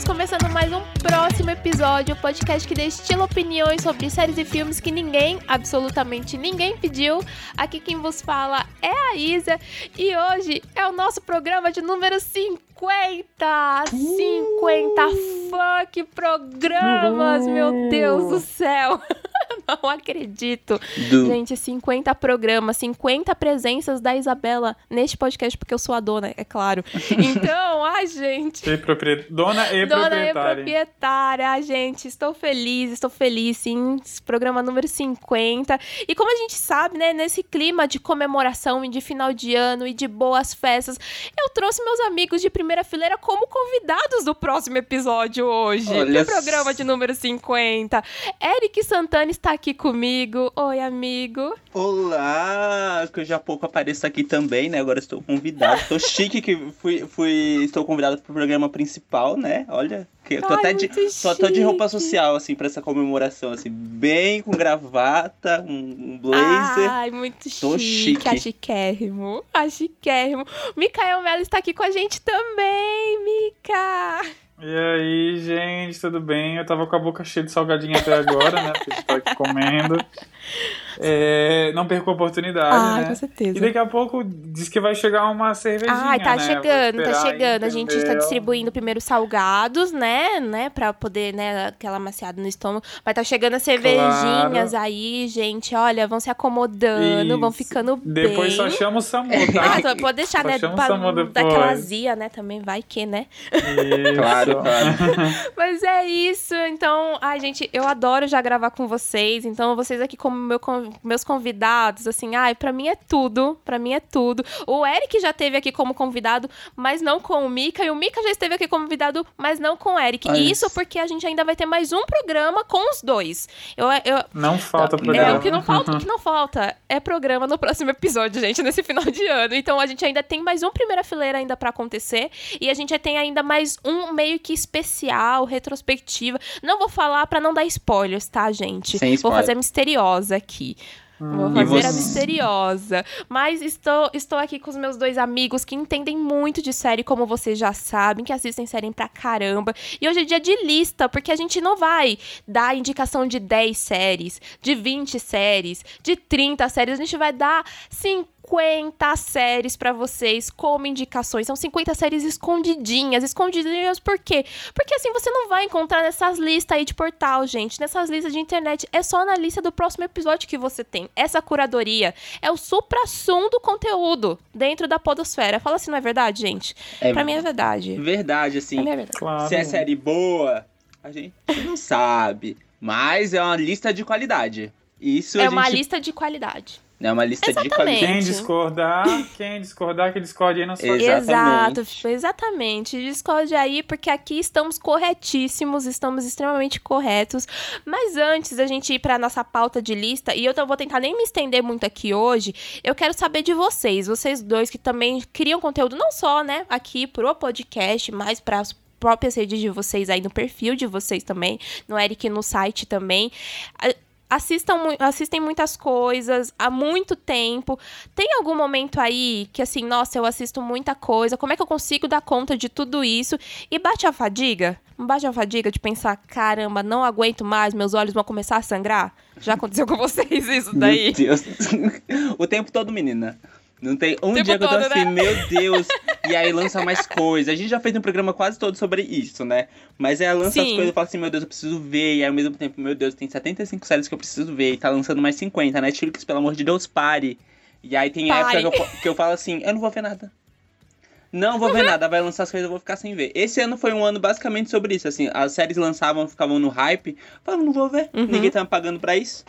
Estamos começando mais um próximo episódio, o um podcast que destila opiniões sobre séries e filmes que ninguém, absolutamente ninguém pediu. Aqui quem vos fala é a Isa e hoje é o nosso programa de número 50! 50 fuck programas, meu Deus do céu! não acredito. Do... Gente, 50 programas, 50 presenças da Isabela neste podcast, porque eu sou a dona, é claro. Então, ai, gente. E propri... Dona e dona proprietária. Dona e proprietária. Ai, gente, estou feliz, estou feliz, sim. Programa número 50. E como a gente sabe, né, nesse clima de comemoração e de final de ano e de boas festas, eu trouxe meus amigos de primeira fileira como convidados do próximo episódio hoje. Olha... Do programa de número 50. Eric Santana está aqui comigo. Oi, amigo. Olá! Que eu já pouco apareço aqui também, né? Agora estou convidado. Estou chique que fui, fui, estou convidado para o programa principal, né? Olha, que eu tô Ai, até de, tô, tô, de roupa social, assim, para essa comemoração, assim, bem com gravata, um, um blazer. Ai, muito tô chique. chique. Chiquérrimo. Chiquérrimo. Micael Mello está aqui com a gente também, Mica! E aí, gente, tudo bem? Eu tava com a boca cheia de salgadinho até agora, né? Porque tô aqui comendo. É, não perco a oportunidade, ah, né? com certeza. E daqui a pouco diz que vai chegar uma cervejinha, Ah, tá né? chegando, tá chegando. A gente está distribuindo primeiro salgados, né? né? Pra poder, né, aquela maciada no estômago. Vai estar tá chegando as cervejinhas claro. aí, gente. Olha, vão se acomodando, Isso. vão ficando bem. Depois só chama o Samu, tá? ah, pode deixar, só né? Pra, daquela azia, né? Também vai que, né? Isso. claro, claro. Mas é isso. Então, ai, gente, eu adoro já gravar com vocês. Então, vocês aqui como meu meus convidados, assim, ai, para mim é tudo, para mim é tudo. O Eric já teve aqui como convidado, mas não com o Mika, e o Mika já esteve aqui como convidado, mas não com o Eric. E isso porque a gente ainda vai ter mais um programa com os dois. Eu, eu, não falta programa. É, o que não falta, o que não falta é programa no próximo episódio, gente, nesse final de ano. Então a gente ainda tem mais um primeira fileira ainda para acontecer, e a gente tem ainda mais um meio que especial, retrospectiva. Não vou falar para não dar spoilers, tá, gente? Sem vou fazer misteriosa aqui. Vou fazer você... a misteriosa. Mas estou, estou aqui com os meus dois amigos que entendem muito de série, como vocês já sabem, que assistem série pra caramba. E hoje é dia de lista, porque a gente não vai dar indicação de 10 séries, de 20 séries, de 30 séries. A gente vai dar 50 50 séries para vocês como indicações. São 50 séries escondidinhas. Escondidinhas por quê? Porque assim você não vai encontrar nessas listas aí de portal, gente. Nessas listas de internet. É só na lista do próximo episódio que você tem. Essa curadoria é o supra-sum do conteúdo dentro da podosfera. Fala assim, não é verdade, gente? É pra mim é verdade. Verdade, assim. É verdade. Claro. Se é série boa, a gente não sabe. Mas é uma lista de qualidade. Isso é gente... uma lista de qualidade. É uma lista exatamente. de qualidade. Quem discordar, quem discordar, que discorde aí na sua Exato, exatamente. Discorde aí, porque aqui estamos corretíssimos, estamos extremamente corretos. Mas antes da gente ir para nossa pauta de lista, e eu vou tentar nem me estender muito aqui hoje, eu quero saber de vocês, vocês dois que também criam conteúdo não só, né, aqui pro podcast, mas para as próprias redes de vocês aí no perfil de vocês também, no Eric no site também assistam, assistem muitas coisas há muito tempo. Tem algum momento aí que, assim, nossa, eu assisto muita coisa, como é que eu consigo dar conta de tudo isso? E bate a fadiga? Bate a fadiga de pensar, caramba, não aguento mais, meus olhos vão começar a sangrar? Já aconteceu com vocês isso daí? Meu Deus. o tempo todo, menina. Não tem um dia que eu tô assim, né? meu Deus. e aí lança mais coisas. A gente já fez um programa quase todo sobre isso, né? Mas aí lança Sim. as coisas e fala assim, meu Deus, eu preciso ver. E aí ao mesmo tempo, meu Deus, tem 75 séries que eu preciso ver. E tá lançando mais 50. Netflix, pelo amor de Deus, pare. E aí tem pare. época que eu, que eu falo assim, eu não vou ver nada. Não vou ver nada, vai lançar as coisas, eu vou ficar sem ver. Esse ano foi um ano basicamente sobre isso, assim, as séries lançavam, ficavam no hype, falavam, não vou ver, uhum. ninguém tá me pagando pra isso.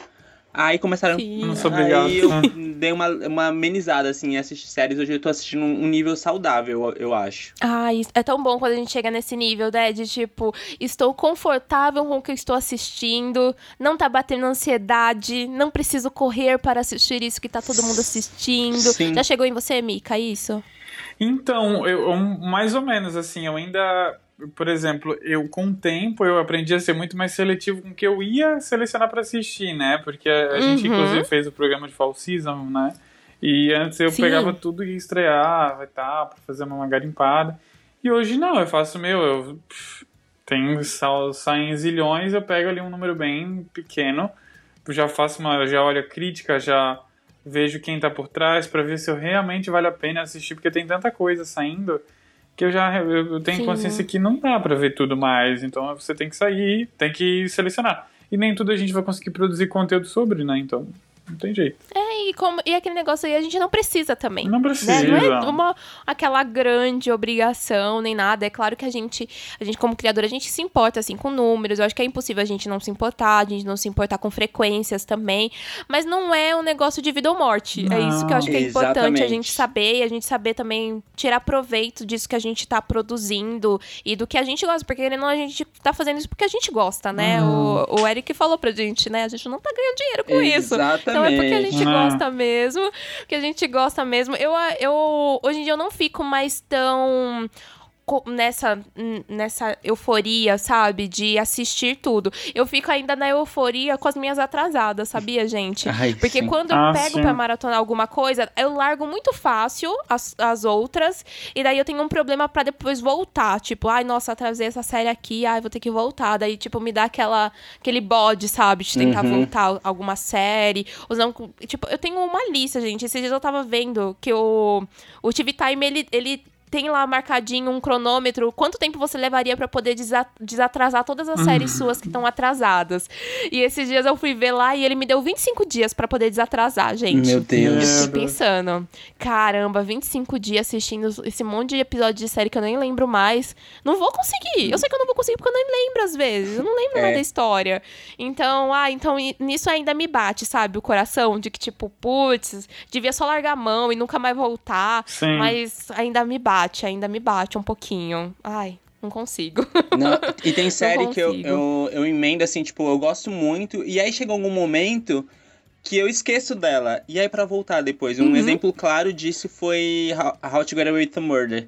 Aí começaram. Sim. Não sou obrigado. Aí eu dei uma, uma amenizada, assim, em assistir séries. Hoje eu tô assistindo um nível saudável, eu acho. Ai, é tão bom quando a gente chega nesse nível, né? De tipo, estou confortável com o que eu estou assistindo, não tá batendo ansiedade, não preciso correr para assistir isso que tá todo mundo assistindo. Sim. Já chegou em você, Mika, isso? Então, eu, mais ou menos, assim, eu ainda por exemplo, eu com o tempo eu aprendi a ser muito mais seletivo com o que eu ia selecionar para assistir, né? Porque a, a uhum. gente inclusive fez o programa de Fall Season, né? E antes eu Sim. pegava tudo e estreava e tal, pra fazer uma garimpada. E hoje não, eu faço meu, eu Tem, saem zilhões, eu pego ali um número bem pequeno, já faço uma, já olho a crítica, já vejo quem tá por trás para ver se eu realmente vale a pena assistir, porque tem tanta coisa saindo que eu já eu tenho Sim. consciência que não dá para ver tudo mais, então você tem que sair, tem que selecionar. E nem tudo a gente vai conseguir produzir conteúdo sobre, né? Então, não tem jeito. É, e, como, e aquele negócio aí a gente não precisa também. Não precisa. Né? Não é uma, aquela grande obrigação, nem nada. É claro que a gente, a gente, como criador, a gente se importa, assim, com números. Eu acho que é impossível a gente não se importar, a gente não se importar com frequências também. Mas não é um negócio de vida ou morte. Não, é isso que eu acho que é exatamente. importante a gente saber. E a gente saber também tirar proveito disso que a gente tá produzindo e do que a gente gosta. Porque não a gente tá fazendo isso porque a gente gosta, né? Uhum. O, o Eric falou pra gente, né? A gente não tá ganhando dinheiro com exatamente. isso. Então é porque a gente ah. gosta mesmo. Porque a gente gosta mesmo. Eu, eu, hoje em dia eu não fico mais tão nessa, nessa euforia, sabe? De assistir tudo. Eu fico ainda na euforia com as minhas atrasadas, sabia, gente? Ai, Porque sim. quando eu ah, pego sim. pra maratonar alguma coisa, eu largo muito fácil as, as outras. E daí eu tenho um problema para depois voltar. Tipo, ai, nossa, atrasei essa série aqui, ai, vou ter que voltar. Daí, tipo, me dá aquela, aquele bode, sabe? De tentar uhum. voltar alguma série. Ou não, tipo, eu tenho uma lista, gente. Esses dias eu tava vendo que o, o TV Time, ele, ele tem lá marcadinho um cronômetro, quanto tempo você levaria para poder desatrasar todas as séries suas que estão atrasadas. E esses dias eu fui ver lá e ele me deu 25 dias para poder desatrasar, gente. Meu Deus. Eu fiquei pensando, caramba, 25 dias assistindo esse monte de episódio de série que eu nem lembro mais. Não vou conseguir. Eu sei que eu não vou conseguir porque eu nem lembro às vezes. Eu não lembro é. mais da história. Então, ah, então nisso ainda me bate, sabe? O coração de que, tipo, putz, devia só largar a mão e nunca mais voltar. Sim. Mas ainda me bate bate, ainda me bate um pouquinho. Ai, não consigo. Não, e tem série que eu, eu, eu emendo assim, tipo, eu gosto muito, e aí chega algum momento que eu esqueço dela. E aí para voltar depois. Um uhum. exemplo claro disso foi How to Get Away with Murder.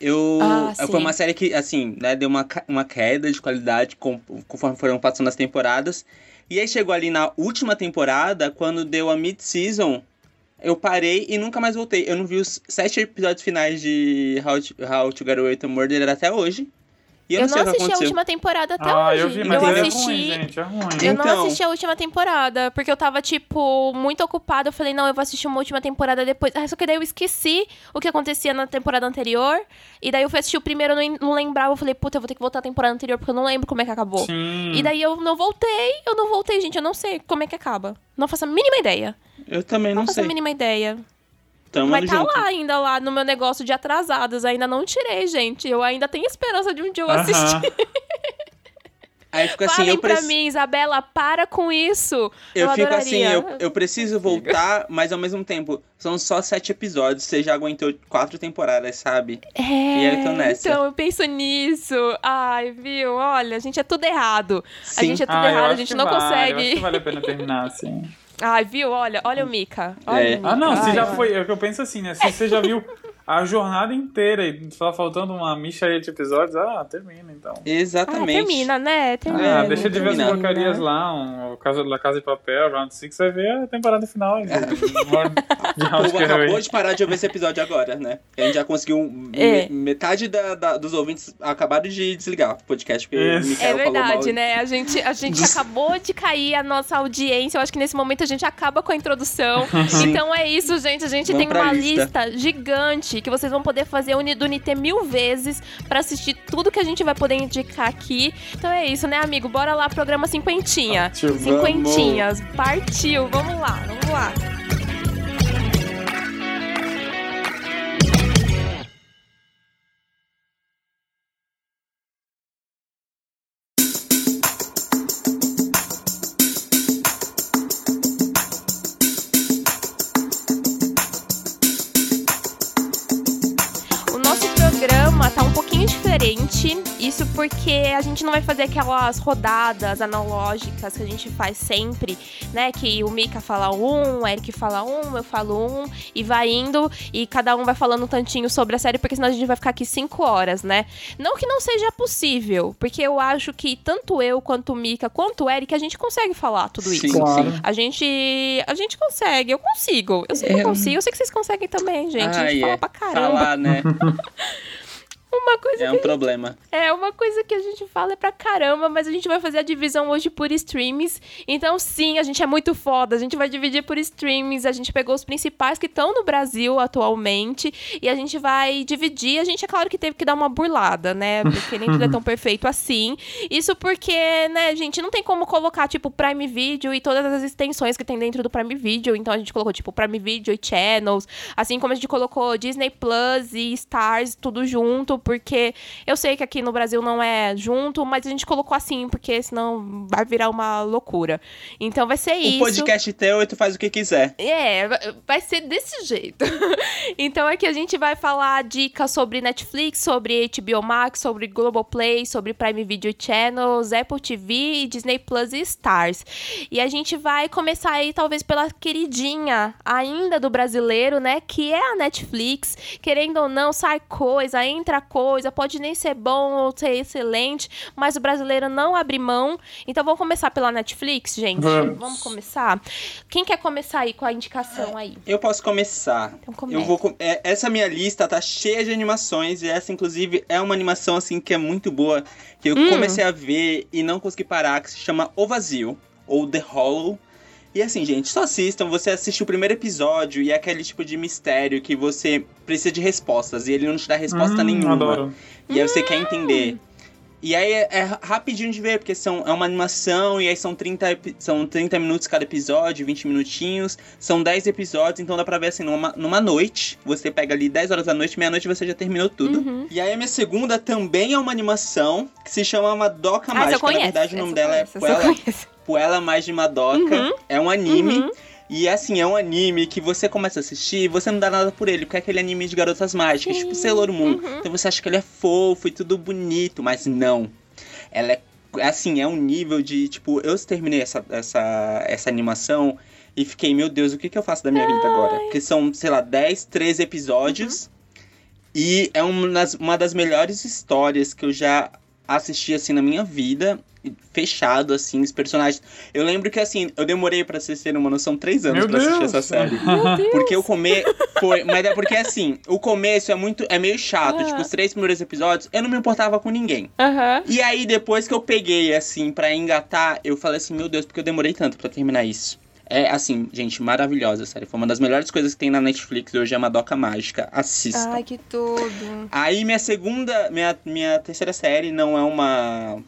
Eu, ah, foi uma série que, assim, né, deu uma, uma queda de qualidade conforme foram passando as temporadas. E aí chegou ali na última temporada, quando deu a mid-season, eu parei e nunca mais voltei. Eu não vi os sete episódios finais de How to, How to Get Away with Murder até hoje. E eu, eu não, não assisti a última temporada até ah, hoje. Eu vi, mas eu é assisti. Ruim, gente, é ruim. Eu então... não assisti a última temporada, porque eu tava, tipo, muito ocupada. Eu falei, não, eu vou assistir uma última temporada depois. Ah, só que daí eu esqueci o que acontecia na temporada anterior. E daí eu fui assistir o primeiro, eu não, não lembrava. Eu falei, puta, eu vou ter que voltar à temporada anterior, porque eu não lembro como é que acabou. Sim. E daí eu não voltei, eu não voltei, gente. Eu não sei como é que acaba. Não faço a mínima ideia. Eu também não, não sei. Não faço a mínima ideia. Tamo Vai estar tá lá ainda, lá no meu negócio de atrasados. Ainda não tirei, gente. Eu ainda tenho esperança de um dia eu assistir. Aí fica assim, eu preciso. pra mim, Isabela, para com isso. Eu, eu fico adoraria. assim, eu, eu preciso voltar, mas ao mesmo tempo, são só sete episódios. Você já aguentou quatro temporadas, sabe? É. E aí eu tô nessa. Então, eu penso nisso. Ai, viu? Olha, a gente é tudo errado. Sim. A gente é tudo ah, errado, a gente não vale. consegue. Eu acho que vale a pena terminar, assim. Ai, viu? Olha, olha o Mika. Olha é. o Mika. Ah, não, você já foi. É o que eu penso assim, né? Se você já viu a jornada inteira e tá faltando uma micharia de episódios, ah, termina então. Exatamente. Ah, termina, né? Termina. Ah, deixa de ver as porcarias lá, um, o caso da Casa de Papel, Round 6, vai ver a temporada final. De, de acabou de parar de ouvir esse episódio agora, né? A gente já conseguiu é. metade da, da, dos ouvintes acabaram de desligar o podcast. Porque é verdade, né? A gente, a gente acabou de cair a nossa audiência. Eu acho que nesse momento a gente acaba com a introdução. então é isso, gente. A gente Vamos tem uma lista. lista gigante que vocês vão poder fazer o Unidunité mil vezes para assistir tudo que a gente vai poder indicar aqui. Então é isso, né, amigo? Bora lá, programa cinquentinha. Partiu, Cinquentinhas. Partiu, vamos lá, vamos lá. Porque a gente não vai fazer aquelas rodadas analógicas que a gente faz sempre, né? Que o Mika fala um, o Eric fala um, eu falo um, e vai indo, e cada um vai falando um tantinho sobre a série, porque senão a gente vai ficar aqui cinco horas, né? Não que não seja possível, porque eu acho que tanto eu, quanto o Mika, quanto o Eric, a gente consegue falar tudo sim, isso. Claro. A gente. A gente consegue, eu consigo. Eu sei que eu consigo, eu sei que vocês conseguem também, gente. a gente ah, fala yeah. pra caramba. Falar, né? Uma coisa é um problema. Gente, é uma coisa que a gente fala é pra caramba, mas a gente vai fazer a divisão hoje por streams. Então, sim, a gente é muito foda. A gente vai dividir por streams. A gente pegou os principais que estão no Brasil atualmente e a gente vai dividir. A gente, é claro que teve que dar uma burlada, né? Porque nem tudo é tão perfeito assim. Isso porque, né, gente, não tem como colocar, tipo, Prime Video e todas as extensões que tem dentro do Prime Video. Então, a gente colocou, tipo, Prime Video e Channels. Assim como a gente colocou Disney Plus e Stars, tudo junto porque eu sei que aqui no Brasil não é junto, mas a gente colocou assim, porque senão vai virar uma loucura. Então vai ser o isso. O podcast teu e tu faz o que quiser. É, vai ser desse jeito. então aqui a gente vai falar dicas sobre Netflix, sobre HBO Max, sobre Globoplay, sobre Prime Video Channels, Apple TV, Disney Plus e Stars. E a gente vai começar aí talvez pela queridinha ainda do brasileiro, né, que é a Netflix. Querendo ou não, sai coisa, entra coisa, pode nem ser bom ou ser excelente, mas o brasileiro não abre mão. Então vamos começar pela Netflix, gente? Vamos, vamos começar? Quem quer começar aí com a indicação aí? Eu posso começar. Então Eu vou é, essa minha lista tá cheia de animações e essa inclusive é uma animação assim que é muito boa, que eu hum. comecei a ver e não consegui parar, que se chama O Vazio ou The Hollow. E assim, gente, só assistam, você assiste o primeiro episódio e é aquele tipo de mistério que você precisa de respostas e ele não te dá resposta hum, nenhuma. Adoro. E aí você quer entender. E aí é, é, rapidinho de ver, porque são, é uma animação e aí são 30, são 30 minutos cada episódio, 20 minutinhos. São 10 episódios, então dá pra ver assim, numa, numa noite. Você pega ali 10 horas da noite, meia-noite você já terminou tudo. Uhum. E aí a minha segunda também é uma animação que se chama Madoka ah, Mágica. Na verdade, o nome dela é Puella. Puella Mais de Madoka. Uhum. É um anime. Uhum. E assim, é um anime que você começa a assistir e você não dá nada por ele, porque é aquele anime de garotas mágicas, tipo Sim. tipo Sailor Moon. Uhum. Então você acha que ele é fofo e tudo bonito, mas não. Ela é assim, é um nível de, tipo, eu terminei essa, essa, essa animação e fiquei, meu Deus, o que, que eu faço da minha Ai. vida agora? Porque são, sei lá, 10, 13 episódios. Uhum. E é uma das, uma das melhores histórias que eu já assisti, assim, na minha vida fechado, assim, os personagens. Eu lembro que, assim, eu demorei, pra vocês terem uma noção, três anos Meu pra Deus. assistir essa série. Porque o comer foi. Mas é porque, assim, o começo é muito. É meio chato. Tipo, os três primeiros episódios, eu não me importava com ninguém. E aí, depois que eu peguei, assim, pra engatar, eu falei assim, meu Deus, porque eu demorei tanto pra terminar isso. É, assim, gente, maravilhosa a série. Foi uma das melhores coisas que tem na Netflix hoje, é Madoka Mágica. Assista. Ai, que tudo. Aí, minha segunda, minha, minha terceira série não é uma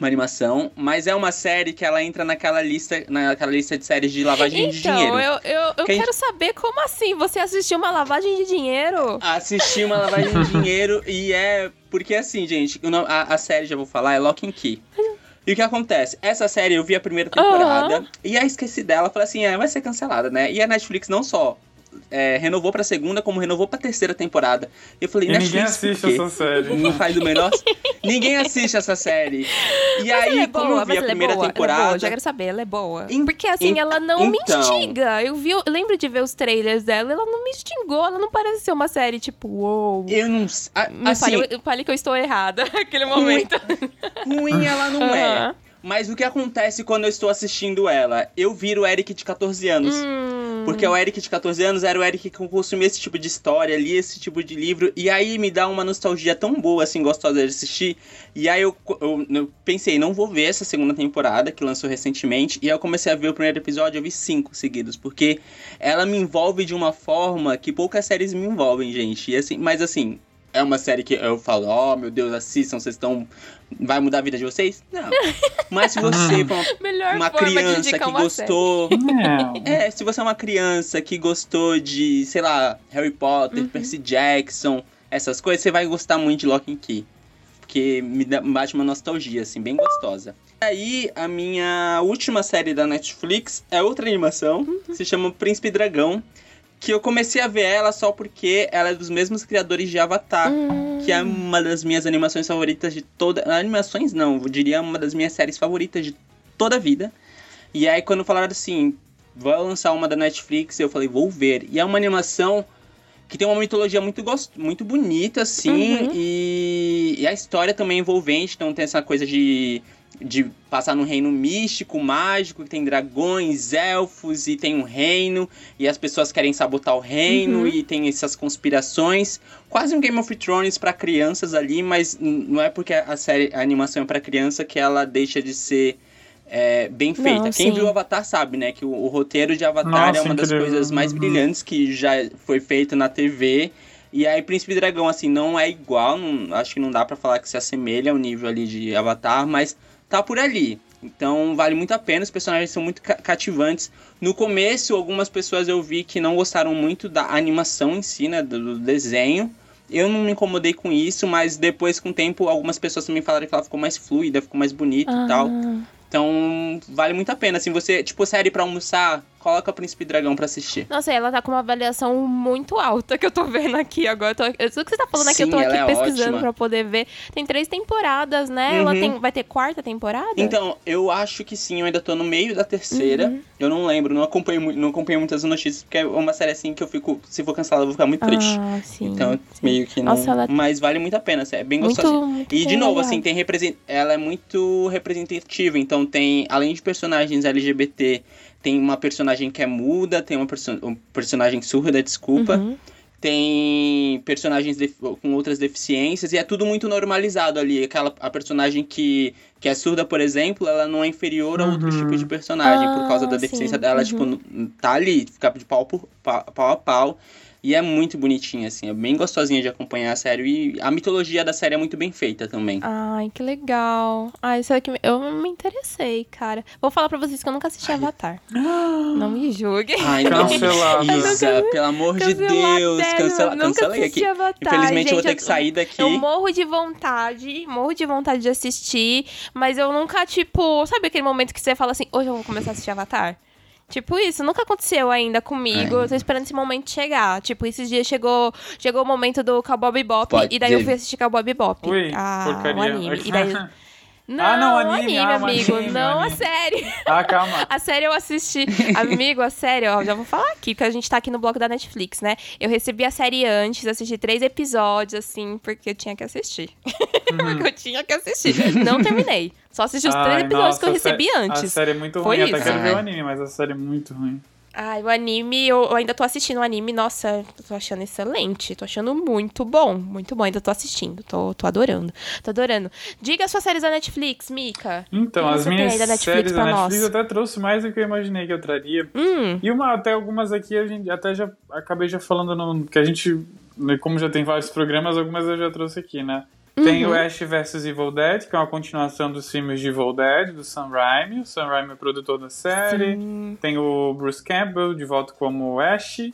uma animação, mas é uma série que ela entra naquela lista, naquela lista de séries de lavagem então, de dinheiro. Então, eu, eu, eu que quero gente... saber como assim você assistiu uma lavagem de dinheiro? Assisti uma lavagem de dinheiro e é porque assim, gente, a, a série já vou falar é Lock and Key. E o que acontece? Essa série eu vi a primeira temporada uhum. e aí esqueci dela, falei assim, é, vai ser cancelada, né? E a Netflix não só é, renovou pra segunda, como renovou pra terceira temporada. E eu falei, e ninguém assiste essa série. Não faz o menor. ninguém assiste essa série. E mas aí, é boa, como eu vi a é primeira é temporada. É boa, já quero saber, ela é boa. Porque assim, ela não então... me instiga. Eu, vi, eu lembro de ver os trailers dela, ela não me instigou, ela não parece ser uma série tipo, uou. Wow. Eu não. A, assim, falei, eu falei que eu estou errada naquele momento. Ruim ela não é. Mas o que acontece quando eu estou assistindo ela? Eu viro o Eric de 14 anos. Hum. Porque o Eric de 14 anos era o Eric que consumia esse tipo de história, lia esse tipo de livro. E aí me dá uma nostalgia tão boa, assim, gostosa de assistir. E aí eu, eu, eu, pensei, não vou ver essa segunda temporada que lançou recentemente. E aí eu comecei a ver o primeiro episódio, eu vi cinco seguidos. Porque ela me envolve de uma forma que poucas séries me envolvem, gente. E assim, mas assim, é uma série que eu falo, ó, oh, meu Deus, assistam, vocês estão. Vai mudar a vida de vocês? Não. Mas se você for uma, uma criança que uma gostou. é, se você é uma criança que gostou de, sei lá, Harry Potter, uhum. Percy Jackson, essas coisas, você vai gostar muito de Lock and Key. Porque me bate uma nostalgia, assim, bem gostosa. Aí, a minha última série da Netflix é outra animação, uhum. se chama Príncipe Dragão que eu comecei a ver ela só porque ela é dos mesmos criadores de Avatar, hum. que é uma das minhas animações favoritas de toda. Animações não, eu diria uma das minhas séries favoritas de toda a vida. E aí quando falaram assim, vai lançar uma da Netflix, eu falei, vou ver. E é uma animação que tem uma mitologia muito, gost... muito bonita, assim, uhum. e... e a história também é envolvente, então tem essa coisa de de passar num reino místico, mágico, que tem dragões, elfos e tem um reino, e as pessoas querem sabotar o reino, uhum. e tem essas conspirações. Quase um Game of Thrones para crianças ali, mas não é porque a série, a animação é para criança que ela deixa de ser é, bem feita. Não, Quem sim. viu Avatar sabe, né, que o, o roteiro de Avatar Nossa, é uma das coisas mais uhum. brilhantes que já foi feito na TV. E aí, Príncipe Dragão, assim, não é igual, não, acho que não dá para falar que se assemelha ao nível ali de Avatar, mas tá por ali. Então vale muito a pena, os personagens são muito cativantes. No começo, algumas pessoas eu vi que não gostaram muito da animação em si, né, do desenho. Eu não me incomodei com isso, mas depois, com o tempo, algumas pessoas também falaram que ela ficou mais fluida, ficou mais bonita ah. e tal. Então, vale muito a pena. Assim, você, tipo, série pra almoçar, coloca Príncipe Dragão pra assistir. Nossa, ela tá com uma avaliação muito alta que eu tô vendo aqui agora. Tô, tudo que você tá falando aqui, eu tô aqui é pesquisando ótima. pra poder ver. Tem três temporadas, né? Uhum. Ela tem, vai ter quarta temporada? Então, eu acho que sim, eu ainda tô no meio da terceira. Uhum. Eu não lembro, não acompanho, não acompanho muitas notícias, porque é uma série assim que eu fico, se for cancelada, eu vou ficar muito triste. Ah, sim, então, sim. meio que não. Nossa, ela... Mas vale muito a pena, é bem gostosa. E de novo, assim, tem represent... ela é muito representativa, então tem, além de personagens LGBT tem uma personagem que é muda, tem uma perso um personagem surda, desculpa. Uhum. Tem personagens com outras deficiências e é tudo muito normalizado ali. Aquela a personagem que, que é surda, por exemplo, ela não é inferior a uhum. outros tipos de personagem ah, por causa da deficiência sim. dela. Tipo, uhum. Tipo, tá ali, fica de pau, por, pau, pau a pau. E é muito bonitinha, assim, é bem gostosinha de acompanhar a série. E a mitologia da série é muito bem feita também. Ai, que legal. Ai, isso aqui eu me interessei, cara. Vou falar pra vocês que eu nunca assisti Ai. Avatar. não me julguem. Ai, não, Isa, pelo amor de Deus. Cancela, cancela aí aqui. Avatar. Infelizmente Gente, eu vou ter que sair daqui. Eu morro de vontade, morro de vontade de assistir, mas eu nunca, tipo, sabe aquele momento que você fala assim, hoje eu vou começar a assistir Avatar? Tipo isso, nunca aconteceu ainda comigo. Eu tô esperando esse momento chegar. Tipo, esses dias chegou, chegou o momento do Cowboy Bebop Pode e daí eu fui assistir Cowboy Bebop. Ui, ah, porcaria. o anime. E daí Não, ah, não, anime, anime ah, amigo. Anime, não anime. a série. Ah, calma. a série eu assisti. amigo, a série, ó, já vou falar aqui, que a gente tá aqui no blog da Netflix, né? Eu recebi a série antes, assisti três episódios, assim, porque eu tinha que assistir. Uhum. porque eu tinha que assistir. Não terminei. Só assisti os Ai, três episódios nossa, que eu recebi antes. A série é muito Foi ruim. Isso. Eu até quero ver o anime, mas a série é muito ruim. Ai, o anime, eu, eu, ainda tô assistindo o anime, nossa, tô achando excelente. Tô achando muito bom, muito bom. Ainda tô assistindo, tô, tô adorando. Tô adorando. Diga as suas séries da Netflix, Mika. Então, as minhas da Netflix séries da Netflix eu até trouxe mais do que eu imaginei que eu traria. Hum. E uma, até algumas aqui a gente até já acabei já falando no, que a gente, né, como já tem vários programas, algumas eu já trouxe aqui, né? Tem uhum. o Ash vs Evil Dead, que é uma continuação dos filmes de Evil Dead, do Sam Raimi. O Sam Raimi é o produtor da série. Sim. Tem o Bruce Campbell, de volta como Ash.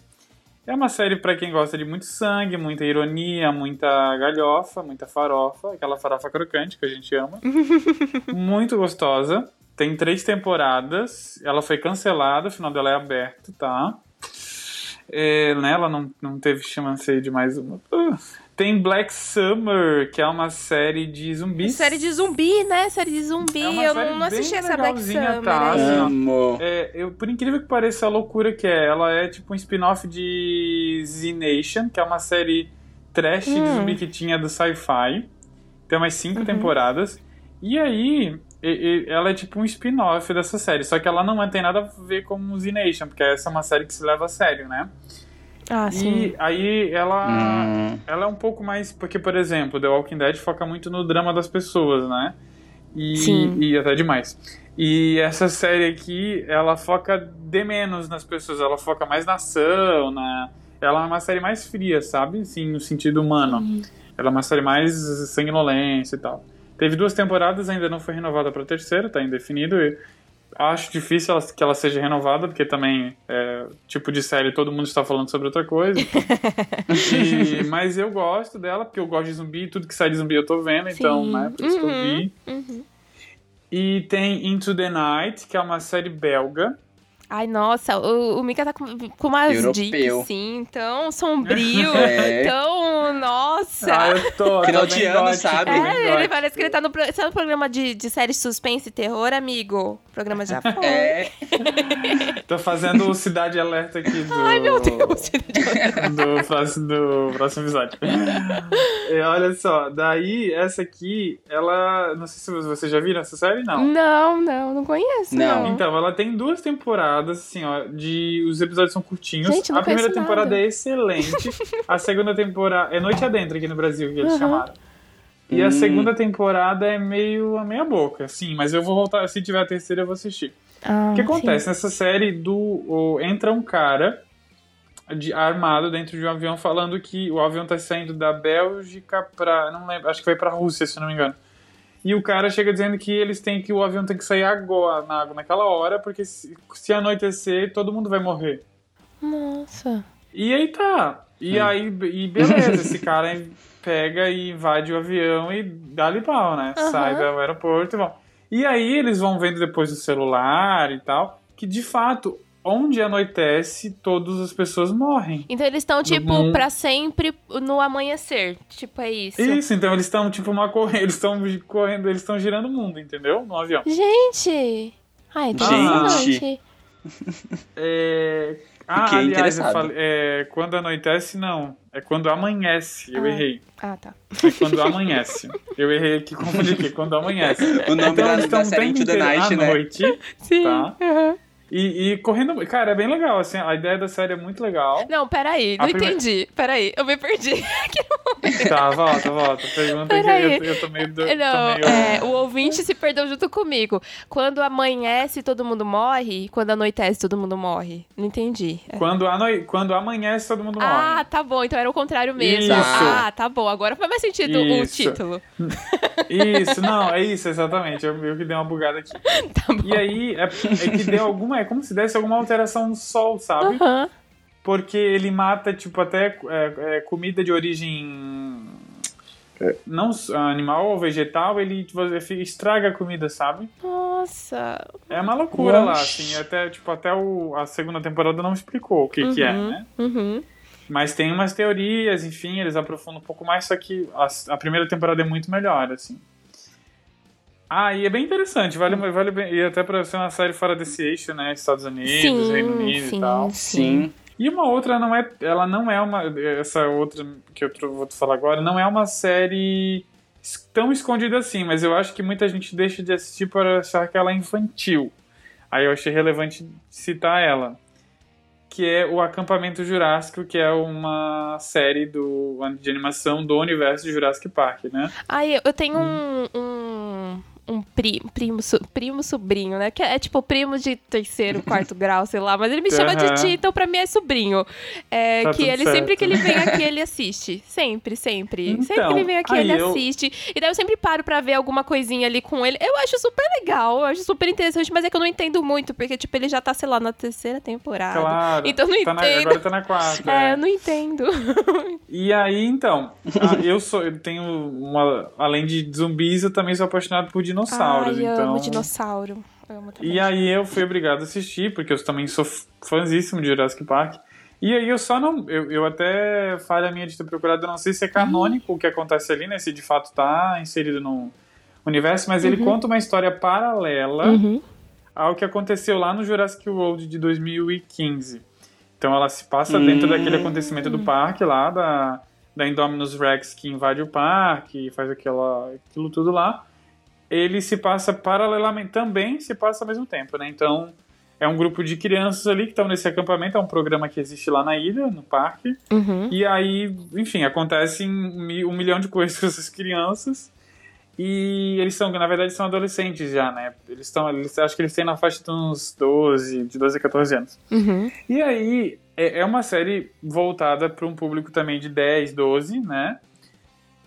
É uma série para quem gosta de muito sangue, muita ironia, muita galhofa, muita farofa, aquela farofa crocante que a gente ama. muito gostosa. Tem três temporadas. Ela foi cancelada, o final dela é aberto, tá? É, né, ela não, não teve chance de mais uma. Uh. Tem Black Summer, que é uma série de zumbis. Série de zumbi, né? Série de zumbi. É eu não, assisti essa Black Summer. Tá, assim, é, eu, por incrível que pareça, a loucura que é, ela é tipo um spin-off de Z Nation, que é uma série trash hum. de zumbi que tinha do sci-fi. Tem umas cinco uhum. temporadas. E aí, ela é tipo um spin-off dessa série. Só que ela não tem nada a ver com o Z Nation, porque essa é uma série que se leva a sério, né? Ah, sim. E aí ela, hum. ela é um pouco mais. Porque, por exemplo, The Walking Dead foca muito no drama das pessoas, né? E, sim. e até demais. E essa série aqui, ela foca de menos nas pessoas, ela foca mais na ação, na. Ela é uma série mais fria, sabe? Sim, no sentido humano. Sim. Ela é uma série mais sanguinolência e tal. Teve duas temporadas, ainda não foi renovada para terceira, tá indefinido. E acho difícil que ela seja renovada, porque também, é, tipo de série, todo mundo está falando sobre outra coisa. e, mas eu gosto dela, porque eu gosto de zumbi, tudo que sai de zumbi eu tô vendo, Sim. então, né, por isso uhum, que eu vi. Uhum. E tem Into the Night, que é uma série belga. Ai, nossa, o, o Mika tá com, com umas Europeu. dicas, sim, tão sombrio, é. tão. Nossa! Ah, eu tô. Final de ano, sabe? É, ele parece que ele tá no, sabe, no programa de, de série suspense e terror, amigo. O programa já foi. É. tô fazendo o Cidade Alerta aqui do. Ai, meu Deus! do, próximo, do próximo episódio. E olha só, daí essa aqui, ela. Não sei se você já viu essa série, não. Não, não, não conheço. Não. não. Então, ela tem duas temporadas temporadas, assim, ó, de. Os episódios são curtinhos. Gente, a primeira nada. temporada é excelente. a segunda temporada. É Noite Adentro aqui no Brasil que eles uhum. chamaram. E hum. a segunda temporada é meio a meia boca, sim, mas eu vou voltar. Se tiver a terceira, eu vou assistir. Ah, o que acontece? Sim. Nessa série do. O, entra um cara de, armado dentro de um avião falando que o avião tá saindo da Bélgica pra. Não lembro, acho que foi pra Rússia, se não me engano. E o cara chega dizendo que eles têm que o avião tem que sair agora, na, naquela hora, porque se, se anoitecer, todo mundo vai morrer. Nossa. E aí tá. E hum. aí, e beleza, esse cara pega e invade o avião e dá-lhe pau, né? Uhum. Sai do aeroporto e vão. E aí eles vão vendo depois do celular e tal, que de fato onde anoitece, todas as pessoas morrem. Então eles estão, tipo, no... para sempre no amanhecer. Tipo, é isso. Isso, então eles estão, tipo, uma corrente. Eles estão correndo, eles estão girando o mundo, entendeu? No avião. Gente! Ai, Gente! é... Ah, Fiquei aliás, falei, é, quando anoitece, não. É quando amanhece. Eu ah. errei. Ah, tá. É quando amanhece. Eu errei aqui, confundi aqui. Quando amanhece. O nome então, da, da série Into the Night, né? noite, Sim. Tá? Uhum. E, e, correndo. Cara, é bem legal, assim, a ideia da série é muito legal. Não, peraí, não prime... entendi. Peraí, eu me perdi. tá, volta, volta. Pergunta peraí. que eu, eu tô meio. Do, não, tô meio... É, o ouvinte se perdeu junto comigo. Quando amanhece, todo mundo morre? Quando anoitece, todo mundo morre? Não entendi. É. Quando, ano... Quando amanhece, todo mundo morre. Ah, tá bom, então era o contrário mesmo. Isso. Ah, tá bom. Agora faz mais sentido isso. o título. Isso, não, é isso, exatamente. Eu, eu que dei uma bugada aqui. Tá bom. E aí, é, é que deu alguma. É como se desse alguma alteração no sol, sabe? Uhum. Porque ele mata, tipo, até é, é, comida de origem. É, não animal ou vegetal, ele tipo, estraga a comida, sabe? Nossa. É uma loucura lá, assim. Até, tipo, até o, a segunda temporada não explicou o que, uhum, que é, né? Uhum. Mas tem umas teorias, enfim, eles aprofundam um pouco mais, só que a, a primeira temporada é muito melhor, assim. Ah, e é bem interessante, vale, vale bem. E até pra ser uma série fora desse eixo, né? Estados Unidos, sim, Reino Unido sim, e tal. Sim. E uma outra não é. Ela não é uma. Essa outra que eu vou te falar agora, não é uma série tão escondida assim, mas eu acho que muita gente deixa de assistir por achar que ela é infantil. Aí eu achei relevante citar ela. Que é o Acampamento Jurássico, que é uma série do, de animação do universo de Jurassic Park, né? Ai, eu tenho um, um um primo, primo, primo sobrinho, né? Que é, é, tipo primo de terceiro, quarto grau, sei lá. Mas ele me chama uhum. de tia, então pra mim é sobrinho. É, tá que ele, certo. sempre que ele vem aqui, ele assiste. Sempre, sempre. Então, sempre que ele vem aqui, ele eu... assiste. E daí eu sempre paro pra ver alguma coisinha ali com ele. Eu acho super legal, eu acho super interessante, mas é que eu não entendo muito, porque, tipo, ele já tá, sei lá, na terceira temporada. Claro. Então eu não tá entendo. Na, agora tá na quarta. É, é. eu não entendo. E aí, então, eu sou, eu tenho uma. Além de zumbis, eu também sou apaixonado por dinossauros dinossauros. Ai, então... amo dinossauro. amo e aí eu fui obrigado a assistir, porque eu também sou fãzíssimo de Jurassic Park. E aí eu só não. Eu, eu até falha minha de ter procurado, eu não sei se é canônico uhum. o que acontece ali, né? Se de fato tá inserido no universo, mas uhum. ele conta uma história paralela uhum. ao que aconteceu lá no Jurassic World de 2015. Então ela se passa dentro daquele acontecimento do parque lá, da, da Indominus Rex que invade o parque e faz aquela, aquilo tudo lá ele se passa paralelamente, também se passa ao mesmo tempo, né? Então, é um grupo de crianças ali que estão nesse acampamento, é um programa que existe lá na ilha, no parque. Uhum. E aí, enfim, acontecem um milhão de coisas com essas crianças. E eles são, na verdade, são adolescentes já, né? Eles estão, eles, acho que eles têm na faixa de uns 12, de 12 a 14 anos. Uhum. E aí, é, é uma série voltada para um público também de 10, 12, né?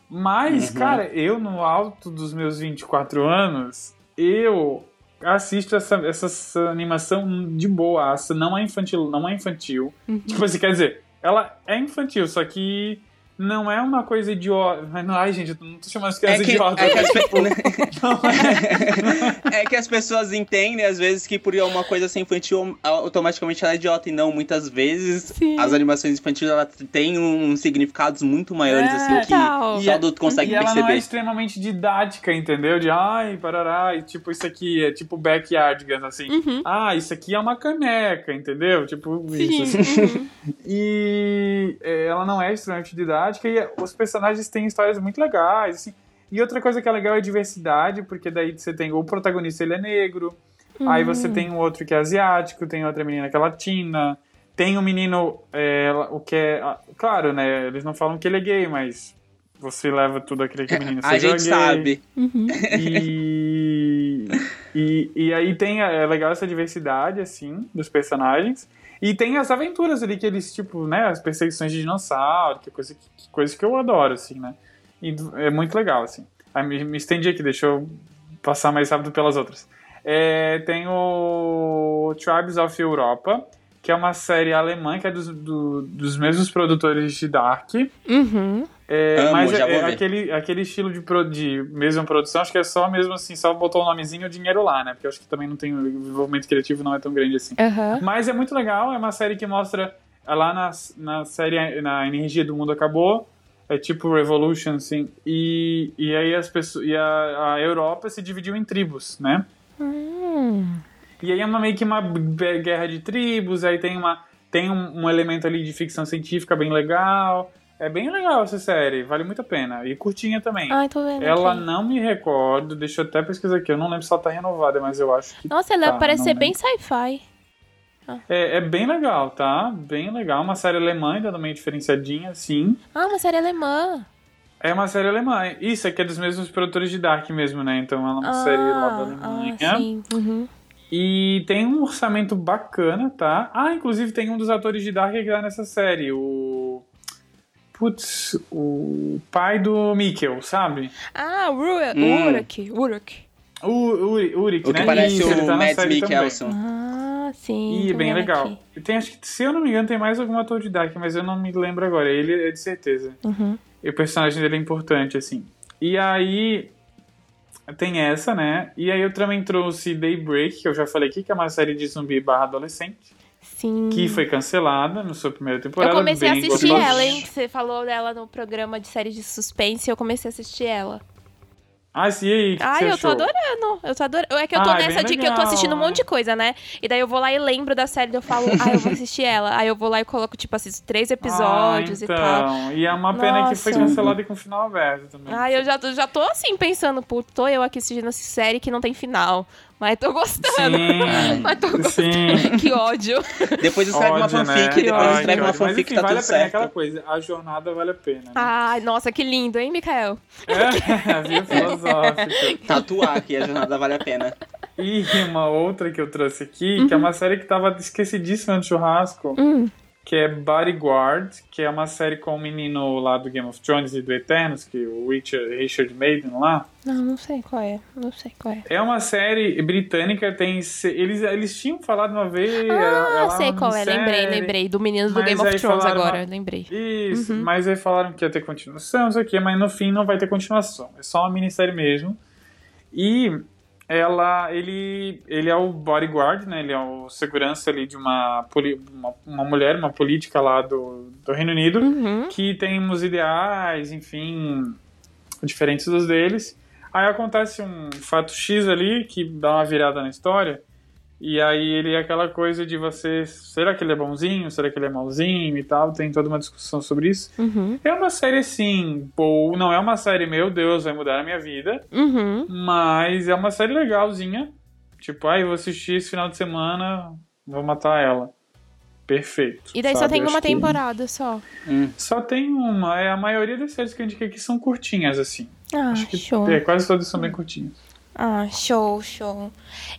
Mas, uhum. cara, eu no alto dos meus 24 anos, eu assisto essa, essa animação de boaça, não é infantil, não é infantil. Uhum. Tipo assim, quer dizer, ela é infantil, só que não é uma coisa idiota. Ai, gente, eu não tô chamando as crianças é que, idiotas. É que, as, tipo, é... é que as pessoas entendem, às vezes, que por uma coisa assim infantil, automaticamente ela é idiota. E não, muitas vezes Sim. as animações infantis ela têm um significados muito maiores, é, assim, que tal. só adulto consegue e perceber. ela não é extremamente didática, entendeu? De ai, parará, e tipo, isso aqui é tipo backyardigans, assim. Uhum. Ah, isso aqui é uma caneca, entendeu? Tipo, Sim. isso. Assim. Uhum. e é, ela não é extremamente didática e os personagens têm histórias muito legais, assim. E outra coisa que é legal é a diversidade, porque daí você tem o protagonista, ele é negro, uhum. aí você tem um outro que é asiático, tem outra menina que é latina, tem um menino, é, o que é... Claro, né, eles não falam que ele é gay, mas você leva tudo aquele que menino A gente gay. sabe. Uhum. E, e, e aí tem, é legal essa diversidade, assim, dos personagens. E tem as aventuras ali que eles, tipo, né, as perseguições de dinossauro, que coisa que, coisa que eu adoro, assim, né? E é muito legal, assim. Aí me, me estendi aqui, deixa eu passar mais rápido pelas outras. É, tem o Tribes of Europa, que é uma série alemã que é dos, do, dos mesmos produtores de Dark. Uhum. É, Amo, mas é, é aquele, aquele estilo de, pro, de mesma produção, acho que é só mesmo assim, só botou o nomezinho e o dinheiro lá, né? Porque eu acho que também não tem o envolvimento criativo, não é tão grande assim. Uhum. Mas é muito legal, é uma série que mostra é lá na, na série na Energia do Mundo Acabou. É tipo Revolution, assim. E, e aí as pessoas. E a, a Europa se dividiu em tribos, né? Hum. E aí é uma, meio que uma guerra de tribos, aí tem uma. Tem um, um elemento ali de ficção científica bem legal. É bem legal essa série, vale muito a pena. E curtinha também. Ai, tô vendo. Ela aqui. não me recordo, deixa eu até pesquisar aqui. Eu não lembro se ela tá renovada, mas eu acho que. Nossa, ela tá, parece ser lembro. bem sci-fi. Ah. É, é, bem legal, tá? Bem legal. Uma série alemã, ainda meio diferenciadinha, sim. Ah, uma série alemã. É uma série alemã. Isso, aqui é dos mesmos produtores de Dark mesmo, né? Então ela é uma ah, série lá da Alemanha. Ah, sim. Uhum. E tem um orçamento bacana, tá? Ah, inclusive tem um dos atores de Dark que tá nessa série, o. Putz, o pai do Mikkel, sabe? Ah, Uruk. Hum. Uruk. Uruk. O Uri, Urik, o que né? parece Isso, o tá Mads Mikkelsen. Ah, sim. E bem legal. Tem, acho que, se eu não me engano, tem mais algum ator de Dark, mas eu não me lembro agora. Ele é de certeza. Uhum. E o personagem dele é importante, assim. E aí, tem essa, né? E aí eu também trouxe Daybreak, que eu já falei aqui, que é uma série de zumbi barra adolescente. Sim. Que foi cancelada na sua primeira temporada. Eu comecei a assistir gostosa. ela, hein? Você falou dela no programa de série de suspense e eu comecei a assistir ela. Ah, sim, e aí? que Ai, eu achou? tô adorando. Eu tô adorando. É que eu tô Ah, é nessa bem de que eu tô assistindo um monte de coisa, né? E daí eu vou lá e lembro da série e eu falo, ah, eu vou assistir ela. Aí eu vou lá e coloco, tipo, assisto três episódios ah, e tal. então. E é uma pena que foi Nossa. cancelada e com final aberto também. Ai, eu já, já tô assim pensando, pô, tô eu aqui assistindo essa série que não tem final. Mas tô gostando. Sim, Mas tô gostando. sim. que ódio. Depois escreve uma Ódio, fanfic, né? depois Ai, escreve uma ódio. fanfic Mas, enfim, tá vale tudo a pena, é certo. aquela coisa, a jornada vale a pena. Né? Ai, nossa, que lindo, hein, Mikael? É, viu? Filosófico. Tatuar aqui, a jornada vale a pena. E uma outra que eu trouxe aqui, que é uma série que tava esquecidíssima no churrasco, Hum. Que é Bodyguard, que é uma série com o menino lá do Game of Thrones e do Eternos, que o Richard, Richard Maiden lá. Não, não sei qual é. Não sei qual é. É uma série britânica, tem. Eles, eles tinham falado uma vez. Ah, ela- sei qual é. Lembrei, lembrei. Do menino do Game of Thrones agora. uma- Lembrei. Isso, Uhum. mas aí falaram que ia ter continuação, não sei o quê, mas no fim não vai ter continuação. É só uma minissérie mesmo. E ela, ele, ele é o bodyguard, né? Ele é o segurança ali de uma, uma, uma mulher, uma política lá do, do Reino Unido, Uhum. que tem uns ideais, enfim, diferentes dos deles. Aí acontece um fato X ali que dá uma virada na história. E aí ele é aquela coisa de você, será que ele é bonzinho, será que ele é malzinho e tal, tem toda uma discussão sobre isso. Uhum. É uma série assim, boa, não é uma série, meu Deus, vai mudar a minha vida, Uhum. mas é uma série legalzinha. Tipo, ai, vou assistir esse final de semana, vou matar ela. Perfeito. E daí só sabe? tem Acho uma que- temporada só. Hum. Só tem uma, é a maioria das séries que eu indiquei aqui são curtinhas, assim. Ah, Acho que show. é, quase todas são bem curtinhas. Ah, show, show.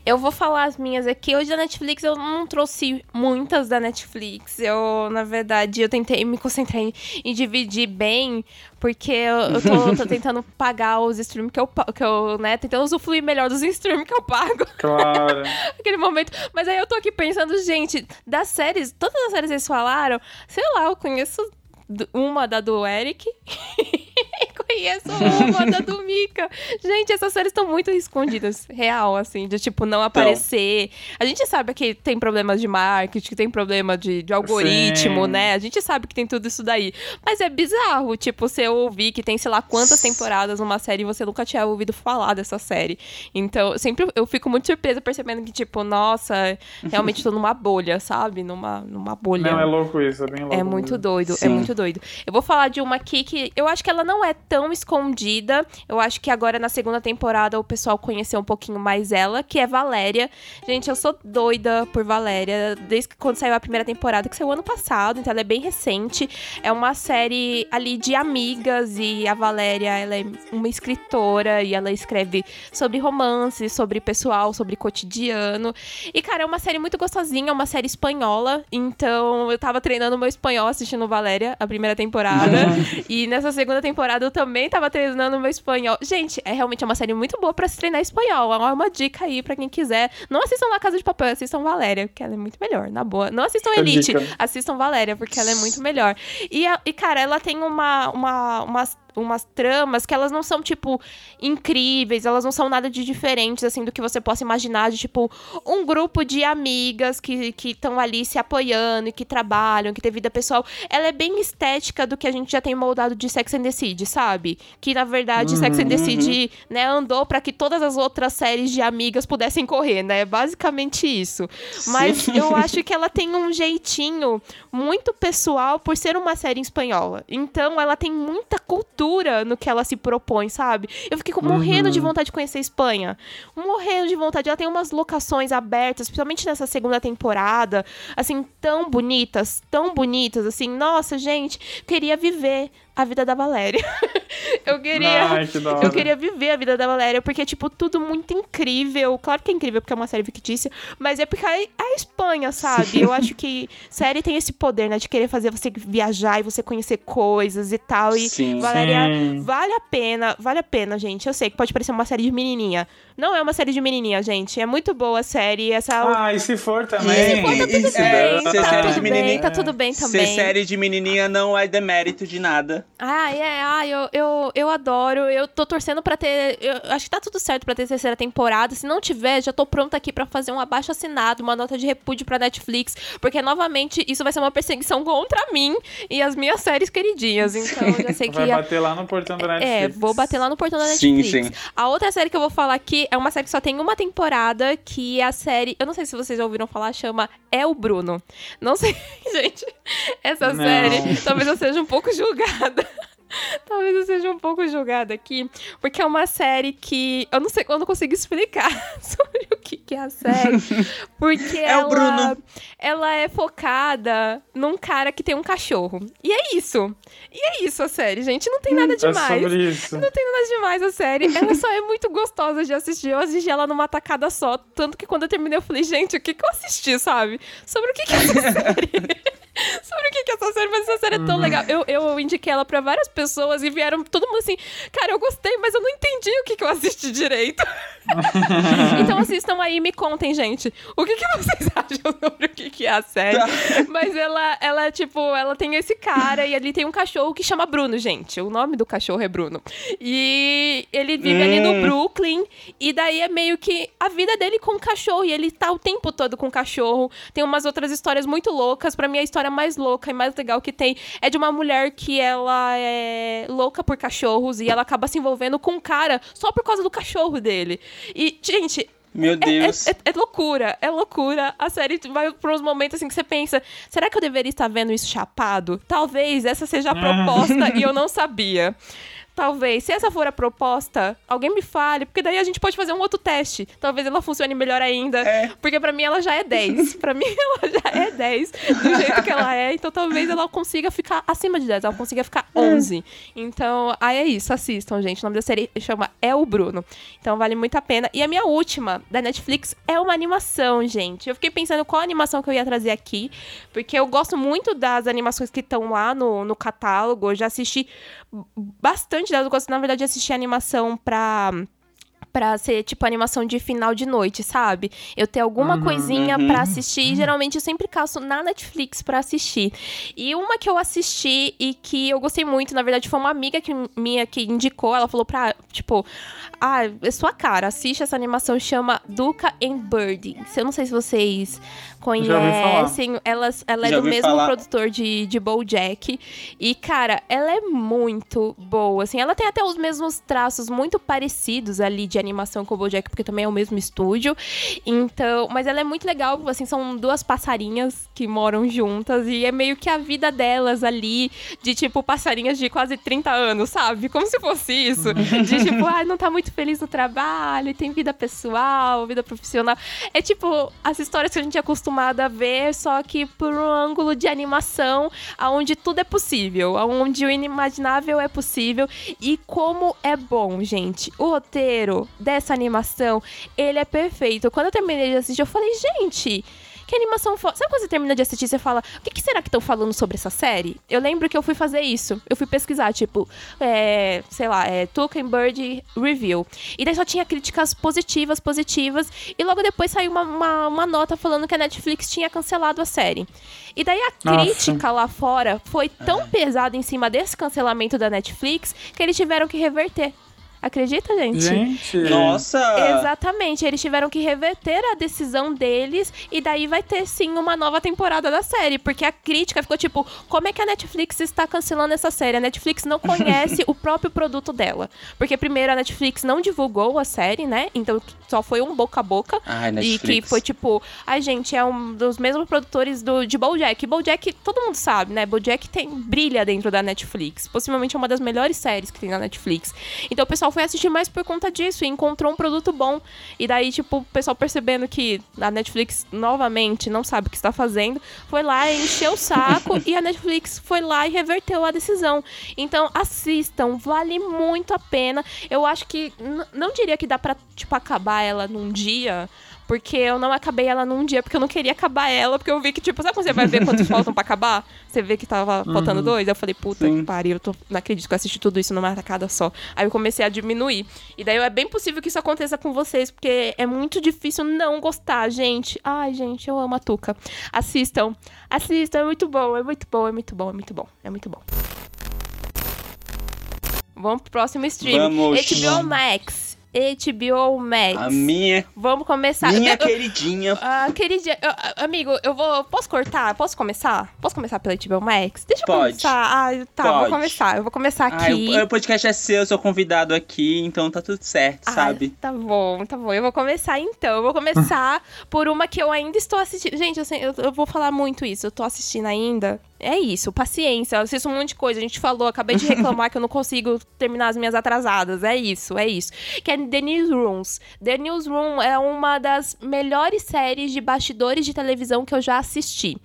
Eu vou falar as minhas aqui. Hoje da Netflix eu não trouxe muitas da Netflix. Eu, na verdade, eu tentei me concentrar em, em dividir bem, porque eu, eu tô, tô tentando pagar os streams que eu, que eu, né, tentando usufruir melhor dos streams que eu pago Claro. naquele momento. Mas aí eu tô aqui pensando, gente, das séries, todas as séries que eles falaram, sei lá, eu conheço uma da do Eric. conheço uma da do Mika. Gente, essas séries estão muito escondidas, real, assim, de tipo, não aparecer. Então. A gente sabe que tem problemas de marketing, que tem problema de, de algoritmo, Sim. né? A gente sabe que tem tudo isso daí. Mas é bizarro, tipo, você ouvir que tem, sei lá, quantas temporadas numa série e você nunca tinha ouvido falar dessa série. Então, sempre eu fico muito surpresa percebendo que, tipo, nossa, realmente tô numa bolha, sabe? Numa, numa bolha. Não, é louco isso, é bem louco. É muito doido, é Sim. é muito doido. Eu vou falar de uma aqui que eu acho que ela não é tão escondida. Eu acho que agora na segunda temporada o pessoal conheceu um pouquinho mais ela, que é Valéria. Gente, eu sou doida por Valéria desde que quando saiu a primeira temporada, que saiu ano passado, então ela é bem recente. É uma série ali de amigas e a Valéria, ela é uma escritora e ela escreve sobre romance, sobre pessoal, sobre cotidiano. E cara, é uma série muito gostosinha, é uma série espanhola. Então eu tava treinando meu espanhol assistindo Valéria, a primeira temporada. e nessa segunda temporada eu também tava treinando meu espanhol. Gente, é realmente uma série muito boa para se treinar espanhol. É uma dica aí para quem quiser. Não assistam La Casa de Papel, assistam Valéria, porque ela é muito melhor, na boa. Não assistam Elite, assistam Valéria, porque ela é muito melhor. E, e cara, ela tem uma, uma, umas umas tramas que elas não são, tipo, incríveis, elas não são nada de diferentes, assim, do que você possa imaginar, de, tipo, um grupo de amigas que estão ali se apoiando e que trabalham, que tem vida pessoal. Ela é bem estética do que a gente já tem moldado de Sex and the City, sabe? Que, na verdade, uhum, Sex and the uhum. City, né, andou para que todas as outras séries de amigas pudessem correr, né? Basicamente isso. Mas Sim. eu acho que ela tem um jeitinho muito pessoal por ser uma série espanhola. Então, ela tem muita cultura no que ela se propõe, sabe? Eu fiquei morrendo uhum. de vontade de conhecer a Espanha. Morrendo de vontade. Ela tem umas locações abertas, principalmente nessa segunda temporada, assim, tão bonitas, tão bonitas, assim. Nossa, gente, queria viver a vida da Valéria. eu queria. Ai, que eu queria viver a vida da Valéria, porque é, tipo, tudo muito incrível. Claro que é incrível porque é uma série fictícia, mas é porque é a Espanha, sabe? Eu acho que série tem esse poder, né? De querer fazer você viajar e você conhecer coisas e tal. E sim, Valéria, sim. vale a pena, vale a pena, gente. Eu sei que pode parecer uma série de menininha. Não é uma série de menininha, gente. É muito boa a série. Essa... Ah, e se for também? E se for, tá tudo é, bem. Tá, tudo bem, tá tudo bem também. Ser série de menininha não é demérito de nada. Ah, é. Ah, eu, eu, eu adoro. Eu tô torcendo pra ter. Eu acho que tá tudo certo pra ter terceira temporada. Se não tiver, já tô pronta aqui pra fazer um abaixo assinado, uma nota de repúdio pra Netflix. Porque, novamente, isso vai ser uma perseguição contra mim e as minhas séries queridinhas. Então, eu já sei que. Vai bater lá no portão da Netflix. É, vou bater lá no portão da Netflix. Sim, sim. A outra série que eu vou falar aqui é uma série que só tem uma temporada, que é a série. Eu não sei se vocês já ouviram falar, chama É o Bruno. Não sei, gente. Essa não. série talvez eu seja um pouco julgada. Talvez eu seja um pouco julgada aqui, porque é uma série que eu não sei, eu não consigo explicar sobre o que, que é a série, porque é ela, o Bruno. ela é focada num cara que tem um cachorro. E é isso. E é isso a série, gente, não tem nada demais. É sobre isso. Não tem nada demais a série. Ela só é muito gostosa de assistir. Eu assisti ela numa tacada só, tanto que quando eu terminei eu falei, gente, o que que eu assisti, sabe? Sobre o que que é essa série? sobre o que é essa série, mas essa série é tão uhum. legal. Eu, eu indiquei ela pra várias pessoas e vieram todo mundo assim, cara, eu gostei, mas eu não entendi o que que eu assisti direito. então assistam aí e me contem, gente, o que que vocês acham sobre o que que é a série. Tá. mas ela, ela, tipo, ela tem esse cara e ali tem um cachorro que chama Bruno, gente. O nome do cachorro é Bruno. E ele vive hum. ali no hum. Brooklyn e daí é meio que a vida dele com o cachorro e ele tá o tempo todo com o cachorro. Tem umas outras histórias muito loucas. Pra mim, a história mais louca e mais legal que tem é de uma mulher que ela é louca por cachorros e ela acaba se envolvendo com um cara só por causa do cachorro dele. E, gente, meu é, é, Deus. É, é, é, loucura, é loucura. A série vai por uns momentos assim que você pensa: será que eu deveria estar vendo isso chapado? Talvez essa seja a proposta e eu não sabia talvez, se essa for a proposta, alguém me fale, porque daí a gente pode fazer um outro teste. Talvez ela funcione melhor ainda. É. Porque para mim ela já é 10. para mim ela já é 10 do jeito que ela é. Então talvez ela consiga ficar acima de 10, ela consiga ficar 11. É. Então, aí é isso, assistam, gente. O nome da série chama É o Bruno. Então vale muito a pena. E a minha última da Netflix é uma animação, gente. Eu fiquei pensando qual animação que eu ia trazer aqui, porque eu gosto muito das animações que estão lá no, no catálogo. Eu já assisti bastante delas. Eu gosto, na verdade, de assistir animação pra pra ser, tipo, animação de final de noite, sabe? Eu ter alguma uhum, coisinha uhum. para assistir. Geralmente eu sempre caço na Netflix para assistir. E uma que eu assisti e que eu gostei muito, na verdade, foi uma amiga que, minha que indicou. Ela falou pra, tipo, ah, é sua cara, assiste essa animação, chama Duca and Birdie. Eu não sei se vocês conhecem. Ela, ela é do mesmo falar. produtor de, de BoJack. E, cara, ela é muito boa, assim. Ela tem até os mesmos traços muito parecidos ali de animação com o BoJack, porque também é o mesmo estúdio. Então, mas ela é muito legal, assim, são duas passarinhas que moram juntas e é meio que a vida delas ali, de tipo passarinhas de quase 30 anos, sabe? Como se fosse isso. De tipo, ah, não tá muito feliz no trabalho, tem vida pessoal, vida profissional. É tipo as histórias que a gente é acostumado a ver, só que por um ângulo de animação, aonde tudo é possível, aonde o inimaginável é possível e como é bom, gente. O roteiro dessa animação, ele é perfeito. Quando eu terminei de assistir, eu falei, gente, que animação foda. Sabe quando você termina de assistir você fala, o que, que será que estão falando sobre essa série? Eu lembro que eu fui fazer isso. Eu fui pesquisar, tipo, é, sei lá, é, Tolkien Bird Review. E daí só tinha críticas positivas, positivas. E logo depois saiu uma, uma, uma nota falando que a Netflix tinha cancelado a série. E daí a Nossa. crítica lá fora foi tão pesada em cima desse cancelamento da Netflix que eles tiveram que reverter. Acredita, gente? Gente! Nossa! Exatamente. Eles tiveram que reverter a decisão deles e daí vai ter sim uma nova temporada da série. Porque a crítica ficou tipo: como é que a Netflix está cancelando essa série? A Netflix não conhece o próprio produto dela. Porque primeiro a Netflix não divulgou a série, né? Então só foi um boca a boca. Ai, e que foi tipo: a gente é um dos mesmos produtores do, de Bojack. Bojack, todo mundo sabe, né? Bojack tem brilha dentro da Netflix. Possivelmente é uma das melhores séries que tem na Netflix. Então o pessoal pessoal foi assistir mais por conta disso e encontrou um produto bom. E daí, tipo, o pessoal percebendo que a Netflix novamente não sabe o que está fazendo, foi lá e encheu o saco e a Netflix foi lá e reverteu a decisão. Então, assistam, vale muito a pena. Eu acho que não diria que dá pra, tipo, acabar ela num dia porque eu não acabei ela num dia, porque eu não queria acabar ela, porque eu vi que, tipo, sabe quando você vai ver quantos faltam pra acabar? Você vê que tava uhum. faltando dois? Eu falei, puta Sim. que pariu, eu tô, não acredito que eu assisti tudo isso numa tacada só. Aí eu comecei a diminuir. E daí é bem possível que isso aconteça com vocês, porque é muito difícil não gostar, gente. Ai, gente, eu amo a Tuca. Assistam. Assistam, é muito bom, é muito bom, é muito bom, é muito bom. É muito bom. Vamos pro próximo stream. Vamos, HBO Max. HBO Max. A minha. Vamos começar. Minha eu, queridinha. Ah, queridinha. Eu, amigo, eu vou. Posso cortar? Posso começar? Posso começar pela HBO Max? Deixa Pode. eu começar. Ah, tá, Pode. vou começar. Eu vou começar aqui. o, podcast é seu, eu sou convidado aqui, então tá tudo certo, ah, sabe? Tá bom, tá bom. Eu vou começar então. Eu vou começar por uma que eu ainda estou assistindo. Gente, eu, eu, eu vou falar muito isso. Eu tô assistindo ainda é isso, paciência. Eu assisto um monte de coisa. A gente falou, acabei de reclamar que eu não consigo terminar as minhas atrasadas. É isso, é isso. Que é The Newsrooms. The Newsroom é uma das melhores séries de bastidores de televisão que eu já assisti.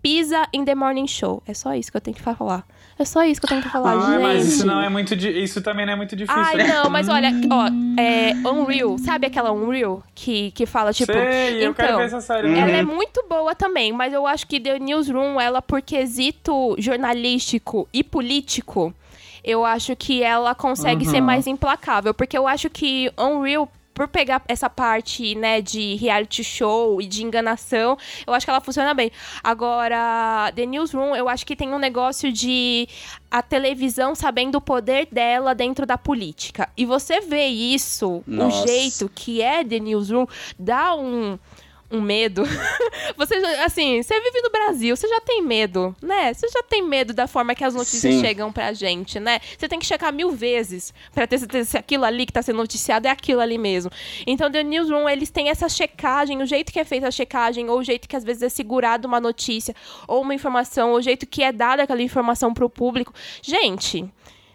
Pisa in the Morning Show. É só isso que eu tenho que falar. É só isso que eu tenho que falar, ah, gente. Mas isso não é muito isso também não é muito difícil. Ai, né? não, mas olha, ó, é Unreal, sabe aquela Unreal que, que fala tipo, Sei, então, eu quero ver essa série. Ela é muito boa também, mas eu acho que The Newsroom, ela por quesito jornalístico e político, eu acho que ela consegue uhum. ser mais implacável, porque eu acho que Unreal por pegar essa parte, né, de reality show e de enganação, eu acho que ela funciona bem. Agora, The Newsroom, eu acho que tem um negócio de a televisão sabendo o poder dela dentro da política. E você vê isso, Nossa. o jeito que é The Newsroom, dá um um medo. você, assim, você vive no Brasil, você já tem medo, né? Você já tem medo da forma que as notícias Sim. chegam pra gente, né? Você tem que checar mil vezes pra ter certeza se aquilo ali que tá sendo noticiado é aquilo ali mesmo. Então, The Newsroom, eles têm essa checagem, o jeito que é feita a checagem, ou o jeito que às vezes é segurado uma notícia, ou uma informação, ou o jeito que é dada aquela informação pro público. Gente,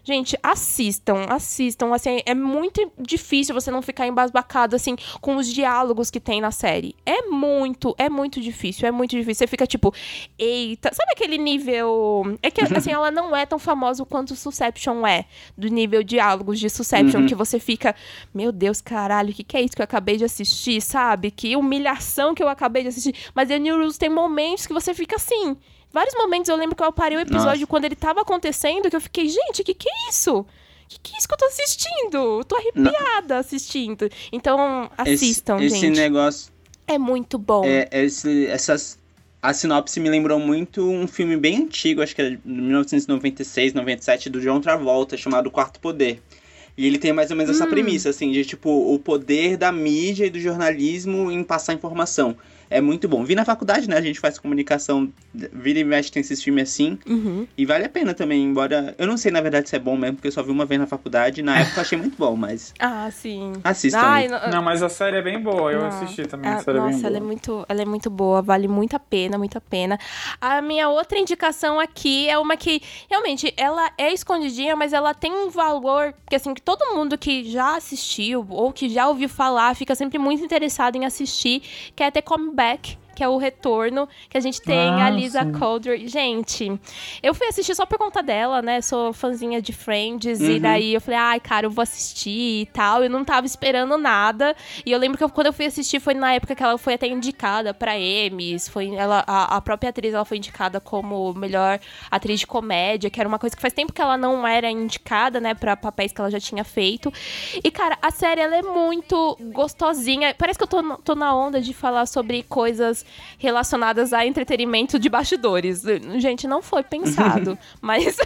Gente, assistam, assistam. Assim, é muito difícil você não ficar embasbacado, assim, com os diálogos que tem na série. É muito, é muito difícil, é muito difícil. Você fica tipo, eita. Sabe aquele nível. É que, assim, ela não é tão famosa quanto Succession é, do nível diálogos de Succession, uhum. que você fica, meu Deus, caralho, o que, que é isso que eu acabei de assistir, sabe? Que humilhação que eu acabei de assistir. Mas The New Rules tem momentos que você fica assim. Vários momentos eu lembro que eu parei o episódio Nossa. quando ele tava acontecendo, que eu fiquei, gente, que que é isso? que, que é isso que eu tô assistindo? Eu tô arrepiada Não. assistindo. Então, assistam, esse, gente. Esse negócio. É muito bom. É, esse, essas. A sinopse me lembrou muito um filme bem antigo, acho que é de 1996, 97, do John Travolta, chamado Quarto Poder. E ele tem mais ou menos hum. essa premissa, assim, de tipo, o poder da mídia e do jornalismo em passar informação é muito bom. Vi na faculdade, né? A gente faz comunicação, vira e mexe tem esses filmes assim. Uhum. E vale a pena também, embora. Eu não sei, na verdade, se é bom mesmo, porque eu só vi uma vez na faculdade. Na época eu achei muito bom, mas. Ah, sim. Assistam. Ai, não, não, mas a série é bem boa. Eu não. assisti também. A, série nossa, é bem ela boa. é, muito, ela é muito boa, vale muito a pena, muito a pena. A minha outra indicação aqui é uma que, realmente, ela é escondidinha, mas ela tem um valor que, assim, que todo mundo que já assistiu ou que já ouviu falar fica sempre muito interessado em assistir, que é The Comeback que é o retorno que a gente tem ah, a Lisa Coldry. Gente, eu fui assistir só por conta dela, né? Sou fãzinha de Friends uhum. e daí eu falei, ai, cara, eu vou assistir e tal. Eu não tava esperando nada. E eu lembro que eu, quando eu fui assistir foi na época que ela foi até indicada para Emmys, foi ela a, a, própria atriz ela foi indicada como melhor atriz de comédia, que era uma coisa que faz tempo que ela não era indicada, né, para papéis que ela já tinha feito. E cara, a série ela é muito gostosinha. Parece que eu tô, tô na onda de falar sobre coisas relacionadas a entretenimento de bastidores. Gente, não foi pensado, mas,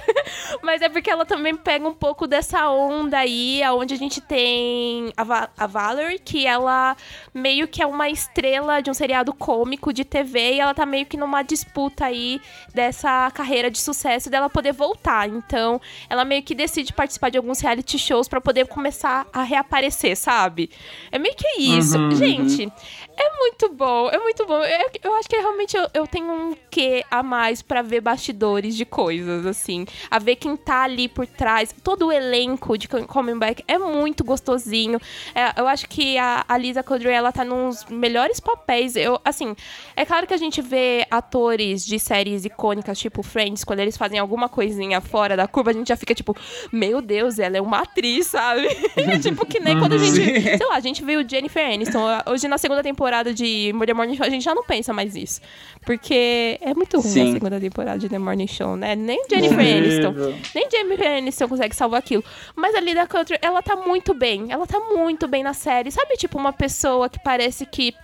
mas é porque ela também pega um pouco dessa onda aí, onde a gente tem a, Va a Valerie, que ela meio que é uma estrela de um seriado cômico de TV e ela tá meio que numa disputa aí dessa carreira de sucesso dela poder voltar. Então, ela meio que decide participar de alguns reality shows para poder começar a reaparecer, sabe? É meio que isso. Uhum, Gente, uhum. É muito bom, é muito bom. Eu, eu acho que realmente eu, eu tenho um quê a mais para ver bastidores de coisas, assim. A ver quem tá ali por trás. Todo o elenco de Coming Back é muito gostosinho. É, eu acho que a, a Lisa Kudrow, ela tá nos melhores papéis. Eu, assim, é claro que a gente vê atores de séries icônicas, tipo Friends, quando eles fazem alguma coisinha fora da curva, a gente já fica tipo, meu Deus, ela é uma atriz, sabe? tipo, que nem quando a gente, sei lá, a gente viu Jennifer Aniston. Hoje na segunda temporada de Murder Morning Show, a gente já não pensa mais isso. Porque é muito ruim Sim. a segunda temporada de The Morning Show, né? Nem Jennifer Aniston, nem Jennifer Aniston consegue salvar aquilo. Mas a Lida Country, ela tá muito bem. Ela tá muito bem na série. Sabe, tipo, uma pessoa que parece que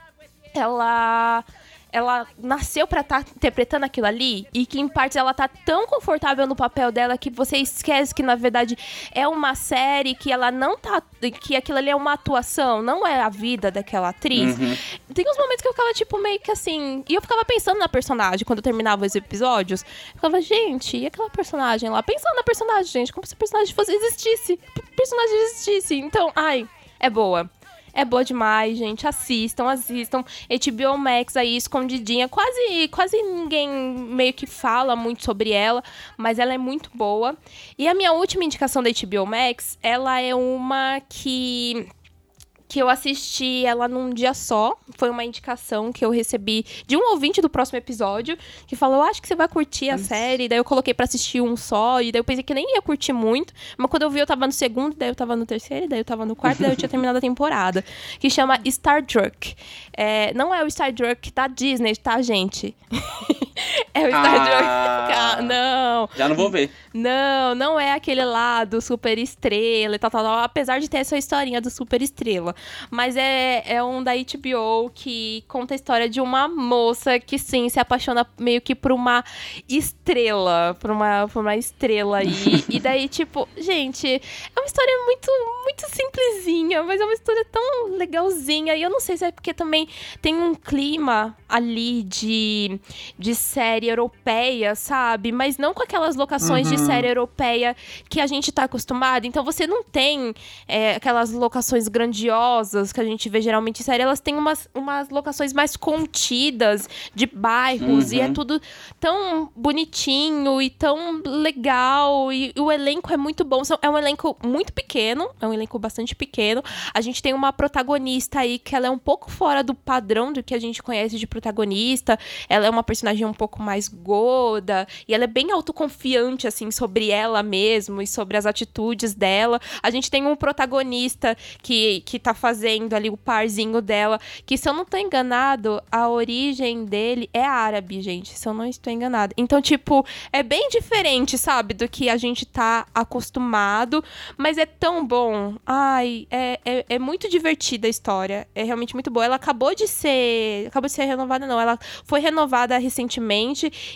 ela ela nasceu para estar tá interpretando aquilo ali e que em partes ela tá tão confortável no papel dela que você esquece que na verdade é uma série que ela não tá que aquilo ali é uma atuação, não é a vida daquela atriz. Uhum. Tem uns momentos que eu ficava tipo meio que assim, e eu ficava pensando na personagem quando eu terminava os episódios. Eu ficava, gente, e aquela personagem lá? Pensando na personagem, gente, como se a personagem fosse existisse, personagem existisse. Então, ai, é boa. É boa demais, gente. Assistam, assistam. HBO Max aí, escondidinha. Quase, quase ninguém meio que fala muito sobre ela, mas ela é muito boa. E a minha última indicação da HBO Max, ela é uma que que eu assisti ela num dia só. Foi uma indicação que eu recebi de um ouvinte do próximo episódio, que falou: Acho que você vai curtir a série. Daí eu coloquei para assistir um só, e daí eu pensei que nem ia curtir muito. Mas quando eu vi, eu tava no segundo, daí eu tava no terceiro, daí eu tava no quarto, daí eu tinha terminado a temporada. Que chama Star Trek. É, não é o Star Trek da Disney, tá, gente? é o Star ah, não. Já não vou ver. Não, não é aquele lá do Super Estrela e tal, tal, tal. Apesar de ter essa historinha do Super Estrela. Mas é, é um da HBO que conta a história de uma moça que, sim, se apaixona meio que por uma estrela. Por uma, por uma estrela aí. e daí, tipo, gente, é uma história muito, muito simplesinha, mas é uma história tão legalzinha. E eu não sei se é porque também tem um clima ali de, de série europeia, sabe? Mas não com aquelas locações uhum. de série europeia que a gente tá acostumado. Então você não tem é, aquelas locações grandiosas que a gente vê geralmente em série, elas têm umas, umas locações mais contidas, de bairros, uhum. e é uhum. tudo tão bonitinho e tão legal. E, e o elenco é muito bom. É um elenco muito pequeno, é um elenco bastante pequeno. A gente tem uma protagonista aí que ela é um pouco fora do padrão do que a gente conhece de protagonista. Ela é uma personagem um pouco mais gorda, e ela é bem autoconfiante, assim, sobre ela mesma e sobre as atitudes dela. A gente tem um protagonista que, que tá fazendo ali o parzinho dela, que se eu não tô enganado, a origem dele é árabe, gente, se eu não estou enganado. Então, tipo, é bem diferente, sabe, do que a gente tá acostumado, mas é tão bom. Ai, é, é, é muito divertida a história, é realmente muito boa. Ela acabou de ser, acabou de ser renovada, não, ela foi renovada recentemente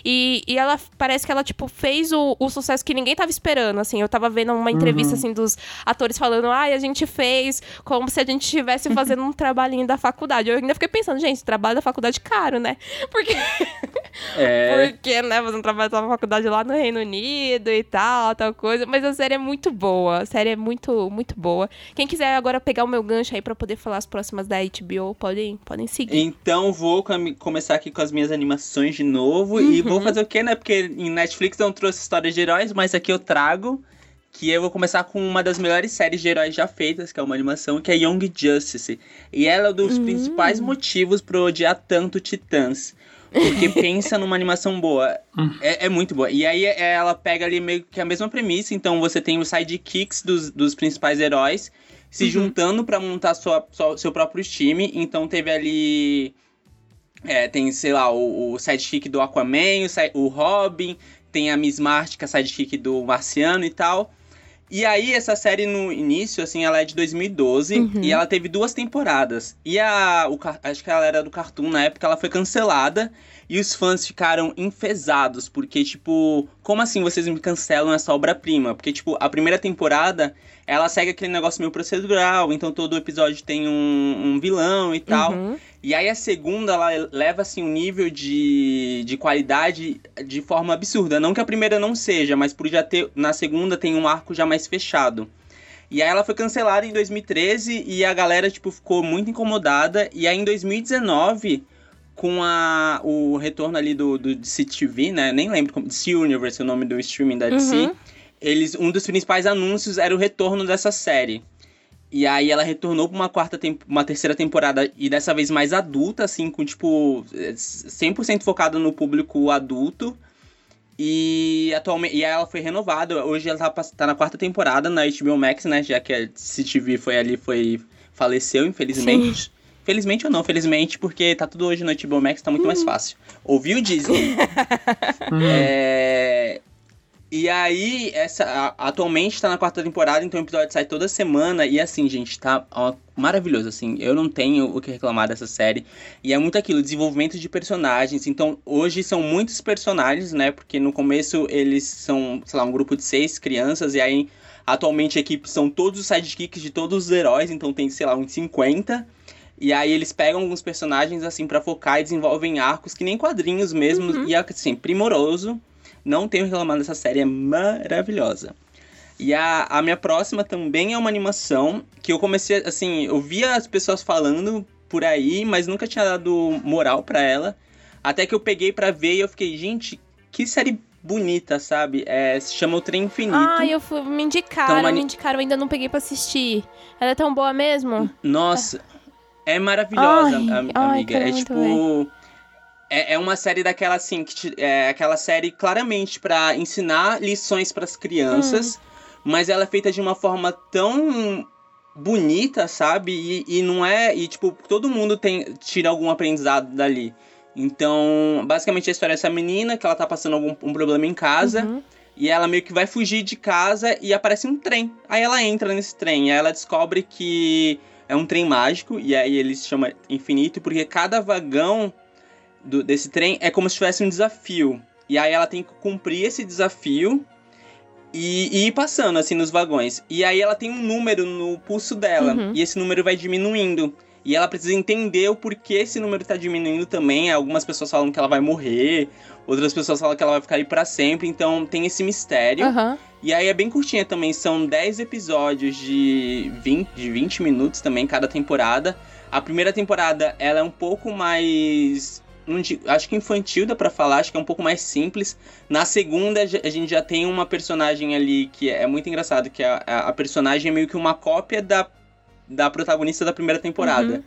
e, e ela parece que ela, tipo, fez o, o sucesso que ninguém tava esperando, assim. Eu tava vendo uma entrevista, uhum. assim, dos atores falando, ai, ah, a gente fez como se a gente estivesse fazendo um trabalhinho da faculdade. Eu ainda fiquei pensando, gente, trabalho da faculdade caro, né? Porque... É... Porque, né, fazer um trabalho da faculdade lá no Reino Unido e tal, tal coisa. Mas a série é muito boa. A série é muito, muito boa. Quem quiser agora pegar o meu gancho aí pra poder falar as próximas da HBO, podem, podem seguir. Então vou começar aqui com as minhas animações de novo. Uhum. E vou fazer o quê, né? Porque em Netflix não trouxe histórias de heróis, mas aqui eu trago que eu vou começar com uma das melhores séries de heróis já feitas, que é uma animação, que é Young Justice. E ela é um dos uhum. principais motivos para odiar tanto Titãs. Porque pensa numa animação boa. É, é, muito boa. E aí é, ela pega ali meio que a mesma premissa. Então você tem os sidekicks dos, dos principais heróis se uhum. juntando para montar sua, sua, seu próprio time. Então teve ali. É, tem, sei lá, o, o sidekick do Aquaman, o, o Robin, tem a Miss Martian, que é a sidekick do Marciano e tal. E aí, essa série no início, assim, ela é de 2012 uhum. e ela teve duas temporadas. E a. O, acho que ela era do Cartoon na época, ela foi cancelada. E os fãs ficaram enfesados, porque, tipo, como assim vocês me cancelam essa obra-prima? Porque, tipo, a primeira temporada, ela segue aquele negócio meio procedural, então todo episódio tem um, um vilão e tal. Uhum. E aí a segunda, ela leva, assim, um nível de, de qualidade de forma absurda. Não que a primeira não seja, mas por já ter. Na segunda tem um arco já mais fechado. E aí ela foi cancelada em 2013 e a galera, tipo, ficou muito incomodada. E aí em 2019 com a, o retorno ali do, do DC TV, né? Nem lembro como. DC Universe, o nome do streaming da DC. Uhum. Eles, um dos principais anúncios era o retorno dessa série. E aí ela retornou pra uma quarta uma terceira temporada e dessa vez mais adulta, assim, com tipo 100% focada no público adulto. E atualmente e ela foi renovada. Hoje ela tá, tá na quarta temporada na HBO Max, né? Já que a CTV foi ali, foi faleceu, infelizmente. Sim. Felizmente ou não, felizmente, porque tá tudo hoje no HBO Max, tá muito mais hum. fácil. Ouviu Disney? é... E aí, essa atualmente tá na quarta temporada, então o episódio sai toda semana. E assim, gente, tá ó, maravilhoso, assim. Eu não tenho o que reclamar dessa série. E é muito aquilo, desenvolvimento de personagens. Então, hoje são muitos personagens, né? Porque no começo eles são, sei lá, um grupo de seis crianças. E aí, atualmente a equipe são todos os sidekicks de todos os heróis. Então tem, sei lá, uns 50. E aí eles pegam alguns personagens assim para focar e desenvolvem arcos que nem quadrinhos mesmo. Uhum. E assim, primoroso. Não tenho reclamado dessa série, é maravilhosa. E a, a minha próxima também é uma animação que eu comecei, assim, eu via as pessoas falando por aí, mas nunca tinha dado moral para ela. Até que eu peguei para ver e eu fiquei, gente, que série bonita, sabe? É, se chama O Trem Infinito. Ah, eu fui, me indicaram, então, me indicaram, ainda não peguei para assistir. Ela é tão boa mesmo? Nossa, é maravilhosa, ai, amiga. Ai, é tipo. É, é uma série daquela assim, que te, é aquela série claramente para ensinar lições para as crianças, hum. mas ela é feita de uma forma tão bonita, sabe? E, e não é. E, tipo, todo mundo tem tira algum aprendizado dali. Então, basicamente a história é essa menina que ela tá passando algum um problema em casa. Uhum. E ela meio que vai fugir de casa e aparece um trem. Aí ela entra nesse trem. Aí ela descobre que é um trem mágico, e aí ele se chama Infinito, porque cada vagão do, desse trem é como se tivesse um desafio. E aí ela tem que cumprir esse desafio e, e ir passando, assim, nos vagões. E aí ela tem um número no pulso dela, uhum. e esse número vai diminuindo. E ela precisa entender o porquê esse número está diminuindo também. Algumas pessoas falam que ela vai morrer, outras pessoas falam que ela vai ficar aí para sempre. Então tem esse mistério. Uhum. E aí é bem curtinha também. São 10 episódios de 20, de 20 minutos também, cada temporada. A primeira temporada ela é um pouco mais. Acho que infantil dá pra falar, acho que é um pouco mais simples. Na segunda, a gente já tem uma personagem ali que é muito engraçado, que é a, a personagem é meio que uma cópia da da protagonista da primeira temporada. Uhum.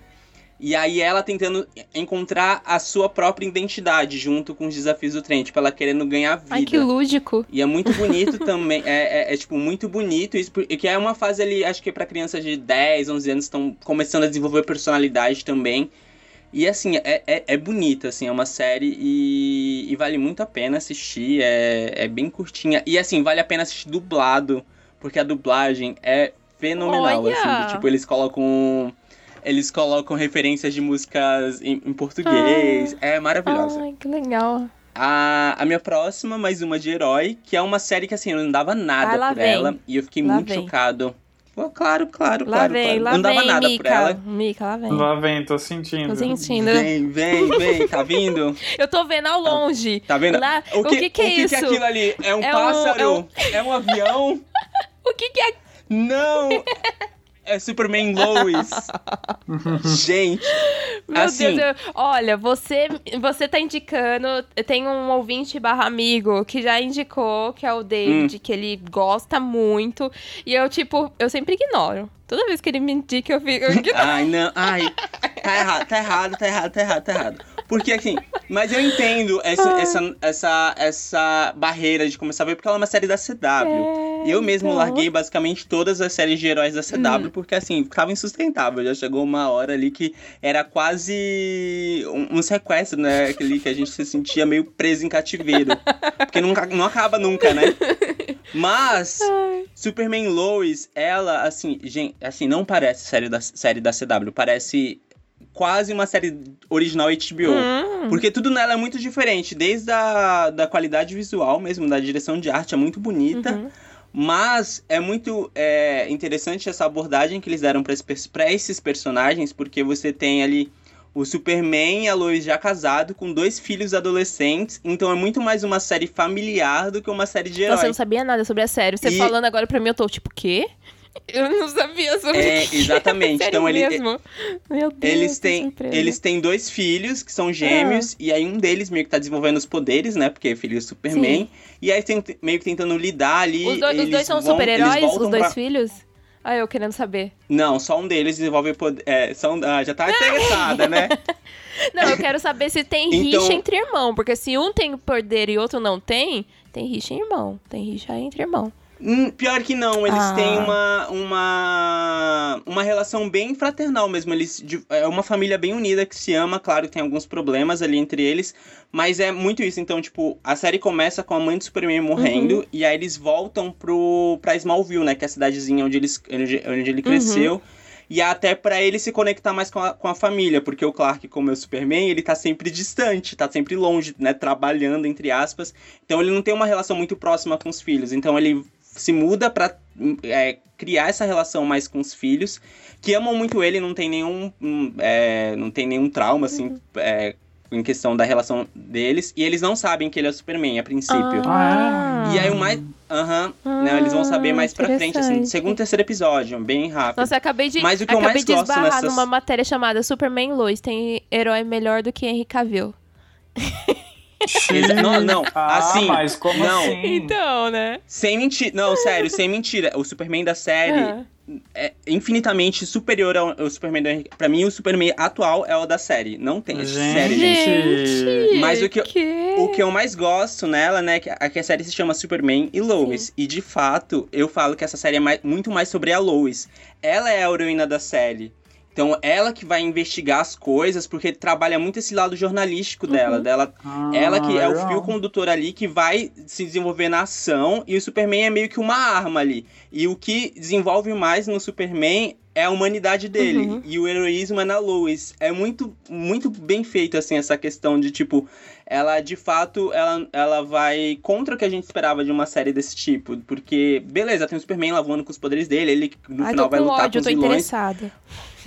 E aí ela tentando encontrar a sua própria identidade junto com os desafios do trem, tipo, ela querendo ganhar vida. Ai, que lúdico. E é muito bonito também, é, é, é, tipo, muito bonito isso, que é uma fase ali, acho que para crianças de 10, 11 anos estão começando a desenvolver personalidade também. E assim, é, é, é bonita, assim, é uma série e, e, vale muito a pena assistir, é, é bem curtinha. E assim, vale a pena assistir dublado, porque a dublagem é fenomenal, Olha! assim, tipo, eles colocam eles colocam referências de músicas em, em português. Ah. É maravilhosa. Ai, que legal. A, a minha próxima, mais uma de herói, que é uma série que assim, eu não dava nada Ah, lá por vem. ela. E eu fiquei Lá muito vem. chocado. Pô, claro, claro, Lá claro. vem, claro. lá não dava vem, nada por Mica. ela. Mica, lá vem. Lá vem, tô sentindo. Tô sentindo. Vem, vem, vem, tá vindo? Eu tô vendo ao longe. Tá vendo? Lá, o que, o que, que é o que isso? que é aquilo ali? É um É um- pássaro? é um- É um avião? O que, que é Não! É Superman Lois. Gente, Meu Assim- Deus, eu- olha, você, você tá indicando. Tem um ouvinte barra amigo que já indicou, que é o Hum. David, que ele gosta muito. E eu, tipo, eu sempre ignoro. Toda vez que ele me indica, eu fico. Eu ignoro. Ai, não. Ai, tá errado, tá errado, tá errado, tá errado, tá errado. Porque assim, mas eu entendo essa, essa, essa, essa barreira de começar a ver, porque ela é uma série da CW. É, eu mesmo então. larguei basicamente todas as séries de heróis da CW, porque assim, ficava insustentável. Já chegou uma hora ali que era quase um, um sequestro, né? Aquele que a gente se sentia meio preso em cativeiro. Porque nunca, não acaba nunca, né? Mas. Superman Lois, ela, assim, gente, assim, não parece série da, série da CW, parece quase uma série original HBO. Hum, Porque tudo nela é muito diferente, desde a da qualidade visual mesmo, da direção de arte, é muito bonita. uhum. Mas é muito é, interessante essa abordagem que eles deram para esses personagens, porque você tem ali o Superman e a Lois já casado, com dois filhos adolescentes. Então é muito mais uma série familiar do que uma série de herói. Nossa, eu não sabia nada sobre a série. Você E- falando agora pra mim, eu tô tipo, quê? Eu não sabia sobre É, exatamente. Sério então ele, mesmo? Meu Deus, Eles têm, eles têm dois filhos que são gêmeos, e aí um deles meio que tá desenvolvendo os poderes, né? Porque é filho do Superman. Sim. E aí tem meio que tentando lidar ali. Os, dois- os dois são super-heróis, os dois pra- filhos? Ah, eu querendo saber. Não, só um deles desenvolve poder. É, são, ah, já tá interessada, né? Não, eu quero saber se tem Então- rixa entre irmão. Porque se um tem poder e outro não tem, tem rixa em irmão. Tem rixa entre irmão. Hum, Pior que não, eles Ah. têm uma, uma, uma relação bem fraternal mesmo. Eles, é uma família bem unida que se ama, claro, tem alguns problemas ali entre eles, mas é muito isso. Então, tipo, a série começa com a mãe do Superman morrendo, Uhum. e aí eles voltam pro, pra Smallville, né? Que é a cidadezinha onde, eles, onde, onde Uhum. ele cresceu. E até pra ele se conectar mais com a, com a família, porque o Clark, como é o Superman, ele tá sempre distante, tá sempre longe, né? Trabalhando, entre aspas. Então ele não tem uma relação muito próxima com os filhos. Então ele se muda pra é, criar essa relação mais com os filhos, que amam muito ele, não tem nenhum, hum, é, não tem nenhum trauma, assim, é, em questão da relação deles. E eles não sabem que ele é o Superman, a princípio. Ah, E aí o mais... Aham, não, eles vão saber mais pra frente, assim, interessante. segundo e terceiro episódio, bem rápido. Nossa, eu acabei de, Mas o que eu acabei mais de gosto esbarrar nessas- numa matéria chamada Superman Lois. Tem herói melhor do que Henry Cavill. Exa- não, não, Ah, assim, mas como não. assim? Então, né? Sem mentira. Não, sério, sem mentira. O Superman da série Ah. é infinitamente superior ao, ao Superman do Henry. Pra mim, o Superman atual é o da série. Não tem. Gente. Sério, gente. Gente, Mas o que eu- que... O que eu mais gosto nela, né, que a, que a série se chama Superman e Lois. E de fato, eu falo que essa série é mais- muito mais sobre a Lois. Ela é a heroína da série. Então, ela que vai investigar as coisas, porque trabalha muito esse lado jornalístico dela. Uhum. dela Ah, ela que é o fio condutor ali que vai se desenvolver na ação e o Superman é meio que uma arma ali. E o que desenvolve mais no Superman é a humanidade dele Uhum. e o heroísmo é na Lois. É muito muito bem feito assim essa questão de tipo ela de fato ela, ela vai contra o que a gente esperava de uma série desse tipo, porque beleza, tem o Superman lá voando com os poderes dele, ele no Ai, final vai lutar ódio, com os tô vilões. interessada.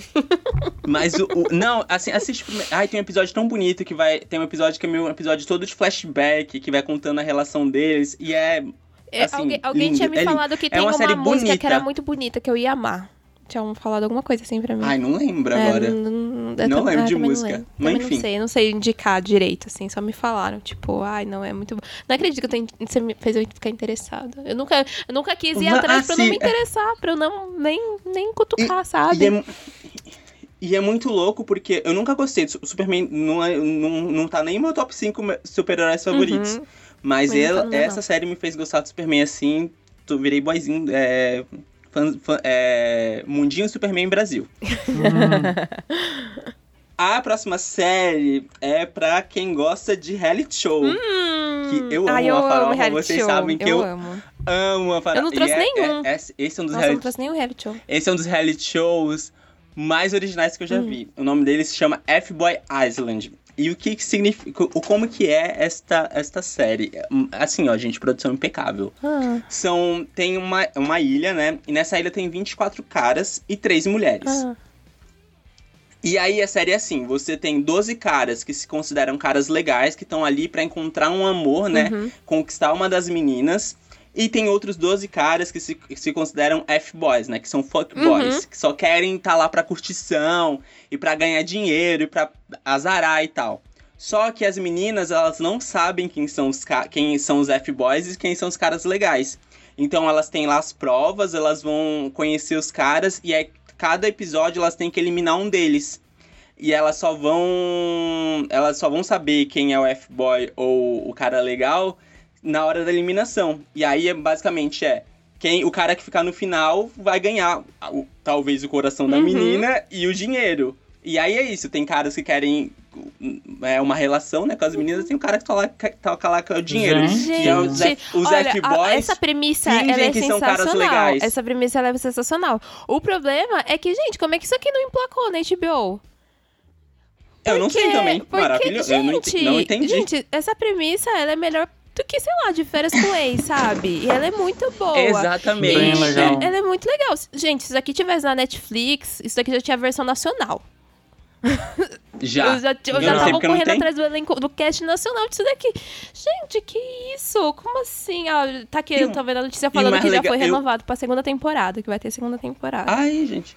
Mas o, o- Não, assim, assiste. Ai, tem um episódio tão bonito que vai. Tem um episódio que é um episódio todo de flashback, que vai contando a relação deles. E é. É, Assim, alguém tinha me É falado que É tem uma uma, música que era bonita. muito bonita, que eu ia amar. Tinham falado alguma coisa assim pra mim. Ai, não lembro É, agora. não, não- lembro ah, de música, Não lembro. mas enfim. não sei, eu não sei indicar direito, assim, só me falaram. Tipo, ai, não, é muito bom. Não acredito que eu tenho, você me fez eu ficar interessada. Eu nunca, eu nunca quis ir Ah, atrás pra eu não sim. me interessar, pra eu não nem, nem cutucar, E sabe? é, mu- E é muito louco porque eu nunca gostei do Superman, não, é, não, não tá nem no meu top 5 super-heróis favoritos. Uhum. Mas ela, essa série me fez gostar do Superman assim, tu virei boyzinho, é, fã, fã, é, Mundinho Superman Brasil. A próxima série é pra quem gosta de reality show. Hum, que eu amo ai, eu a amo vocês show. sabem que eu, eu amo. amo a farofa. Eu não trouxe é, nenhum. É, é, esse é um dos Nossa, reality... eu não trouxe nenhum reality show. Esse é um dos reality shows mais originais que eu já hum. vi. O nome dele se chama F-Boy Island. E o que, que significa, o como que é esta, esta série? Assim, ó, gente, produção impecável. Ah. São, tem uma, uma ilha, né? E nessa ilha tem 24 caras e 3 mulheres. Ah. E aí a série é assim, você tem 12 caras que se consideram caras legais, que estão ali para encontrar um amor, né? Uhum. Conquistar uma das meninas. E tem outros 12 caras que se, que se consideram F-boys, né? Que são fuckboys. Uhum. Que só querem estar tá lá pra curtição e para ganhar dinheiro e pra azarar e tal. Só que as meninas, elas não sabem quem são os, quem são os F-boys e quem são os caras legais. Então elas têm lá as provas, elas vão conhecer os caras e aí cada episódio elas têm que eliminar um deles. E elas só vão. Elas só vão saber quem é o F-Boy ou o cara legal na hora da eliminação. E aí, basicamente, é. Quem, o cara que ficar no final vai ganhar o, talvez o coração da Uhum. menina e o dinheiro. E aí é isso, tem caras que querem é, uma relação né, com as meninas, tem o cara que tá lá, que toca lá com o dinheiro. Gente. É os, F- os olha, a- F-boys. essa premissa ela é sensacional. Essa premissa é sensacional. O problema é que, gente, como é que isso aqui não emplacou na HBO? Eu não sei Porque- também. porque, Maravilhoso. eu gente, não entendi. Gente, essa premissa ela é melhor do que, sei lá, de férias com ex, sabe? E ela é muito boa. Exatamente. Bem legal. Ela é muito legal. Gente, se isso aqui tivesse na Netflix, isso aqui já tinha a versão nacional. Já. Eu já, eu Eu já tava correndo atrás do elenco do cast nacional disso daqui. Gente, que isso? Como assim? Ah, tá aqui, E eu tô vendo a notícia falando que já legal- foi eu- renovado pra segunda temporada, que vai ter segunda temporada. Ai, gente.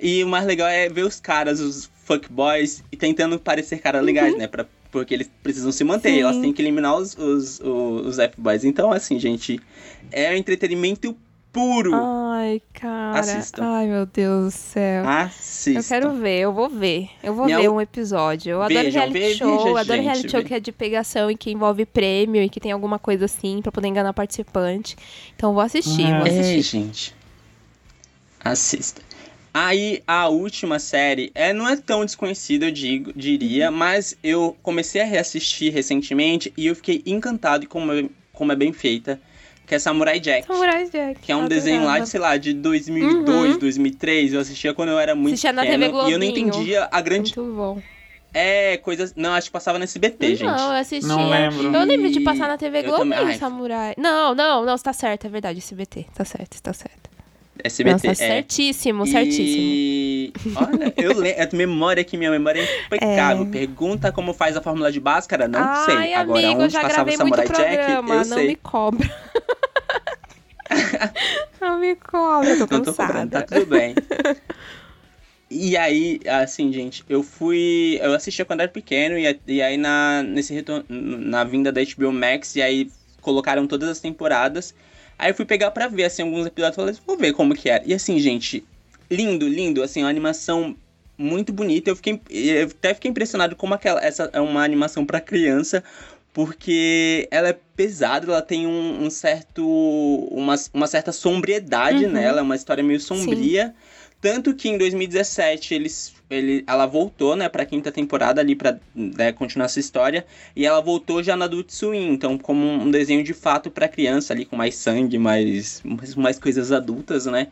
E o mais legal é ver os caras, os fuckboys, e tentando parecer caras legais, né? Pra, porque eles precisam se manter. Sim. elas têm que eliminar os, os, os, os F-boys. Então, assim, gente, é um entretenimento puro. Ai, cara. Assistam. Ai, meu Deus do céu. Assistam. Eu quero ver, eu vou ver. Eu vou Minha ver um episódio. Eu adoro Vejam, reality ve- show, veja, eu adoro gente, reality show que é de pegação e que envolve prêmio e que tem alguma coisa assim pra poder enganar participante. Então eu vou assistir, Ah. vou É, assistir. gente. Assista. Aí, a última série é, não é tão desconhecida, eu digo, diria, mas eu comecei a reassistir recentemente e eu fiquei encantado com como é, como é bem feita, que é Samurai Jack. Samurai Jack. Que é um desenho lá de, sei lá, de 2002, Uhum. 2003. Eu assistia quando eu era muito Assistia na pequeno. TV e eu não entendia a grande... Muito bom. É, coisas... Não, acho que passava no SBT, gente. Não, eu assistia. Não lembro. Eu lembro de passar na TV Eu Globinho, também. Ai. Samurai. Não, não, não, você tá certo, é verdade, SBT. Tá certo, tá certo. SBT, Nossa, é. certíssimo, certíssimo. E... Olha, eu lembro... A memória aqui, minha memória é impecável. É. Pergunta como faz a fórmula de Bhaskara, não Ai, sei. Agora, amigo, onde já passava o Samurai Jack, programa, eu não sei. me cobra. não me cobra, eu tô Não tô cobrando, tá tudo bem. E aí, assim, gente, eu fui. Eu assistia quando era pequeno, e, e aí na, nesse retorno, na vinda da HBO Max, e aí colocaram todas as temporadas. Aí eu fui pegar pra ver, assim, alguns episódios e falei, vou ver como que era. E assim, gente, lindo, lindo, assim, uma animação muito bonita. Eu fiquei. Eu até fiquei impressionado como aquela. Essa é uma animação pra criança. Porque ela é pesada, ela tem um, um certo. Uma, uma certa sombriedade Uhum. nela, é uma história meio sombria. Tanto que em 2017 eles, ele, ela voltou, né, pra quinta temporada ali pra né, continuar essa história. E ela voltou já na Adult Swim, então como um desenho de fato pra criança ali, com mais sangue, mais, mais, coisas adultas, né.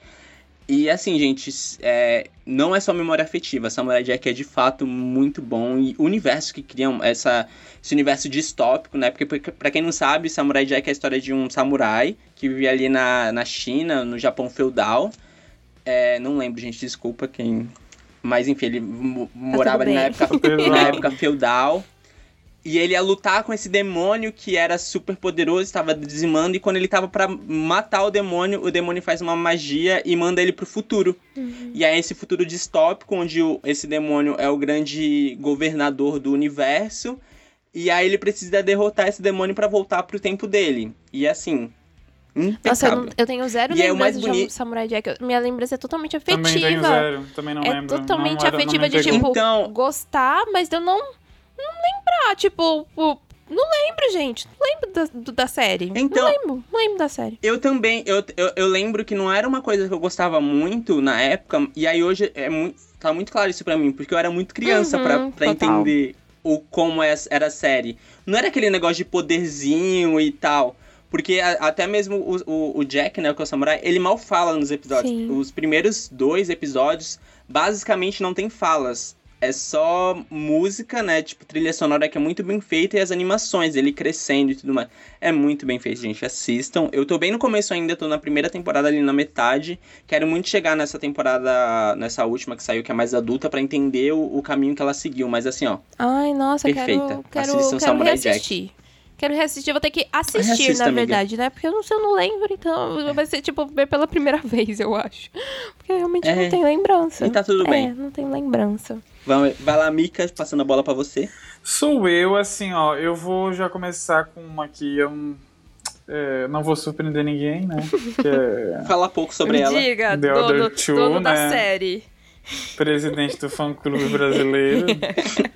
E assim, gente, é, não é só memória afetiva. Samurai Jack é de fato muito bom. E o universo que criam, essa, esse universo distópico, né? Porque, pra quem não sabe, Samurai Jack é a história de um samurai que vivia ali na, na China, no Japão feudal. É, não lembro, gente, desculpa quem. Mas enfim, ele mo- morava ali na época, Pesado. na época feudal. E ele ia lutar com esse demônio que era super poderoso, estava dizimando, e quando ele tava pra matar o demônio, o demônio faz uma magia e manda ele pro futuro. E aí esse futuro distópico, onde o- esse demônio é o grande governador do universo, e aí ele precisa derrotar esse demônio pra voltar pro tempo dele. E assim, Nossa, eu, eu, tenho zero e lembrança é de Samurai Jack. Minha lembrança é totalmente afetiva. Também tenho zero, também não é lembro. É totalmente não afetiva era, de, tipo, então... gostar, mas eu não, não lembrar, tipo, não lembro, gente. Não lembro da, da série. Então, não lembro. Não lembro da série. Eu também. Eu, eu, eu, lembro que não era uma coisa que eu gostava muito na época. E aí hoje é muito, tá muito claro isso pra mim. Porque eu era muito criança uhum, pra, pra entender o como é, era a série. Não era aquele negócio de poderzinho e tal. Porque a, até mesmo o, o, o, Jack, né, que é o samurai, ele mal fala nos episódios. Sim. Os primeiros dois episódios, basicamente, não tem falas é só música, né? Tipo, trilha sonora que é muito bem feita e as animações, ele crescendo e tudo mais. É muito bem feito, gente. Assistam. Eu tô bem no começo ainda, tô na primeira temporada ali na metade. Quero muito chegar nessa temporada, nessa última que saiu, que é mais adulta, para entender o, o, caminho que ela seguiu. Mas assim, ó. Ai, nossa, perfeita. quero, quero, Assistam quero Samurai reassistir. Jack. Quero reassistir, vou ter que assistir, Assista, na verdade, amiga. né? Porque eu não, eu não lembro, então vai ser tipo ver pela primeira vez, eu acho. Porque realmente é. não tenho lembrança. E tá tudo é, bem. não tenho lembrança. Vai, vai lá, Mika, passando a bola para você. Sou eu, assim, ó. Eu vou já começar com uma que eu é, não vou surpreender ninguém, né? É... Fala pouco sobre ela. Diga, The dono, Two, dono né? da série. Presidente do fã clube brasileiro.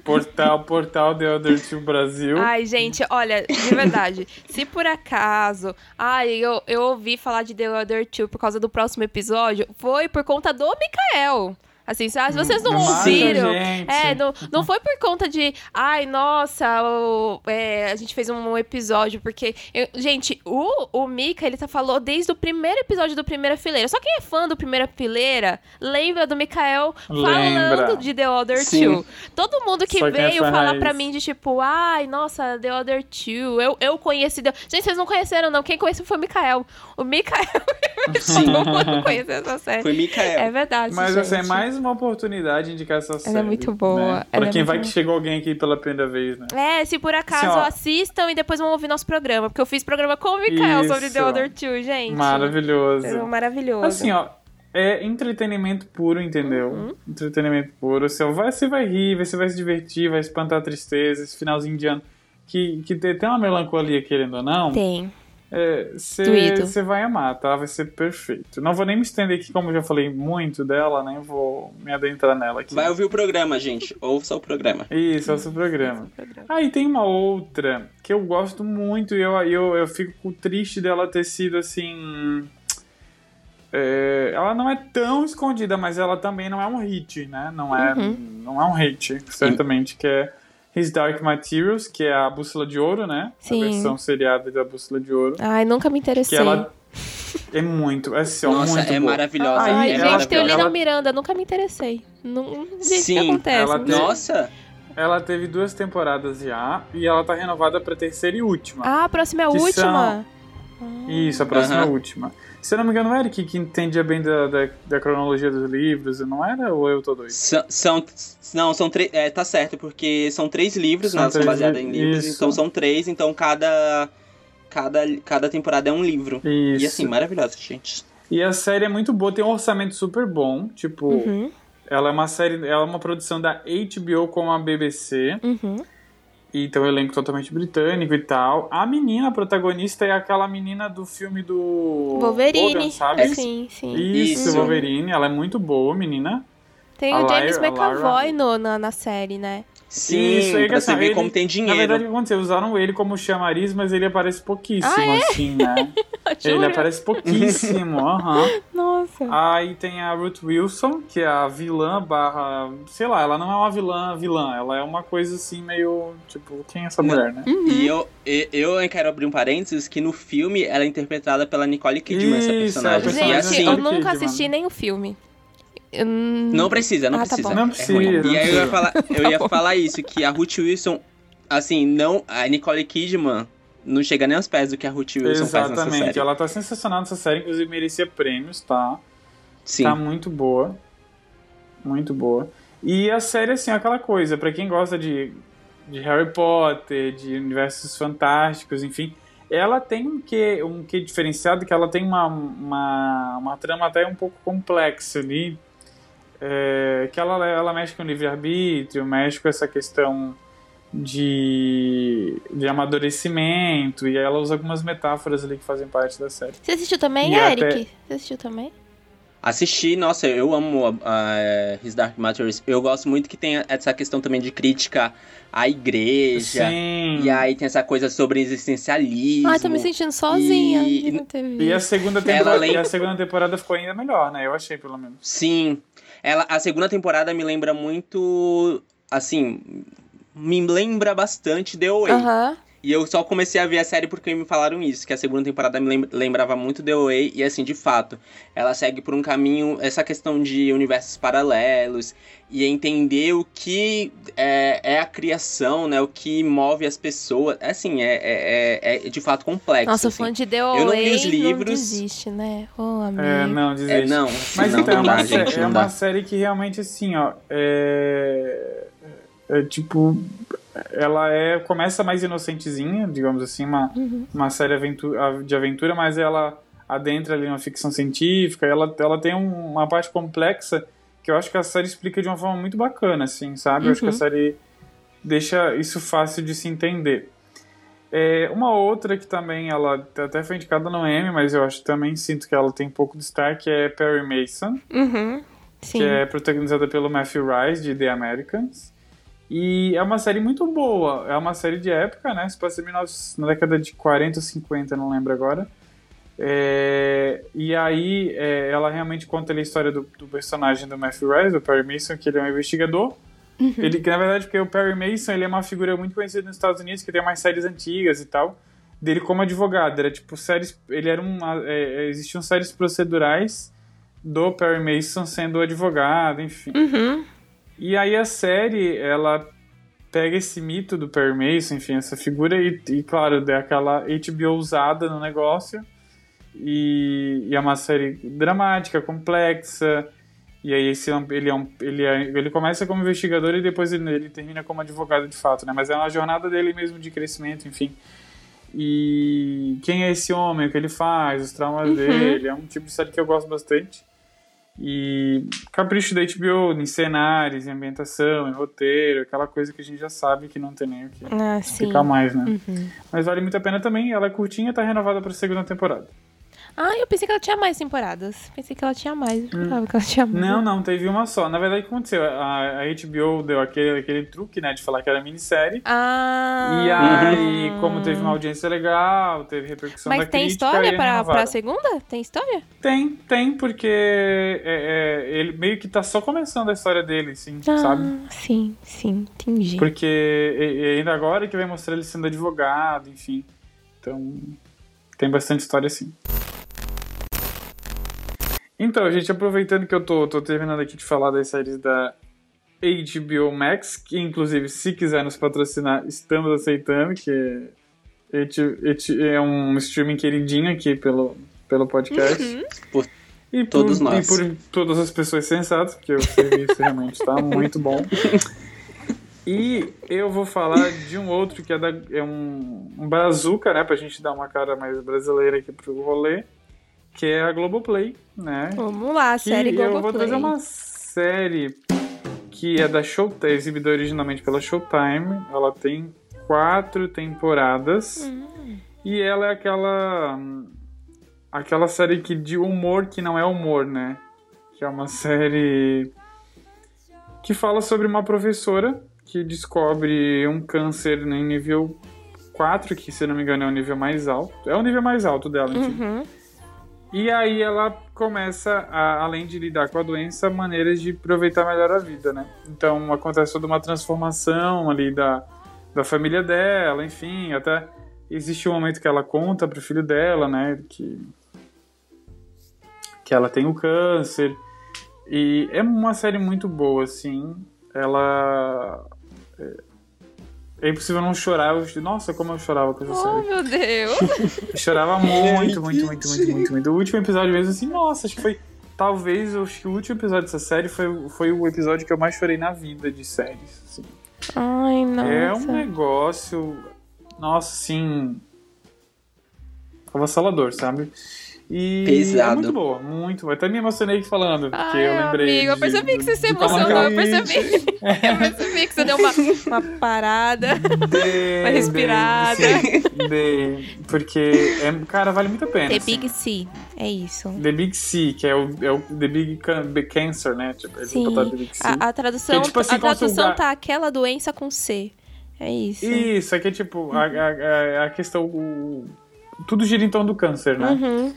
portal, portal The Other Two Brasil. Ai, gente, olha, de verdade. se por acaso. Ai, eu, eu ouvi falar de The Other Two por causa do próximo episódio, foi por conta do Mikael. Assim, se vocês não ouviram. É, não, não foi por conta de. Ai, nossa, o, é, a gente fez um episódio, porque. Eu, gente, o, o Mika, ele tá falou desde o primeiro episódio do Primeira Fileira. Só quem é fã do Primeira Fileira lembra do Mikael falando de The Other Sim. Two. Todo mundo que Só veio é falar pra mim de tipo, ai, nossa, The Other Two. Eu, eu conheci. The... Gente, vocês não conheceram, não. Quem conheceu foi o Mikael. O Mikael. Todo mundo conheceu essa série. Foi Mikael. É verdade. Mas gente. assim, é mais uma oportunidade de indicar essa série. Ela é muito boa. Né? Pra é quem vai boa. que chegou alguém aqui pela primeira vez, né? É, se por acaso assim, assistam e depois vão ouvir nosso programa. Porque eu fiz programa com o Mikael Isso. sobre The Other Two, gente. Maravilhoso. É maravilhoso. Assim, ó, é entretenimento puro, entendeu? Uhum. Entretenimento puro. Você vai, você vai rir, você vai se divertir, vai espantar a tristeza, esse finalzinho de ano. Que, que tem uma melancolia, querendo ou não. Tem. Você é, vai amar, tá? Vai ser perfeito. Não vou nem me estender aqui, como eu já falei muito dela, nem vou me adentrar nela aqui. Vai ouvir o programa, gente. Ouça o programa. Isso, ouça o programa. Ah, e tem uma outra que eu gosto muito e eu, eu, eu fico triste dela ter sido assim. É, ela não é tão escondida, mas ela também não é um hit, né? Não é, uhum. não é um hit, certamente, que é His Dark Materials, que é a Bússola de Ouro, né? Sim. A versão seriada da Bússola de Ouro. Ai, nunca me interessei. Que ela é muito, é assim, Nossa, muito é boa. maravilhosa. Ai, é gente, tem o Lina Miranda, nunca me interessei. Não, gente, Sim, o que acontece? Ela te... Nossa! Ela teve duas temporadas já e ela tá renovada pra terceira e última. Ah, a próxima é a última? São... Isso, a próxima é a última. Se eu não me engano, o Eric que entendia bem da, da, da, cronologia dos livros, não era? Ou eu tô doido? São, são não, são três. É, tá certo, porque são três livros, são, né, são baseados em livros, Isso. então são três, então cada, cada, cada temporada é um livro. Isso. E assim, maravilhoso, gente. E a série é muito boa, tem um orçamento super bom, tipo. Uhum. Ela é uma série, ela é uma produção da HBO com a BBC. Uhum. Então, elenco totalmente britânico e tal. A menina protagonista é aquela menina do filme do. Wolverine. Logan, sabe? Sim, sim. Isso, Isso, Wolverine. Ela é muito boa, menina. Tem a o James McAvoy no, na, na série, né? Sim, Isso, ele, pra você ver ele, como tem dinheiro. Na verdade, o que aconteceu? Usaram ele como chamariz, mas ele aparece pouquíssimo, ah, é? assim, né? ele aparece pouquíssimo, aham. Uhum. Nossa. Aí tem a Ruth Wilson, que é a vilã barra... Sei lá, ela não é uma vilã vilã, ela é uma coisa assim meio... Tipo, quem é essa mulher, né? Uhum. E eu, eu, eu quero abrir um parênteses que no filme ela é interpretada pela Nicole Kidman, Isso, essa personagem. Gente, e assim, eu nunca assisti nem o filme. Não precisa, não ah, tá precisa. Tá não precisa. É e aí eu ia falar, eu ia falar isso, que a Ruth Wilson, assim, não. A Nicole Kidman não chega nem aos pés do que a Ruth Wilson Exatamente. faz nessa série. Ela tá sensacional nessa série, inclusive merecia prêmios, tá? Sim. Tá muito boa. Muito boa. E a série, assim, é aquela coisa, para quem gosta de, de Harry Potter, de universos fantásticos, enfim, ela tem um que um que diferenciado que ela tem uma, uma, uma trama até um pouco complexa ali é, que ela, ela mexe com livre-arbítrio, mexe com essa questão de, de amadurecimento, e ela usa algumas metáforas ali que fazem parte da série. Você assistiu também, e Eric? Até... Você assistiu também? Assisti, nossa, eu amo a, a, His Dark Materials. Eu gosto muito que tem essa questão também de crítica à igreja. Sim. E aí tem essa coisa sobre existencialismo. Ai, tô me sentindo sozinha. E, e a segunda temporada, e a segunda temporada ficou ainda melhor, né? Eu achei, pelo menos. Sim. Ela, a segunda temporada me lembra muito. Assim. Me lembra bastante The Away. Aham. E eu só comecei a ver a série porque me falaram isso, que a segunda temporada me lembrava muito The Way, e assim, de fato, ela segue por um caminho, essa questão de universos paralelos, e entender o que é, é a criação, né, o que move as pessoas, assim, é, é, é, é de fato complexo. Nossa, assim. fã de The Way eu não li os livros. não desiste, né? Oh, amigo. É, não, desiste. É, não, Mas não, então, não é, uma, dá, série, gente, é uma série que realmente, assim, ó, é... é tipo ela é começa mais inocentezinha, digamos assim, uma, uhum. uma série aventura, de aventura, mas ela adentra ali uma ficção científica, ela, ela tem um, uma parte complexa que eu acho que a série explica de uma forma muito bacana, assim, sabe? Uhum. Eu acho que a uhum. série deixa isso fácil de se entender. É, uma outra que também ela até foi indicada no Emmy, mas eu acho também sinto que ela tem pouco destaque é Perry Mason, uhum. que é protagonizada pelo Matthew Rice de The Americans. E é uma série muito boa. É uma série de época, né? Se passa na década de 40 ou 50, não lembro agora. É, e aí é, ela realmente conta a história do, do, personagem do Matthew Rice, do Perry Mason, que ele é um investigador. Uhum. Ele, que na verdade, porque o Perry Mason ele é uma figura muito conhecida nos Estados Unidos, que tem umas séries antigas e tal, dele como advogado. Era tipo séries. Ele era uma. É, existiam séries procedurais do Perry Mason sendo advogado, enfim. Uhum. E aí a série, ela pega esse mito do Perry Mason, enfim, essa figura, e, e claro, dá aquela HBO usada no negócio. E, e, é uma série dramática, complexa. E aí esse, ele, é um, ele, é, ele começa como investigador e depois ele, ele, termina como advogado de fato, né? Mas é uma jornada dele mesmo de crescimento, enfim. E quem é esse homem, o que ele faz, os traumas uhum. dele, é um tipo de série que eu gosto bastante. E capricho da HBO em cenários, em ambientação, em roteiro, aquela coisa que a gente já sabe que não tem nem o que ah, explicar mais, né? Uhum. Mas vale muito a pena também. Ela é curtinha, tá renovada pra segunda temporada. Ah, eu pensei que ela tinha mais temporadas. Pensei que ela tinha mais. Eu hum. que ela tinha mais. Não, não, teve uma só. Na verdade, o que aconteceu? A, a HBO deu aquele, aquele truque, né, de falar que era minissérie. Ah. E aí, como teve uma audiência legal, teve repercussão Mas da tem crítica, história pra, pra segunda? Tem história? Tem, tem, porque é, é, ele meio que tá só começando a história dele, assim, ah, sabe? Sim, sim, entendi. Porque ainda agora que vai mostrar ele sendo advogado, enfim. Então, tem bastante história assim. Então, gente, aproveitando que eu tô, tô terminando aqui de falar das séries da HBO Max, que inclusive, se quiser nos patrocinar, estamos aceitando, que é um streaming queridinho aqui pelo, pelo podcast. Uhum. Por e todos por, nós. E por todas as pessoas sensatas, porque o serviço realmente está muito bom. E eu vou falar de um outro que é, da, é um, um brazuca, né? Pra gente dar uma cara mais brasileira aqui pro rolê que é a Globoplay, né? Vamos lá, série Globoplay. Eu vou trazer uma série que é da Showtime, exibida originalmente pela Showtime. Ela tem quatro temporadas hum. e ela é aquela aquela série que de humor que não é humor, né? Que é uma série que fala sobre uma professora que descobre um câncer em nível 4, que se não me engano é o nível mais alto. É o nível mais alto dela, uhum. E aí ela começa, a, além de lidar com a doença, maneiras de aproveitar melhor a vida, né? Então acontece toda uma transformação ali da, da família dela, enfim, até existe um momento que ela conta pro filho dela, né, que que ela tem o câncer. E é uma série muito boa, assim. Ela é impossível não chorar. Eu, nossa, como eu chorava com essa oh, série. Oh, meu Deus! Eu chorava muito, muito, muito, muito, muito, muito. O último episódio mesmo, assim, nossa, acho que foi. Talvez, acho que o último episódio dessa série foi, foi o episódio que eu mais chorei na vida de séries. Assim. Ai, nossa. É um negócio. Nossa, assim. Avassalador, sabe? E Pesado. é muito boa, muito boa. Até me emocionei falando, porque Ai, eu lembrei. Amigo, eu de- percebi que você se de emocionou, eu percebi. Eu percebi que você deu uma, uma parada. Dei, Uma respirada. dei. porque, é, cara, vale muito a pena. The assim. Big C, é isso. The Big C, que é o, é o The Big, Can- Big Cancer, né? Tipo, eles Sim. botaram The Big C. A, a tradução, Que, tipo assim, a tradução tá aquela doença com C. É isso. Isso, é que tipo, a, a, a- a questão. o- tudo gira em torno do câncer, né? Uhum.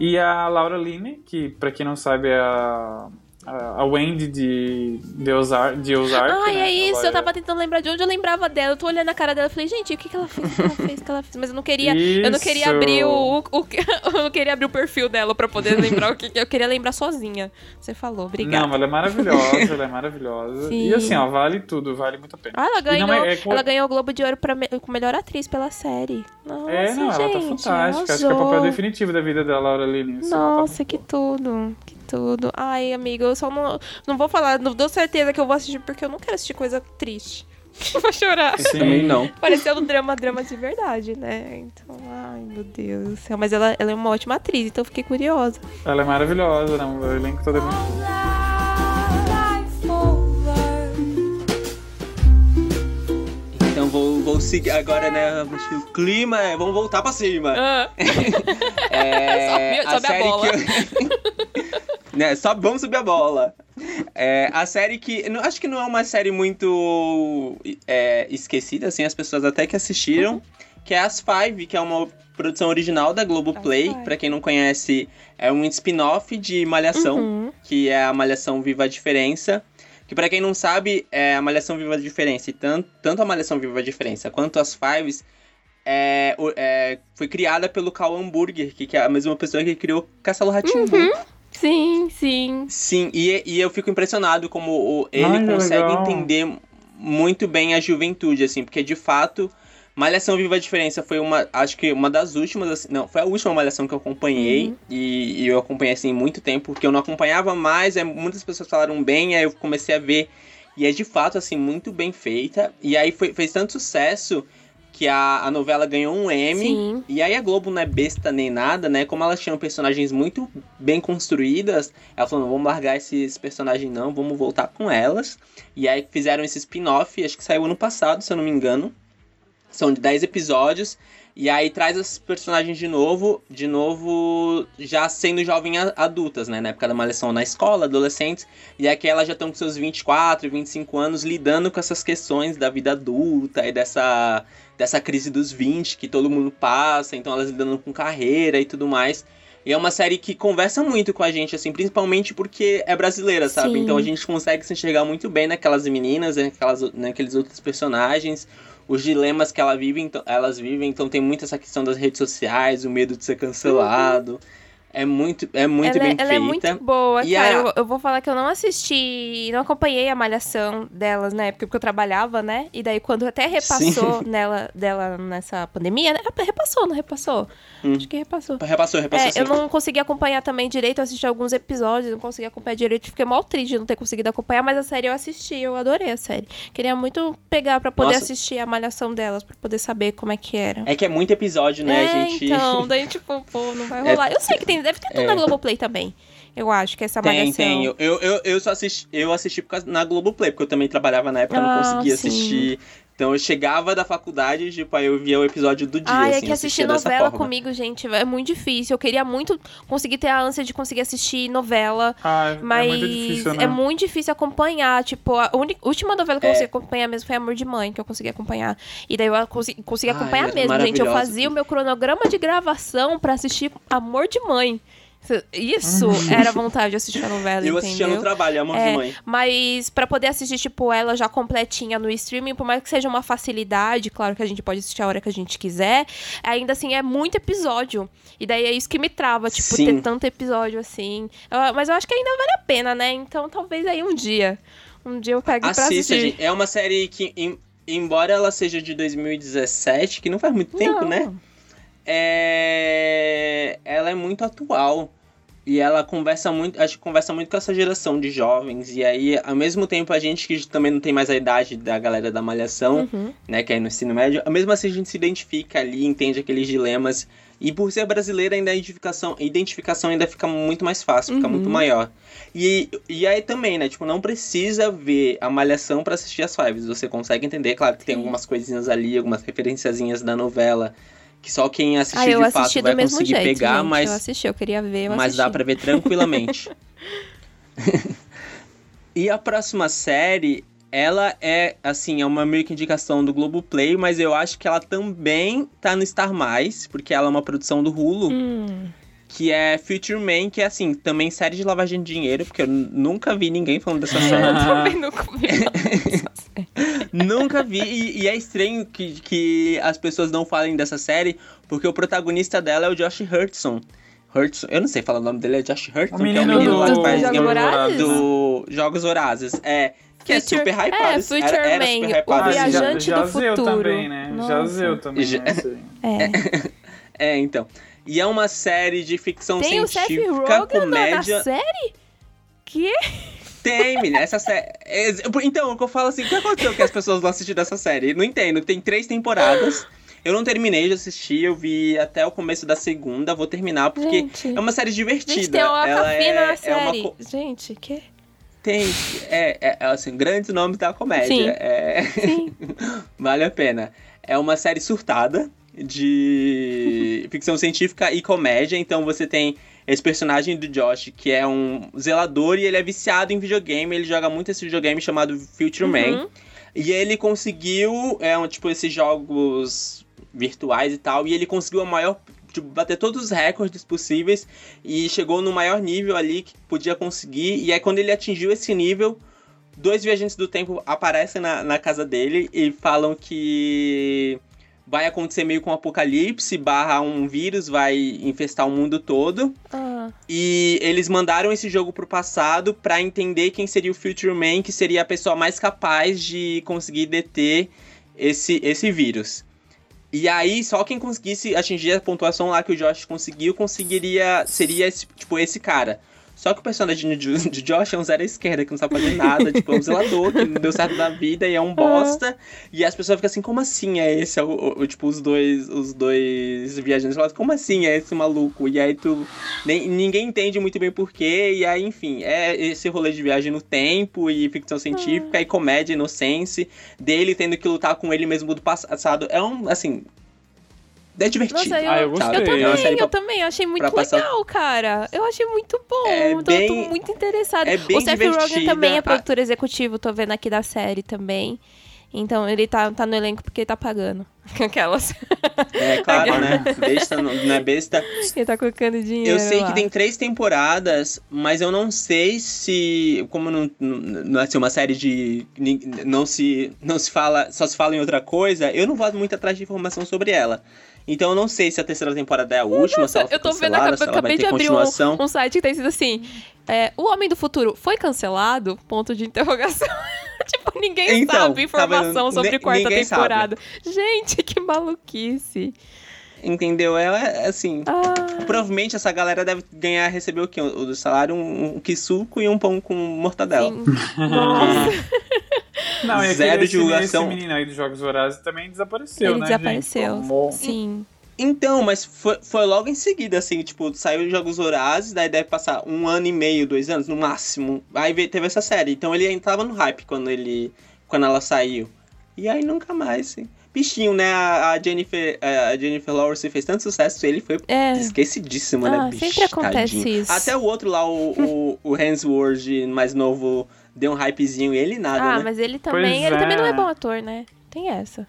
E a Laura Linney, que pra quem não sabe é a, a, Wendy de, de, Ozark, de Ozark. Ai, né? é isso. Ela Eu tava tentando lembrar de onde eu lembrava dela. Eu tô olhando a cara dela e falei, gente, o que, que ela fez? O que ela fez? O que ela fez? Mas eu não queria. Eu não queria Isso. abrir o, o- o- Eu não queria abrir o perfil dela pra poder lembrar o que. Eu queria lembrar sozinha. Você falou, obrigada. Não, ela é maravilhosa, ela é maravilhosa. Sim. E assim, ó, vale tudo, vale muito a pena. Ah, ela ganhou, é- é com- ela ganhou o Globo de Ouro pra me, com melhor atriz pela série. Nossa, É, não, ela tá gente, fantástica. Acho que é o papel arrasou. definitivo da vida da Laura Linney. assim, tá Nossa, muito que tudo, que tudo. Ai, amigo, eu só não, não vou falar, não dou certeza que eu vou assistir porque eu não quero assistir coisa triste. vou chorar. Também não. Parecendo drama, drama de verdade, né? Então, ai, meu Deus do céu. Mas ela, ela é uma ótima atriz, então eu fiquei curiosa. Ela é maravilhosa, não, o elenco todo é muito vou, seguir agora, né? O clima, é, vamos voltar pra cima. Ah, É, Sobe- sobe a bola. que eu... né, só vamos subir a bola. É, a série que. não- Acho que não é uma série muito é, esquecida, assim, as pessoas até que assistiram. Que é As Five, que é uma produção original da Globoplay. Pra quem não conhece, é um spin-off de Malhação, uhum. que é a Malhação Viva a Diferença. Que pra quem não sabe, é a Malhação Viva a Diferença. E tanto, tanto a Malhação Viva a Diferença quanto as Fives é, é, foi criada pelo Cal Hamburger, que, que é a mesma pessoa que criou Castelo Ratimbu. Sim, sim. Sim, e, e eu fico impressionado como o- ele Ai, consegue legal. entender muito bem a juventude, assim, porque de fato, Malhação Viva a Diferença foi uma, acho que uma das últimas, assim, não, foi a última Malhação que eu acompanhei, Uhum. e, e eu acompanhei, assim, muito tempo, porque eu não acompanhava mais, aí muitas pessoas falaram bem, aí eu comecei a ver, e é de fato, assim, muito bem feita, e aí foi, fez tanto sucesso que a, a novela ganhou um Emmy, Sim. e aí a Globo não é besta nem nada, né? Como elas tinham personagens muito bem construídas, ela falou, não vamos largar esses personagens não, vamos voltar com elas. E aí fizeram esse spin-off, acho que saiu ano passado, se eu não me engano. São de 10 episódios. E aí traz esses personagens de novo, de novo já sendo jovem a- adultas, né? Na época da malhação na escola, adolescentes. E aqui elas já estão com seus 24, 25 anos lidando com essas questões da vida adulta e dessa, dessa crise dos 20 que todo mundo passa. Então elas lidando com carreira e tudo mais. E é uma série que conversa muito com a gente, assim, principalmente porque é brasileira, sabe? Sim. Então a gente consegue se enxergar muito bem naquelas meninas, naquelas, naqueles outros personagens os dilemas que ela vive, então, elas vivem, então tem muito essa questão das redes sociais, o medo de ser cancelado. É muito, é muito ela, bem ela feita. é muito boa, E cara. a- Eu, eu vou falar que eu não assisti, não acompanhei a malhação delas na época porque eu trabalhava, né? E daí quando até repassou nela, dela nessa pandemia, né? Repassou, não repassou? Hum. Acho que repassou. Repassou, repassou É, eu não consegui acompanhar também direito, eu assisti alguns episódios, não consegui acompanhar direito, fiquei mal triste de não ter conseguido acompanhar, mas a série eu assisti, eu adorei a série. Queria muito pegar pra poder Nossa. assistir a malhação delas, pra poder saber como é que era. É que é muito episódio, né, É, gente? então, daí tipo, pô, não vai É- rolar. Eu sei que tem, deve ter tudo é. na Globoplay também. Eu acho que essa Tem, malhação. tem. Eu, eu, eu, só assisti, eu assisti por causa, na Globoplay, porque eu também trabalhava na época, eu não Ah, conseguia sim. assistir. Então eu chegava da faculdade, tipo, aí eu via o episódio do dia, Ai, assim, é que eu assistir novela forma. comigo, gente, é muito difícil. Eu queria muito conseguir ter a ânsia de conseguir assistir novela. Ah, Mas é muito difícil, né? é muito difícil acompanhar. Tipo, a última novela que eu É. consegui acompanhar mesmo foi Amor de Mãe, que eu consegui acompanhar. E daí eu consegui, consegui Ai, acompanhar é mesmo, gente. Eu fazia o meu cronograma de gravação pra assistir Amor de Mãe. Isso era vontade de assistir a novela, Eu entendeu? assistia no trabalho, Amor É, de Mãe. Mas pra poder assistir, tipo, ela já completinha no streaming, por mais que seja uma facilidade, claro que a gente pode assistir a hora que a gente quiser, ainda assim é muito episódio. E daí é isso que me trava, tipo, Sim. ter tanto episódio assim. Mas eu acho que ainda vale a pena, né? Então talvez aí um dia. Um dia eu pegue pra Assista, assistir. gente. É uma série que, em- embora ela seja de 2017, que não faz muito tempo, Não. né? É... Ela é muito atual. E ela conversa muito, acho que conversa muito com essa geração de jovens. E aí, ao mesmo tempo, a gente que também não tem mais a idade da galera da malhação, uhum. né, que é no ensino médio, mesmo assim a gente se identifica ali, entende aqueles dilemas. E por ser brasileira, ainda a identificação, a identificação ainda fica muito mais fácil, fica uhum. muito maior. E, e aí também, né? Tipo, não precisa ver a malhação para assistir as fives. Você consegue entender, claro que Sim. tem algumas coisinhas ali, algumas referenciazinhas da novela que só quem assistir ah, de fato vai conseguir jeito, pegar, gente, mas eu assisti, eu queria ver, eu mas assisti. dá para ver tranquilamente. e a próxima série, ela é assim, é uma meio que indicação do Globoplay, mas eu acho que ela também tá no Star Mais, porque ela é uma produção do Hulu. Hum que é Future Man, que é assim, também série de lavagem de dinheiro, porque eu nunca vi ninguém falando dessa série. eu também nunca vi. Nunca vi, e, e, é estranho que, que as pessoas não falem dessa série, porque o protagonista dela é o Josh Hurtson. Hurtson, eu não sei falar o nome dele, é Josh Hurtson, que é o menino do, lá que faz Jogos Vorazes? do Jogos Vorazes. É, que é super hypado. É, Future era, era Man, super hypado. o viajante já, do futuro. também, né? Nossa. Jazeu também, já, né? É. é, então. E é uma série de ficção Tem científica, o Seth Rogen comédia. Na série? Que? Tem, menina, essa série. Então, o que eu falo assim, o que aconteceu que as pessoas não assistiram essa série? Não entendo. Tem três temporadas. Eu não terminei de assistir, eu vi até o começo da segunda, vou terminar, porque gente, é uma série divertida. Gente, tem uma Ela é, na é série. Uma... Gente, que? Tem, é, é, é, assim, grandes nomes da comédia. Sim. É... Sim. vale a pena. É uma série surtada, de ficção científica e comédia. Então você tem esse personagem do Josh, que é um zelador e ele é viciado em videogame. Ele joga muito esse videogame chamado Future uhum. Man. E ele conseguiu, é, um, tipo, esses jogos virtuais e tal. E ele conseguiu a maior. Tipo, bater todos os recordes possíveis. E chegou no maior nível ali que podia conseguir. E aí, quando ele atingiu esse nível. Dois viajantes do tempo aparecem na, na casa dele e falam que vai acontecer meio com um apocalipse, barra um vírus vai infestar o mundo todo. Ah. E eles mandaram esse jogo pro passado para entender quem seria o Future Man, que seria a pessoa mais capaz de conseguir deter esse, esse vírus. E aí, só quem conseguisse atingir a pontuação lá que o Josh conseguiu, conseguiria. Seria esse, tipo esse cara. Só que o personagem de, Josh é um zero à esquerda, que não sabe fazer nada, tipo, é um zelador que não deu certo na vida e é um bosta. E as pessoas ficam assim, como assim é esse? É o, o, tipo, os dois, os dois viajantes falam, como assim é esse maluco? E aí tu. Nem, ninguém entende muito bem porquê. E aí, enfim, é esse rolê de viagem no tempo e ficção científica e comédia, inocência, dele tendo que lutar com ele mesmo do passado. É um, assim, é divertido. Nossa, eu, ah, eu gostei. Eu também, é eu também. Achei muito legal, passar... cara. Eu achei muito bom. É tô, bem, tô muito interessada. É bem o Seth Rogen também é produtor ah. executivo, tô vendo aqui da série também. Então ele tá, tá no elenco porque ele tá pagando. Aquelas. É, claro, né? Besta não, não é besta. Ele tá colocando dinheiro. Eu sei lá. que tem três temporadas, mas eu não sei se. Como não, não é assim, uma série de. Não se, não se fala. Só se fala em outra coisa, eu não vou muito atrás de informação sobre ela. Então eu não sei se a terceira temporada é a última, Nossa, se ela eu tô vendo, acabei, acabei de abrir um, um, site que tem sido assim. É, o Homem do Futuro foi cancelado? Ponto de interrogação. tipo, ninguém então, sabe informação tá sobre quarta temporada. Sabe. Gente, que maluquice. Entendeu? Ela é assim. Ah. Provavelmente essa galera deve ganhar, receber o quê? O do salário, um, um e um pão com mortadela. Sim. Nossa. Não, e Zero divulgação. Esse menino aí dos Jogos Vorazes também desapareceu, Ele né? desapareceu. Gente? Como... Sim. Então, mas foi, foi logo em seguida, assim, tipo, saiu os Jogos Vorazes, daí deve passar um ano e meio, dois anos, no máximo. Aí teve essa série. Então ele ainda tava no hype quando ele. quando ela saiu. E aí nunca mais, assim. Bichinho, né? A, Jennifer, a Jennifer Lawrence fez tanto sucesso, ele foi é. esquecidíssimo, né, ah, né? Bicho, sempre acontece tadinho. isso. Até o outro lá, o, o, o Hemsworth mais novo, deu um hypezinho e ele nada, ah, né? mas ele também, ele também não é bom ator, né? Tem essa.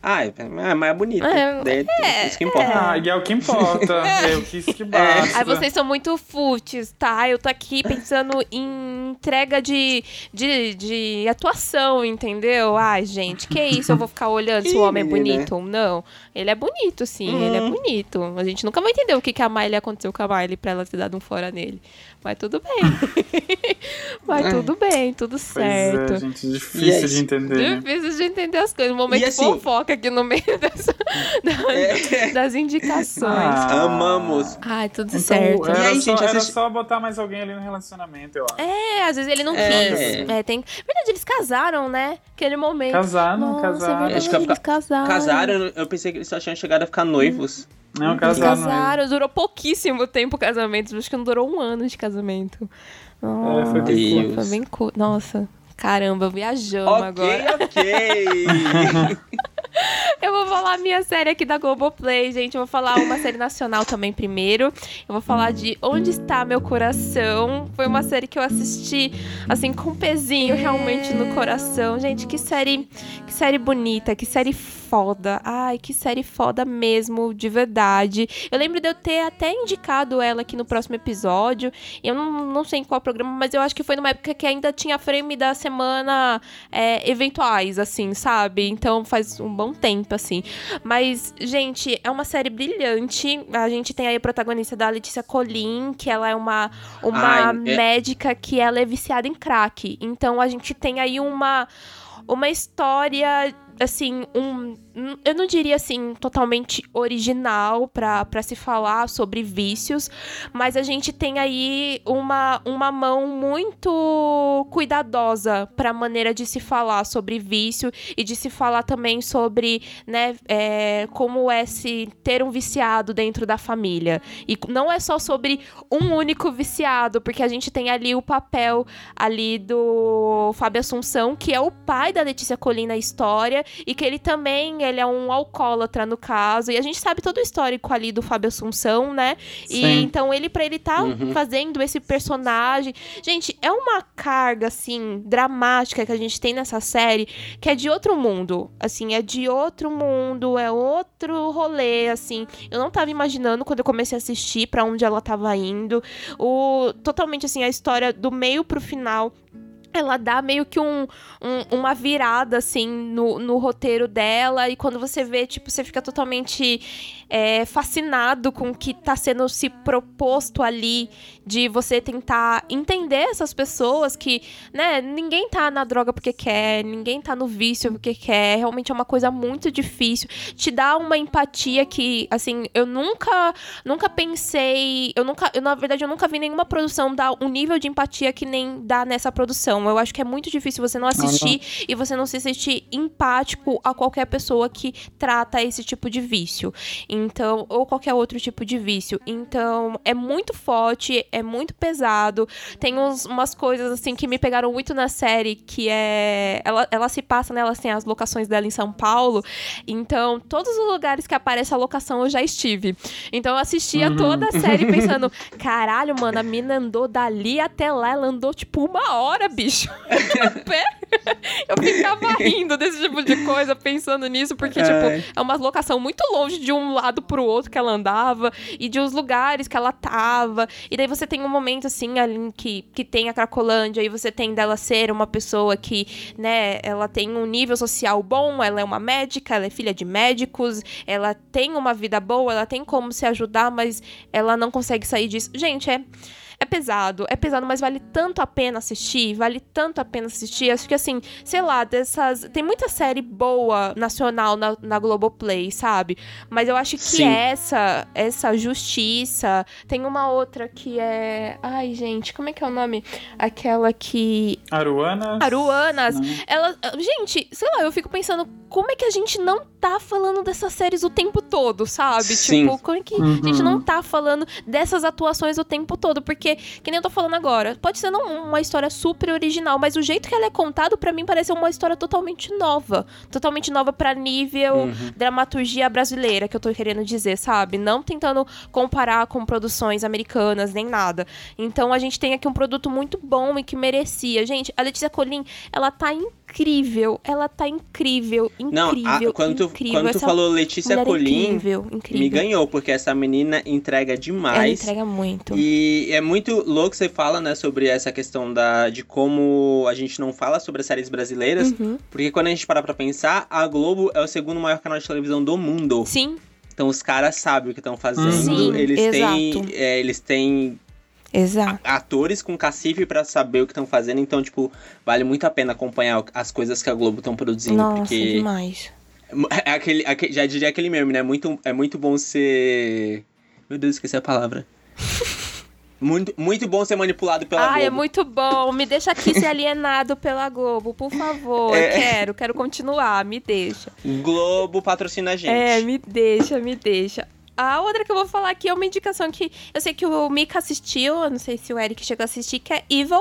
Ah, é, é mais bonito. É, é, isso que importa. Ah, e é o que importa. é o que, isso que basta. Aí vocês são muito fúteis, tá? Eu tô aqui pensando em entrega de, de, de atuação, entendeu? Ai, gente, que isso? Eu vou ficar olhando se o homem é bonito ou não. Ele é bonito, sim, ele é uhum. bonito. A gente nunca vai entender o que, que a Miley aconteceu com a Miley pra ela ter dado um fora nele. Mas tudo bem. Mas é. tudo bem, tudo certo. Pois é, gente, difícil de entender. Né? Difícil de entender as coisas. No momento assim, fofoca aqui no meio dessa, das, é. das indicações. Ah. Amamos. Ai, tudo então, certo. Era, e aí, só, gente, era só botar mais alguém ali no relacionamento, eu acho. É, às vezes ele não é. quis. É, tem... Verdade, eles casaram, né? Aquele momento. Casaram, Nossa, casaram. Acho que eles casaram. Casaram, eu pensei que eles só tinham chegado a ficar noivos. Não, casaram. Eles casaram, durou pouquíssimo tempo o casamento. Acho que não durou um ano de casamento. Oh, é, foi bem Foi bem Nossa, caramba, viajamos okay, agora. Ok, Eu vou falar a minha série aqui da Globoplay, gente. Eu vou falar uma série nacional também primeiro. Eu vou falar de Onde Está Meu Coração. Foi uma série que eu assisti, assim, com um pezinho realmente no coração. Gente, que série, que série bonita, que série foda. Ai, que série foda mesmo, de verdade. Eu lembro de eu ter até indicado ela aqui no próximo episódio. Eu não, não sei em qual programa, mas eu acho que foi numa época que ainda tinha frame da semana é, eventuais, assim, sabe? Então faz um bom tempo, assim. Mas, gente, é uma série brilhante. A gente tem aí a protagonista da Letícia Colin, que ela é uma, uma Ai, é médica que ela é viciada em crack. Então a gente tem aí uma, uma história assim, um. Eu não diria assim, totalmente original para se falar sobre vícios, mas a gente tem aí uma, uma mão muito cuidadosa para a maneira de se falar sobre vício e de se falar também sobre, né, é, como é se ter um viciado dentro da família. E não é só sobre um único viciado, porque a gente tem ali o papel ali do Fábio Assunção, que é o pai da Letícia Colina na história, e que ele também ele é um alcoólatra no caso. E a gente sabe todo o histórico ali do Fábio Assunção, né? Sim. E então ele para ele tá uhum. fazendo esse personagem, gente, é uma carga assim dramática que a gente tem nessa série que é de outro mundo. Assim, é de outro mundo, é outro rolê, assim. Eu não tava imaginando quando eu comecei a assistir para onde ela tava indo. O totalmente assim a história do meio pro final ela dá meio que um, um, uma virada, assim, no, no roteiro dela. E quando você vê, tipo, você fica totalmente é, fascinado com o que está sendo se proposto ali. De você tentar entender essas pessoas que, né, ninguém tá na droga porque quer, ninguém tá no vício porque quer. Realmente é uma coisa muito difícil. Te dá uma empatia que, assim, eu nunca, nunca pensei. Eu nunca, eu, na verdade, eu nunca vi nenhuma produção dar um nível de empatia que nem dá nessa produção. Eu acho que é muito difícil você não assistir não, não. e você não se sentir empático a qualquer pessoa que trata esse tipo de vício. Então, ou qualquer outro tipo de vício. Então, é muito forte, é muito pesado. Tem uns, umas coisas assim que me pegaram muito na série, que é ela, ela se passa, né, tem as locações dela em São Paulo. Então, todos os lugares que aparece a locação eu já estive. Então, eu assistia uhum. toda a série pensando, caralho, mano, a mina andou dali até lá, ela andou tipo uma hora, bicho. Eu ficava rindo desse tipo de coisa, pensando nisso, porque, tipo, é. tipo, é uma locação muito longe de um lado pro outro que ela andava e de uns lugares que ela tava. E daí você tem um momento, assim, ali que, que tem a Cracolândia e você tem dela ser uma pessoa que, né, ela tem um nível social bom, ela é uma médica, ela é filha de médicos, ela tem uma vida boa, ela tem como se ajudar, mas ela não consegue sair disso. Gente, é. É pesado, é pesado, mas vale tanto a pena assistir, vale tanto a pena assistir. Acho que assim, sei lá, dessas. Tem muita série boa nacional na, na Globoplay, sabe? Mas eu acho que Sim. essa, essa justiça. Tem uma outra que é. Ai, gente, como é que é o nome? Aquela que. Aruanas. Aruanas. Ela. Gente, sei lá, eu fico pensando como é que a gente não tá falando dessas séries o tempo todo, sabe? Sim. Tipo, como é que uhum. a gente não tá falando dessas atuações o tempo todo? Porque porque, que nem eu tô falando agora, pode ser não uma história super original, mas o jeito que ela é contada, para mim, parece uma história totalmente nova. Totalmente nova para nível uhum. dramaturgia brasileira, que eu tô querendo dizer, sabe? Não tentando comparar com produções americanas, nem nada. Então a gente tem aqui um produto muito bom e que merecia. Gente, a Letícia Colin, ela tá incrível. Ela tá incrível, incrível. Não, a, quando tu, incrível. Quando tu falou Letícia é incrível, incrível. me ganhou, porque essa menina entrega demais. Ela entrega muito. E é muito louco você fala, né, sobre essa questão da, de como a gente não fala sobre as séries brasileiras. Uhum. Porque quando a gente para pra pensar, a Globo é o segundo maior canal de televisão do mundo. Sim. Então os caras sabem o que estão fazendo. Sim, eles exato. têm. É, eles têm Exato. atores com cacife para saber o que estão fazendo, então, tipo, vale muito a pena acompanhar as coisas que a Globo estão produzindo. Nossa, porque demais. É aquele, aquele, já diria aquele meme, né? Muito, é muito bom ser. Meu Deus, esqueci a palavra. Muito, muito bom ser manipulado pela Ai, Globo. Ai, é muito bom. Me deixa aqui ser alienado pela Globo, por favor. É... Quero, quero continuar. Me deixa. Globo patrocina a gente. É, me deixa, me deixa. A outra que eu vou falar aqui é uma indicação que eu sei que o Mika assistiu, eu não sei se o Eric chegou a assistir, que é Evil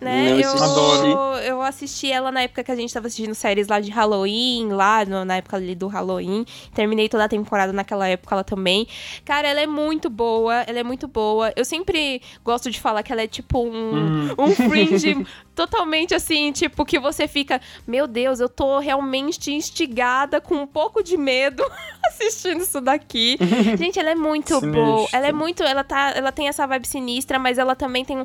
né? Não, eu, adoro. eu assisti ela na época que a gente tava assistindo séries lá de Halloween, lá no, na época ali do Halloween. Terminei toda a temporada naquela época ela também. Cara, ela é muito boa, ela é muito boa. Eu sempre gosto de falar que ela é tipo um, hum. um fringe totalmente assim, tipo, que você fica, meu Deus, eu tô realmente instigada com um pouco de medo assistindo isso daqui. Gente, ela é muito boa. Ela é muito, ela tá, ela tem essa vibe sinistra, mas ela também tem um,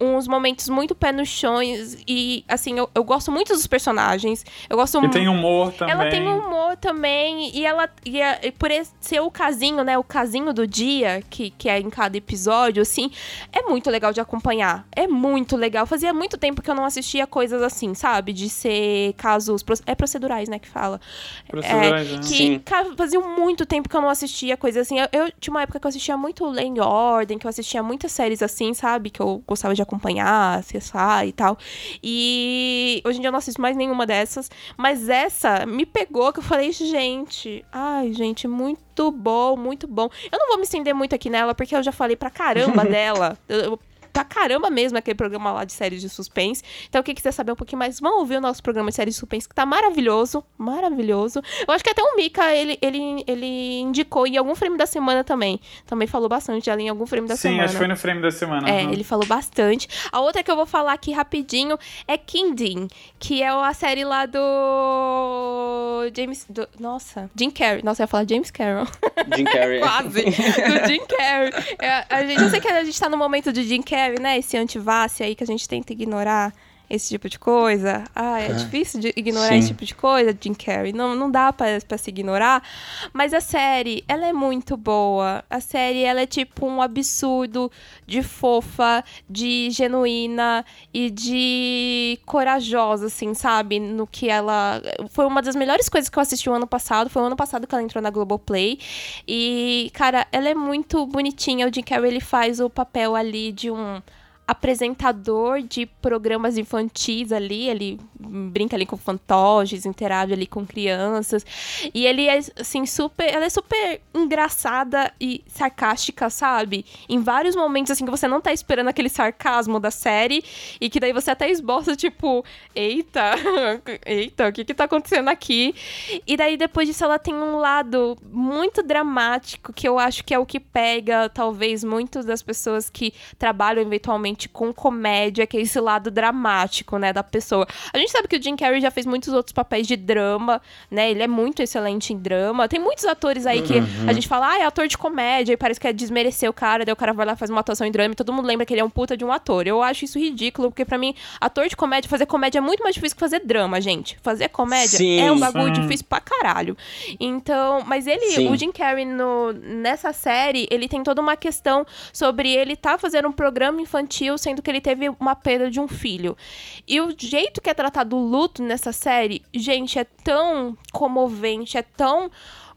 uns momentos muito pé no chão e, assim, eu, eu gosto muito dos personagens. Eu gosto E tem humor também. Ela tem humor também e ela, e, a, e por ser o casinho, né, o casinho do dia, que, que é em cada episódio, assim, é muito legal de acompanhar. É muito legal. Fazia muito tempo que eu não assistia coisas assim, sabe? De ser casos. É procedurais, né? Que fala. Procedurais, é, né? Que fazia muito tempo que eu não assistia coisas assim. Eu, eu, tinha uma época que eu assistia muito Lei e Ordem, que eu assistia muitas séries assim, sabe? Que eu gostava de acompanhar, e tal. E hoje em dia eu não assisto mais nenhuma dessas. Mas essa me pegou, que eu falei, gente. Ai, gente, muito bom, muito bom. Eu não vou me estender muito aqui nela, porque eu já falei pra caramba dela. Eu, pra caramba mesmo aquele programa lá de séries de suspense. Então, quem quiser saber um pouquinho mais, vão ouvir o nosso programa de séries de suspense, que tá maravilhoso. Maravilhoso. Eu acho que até o Mika, ele, ele, ele indicou em algum frame da semana também. Também falou bastante ali em algum frame da Sim, semana. Sim, acho que foi no frame da semana. É, uhum. ele falou bastante. A outra que eu vou falar aqui rapidinho é Kingdom, que é a série lá do James. Do... Nossa, Jim Carrey. Nossa, eu ia falar James Carroll. Jim Carrey. Quase. Do Jim Carrey. É, a gente, eu sei que a gente tá no momento de Jim Carrey, né? Esse antivace aí que a gente tenta ignorar esse tipo de coisa. Ah, é, é. difícil de ignorar Sim. esse tipo de coisa, Jim Carrey. Não, não dá pra, pra se ignorar. Mas a série, ela é muito boa. A série, ela é tipo um absurdo de fofa, de genuína e de corajosa, assim, sabe? No que ela... Foi uma das melhores coisas que eu assisti o ano passado. Foi o ano passado que ela entrou na Globoplay. E, cara, ela é muito bonitinha. O Jim Carrey, ele faz o papel ali de um apresentador de programas infantis ali, ele brinca ali com fantoches, interage ali com crianças. E ele é assim super, ela é super engraçada e sarcástica, sabe? Em vários momentos assim que você não tá esperando aquele sarcasmo da série e que daí você até esboça tipo, eita, eita, o que que tá acontecendo aqui? E daí depois disso ela tem um lado muito dramático que eu acho que é o que pega talvez muitas das pessoas que trabalham eventualmente com comédia, que é esse lado dramático, né, da pessoa. A gente sabe que o Jim Carrey já fez muitos outros papéis de drama, né? Ele é muito excelente em drama. Tem muitos atores aí que uhum. a gente fala, ah, é ator de comédia, e parece que é desmerecer o cara, daí o cara vai lá faz uma atuação em drama e todo mundo lembra que ele é um puta de um ator. Eu acho isso ridículo, porque para mim, ator de comédia, fazer comédia é muito mais difícil que fazer drama, gente. Fazer comédia sim, é um bagulho sim. difícil pra caralho. Então, mas ele, sim. o Jim Carrey no, nessa série, ele tem toda uma questão sobre ele tá fazendo um programa infantil sendo que ele teve uma perda de um filho. E o jeito que é tratado o luto nessa série, gente, é tão comovente, é tão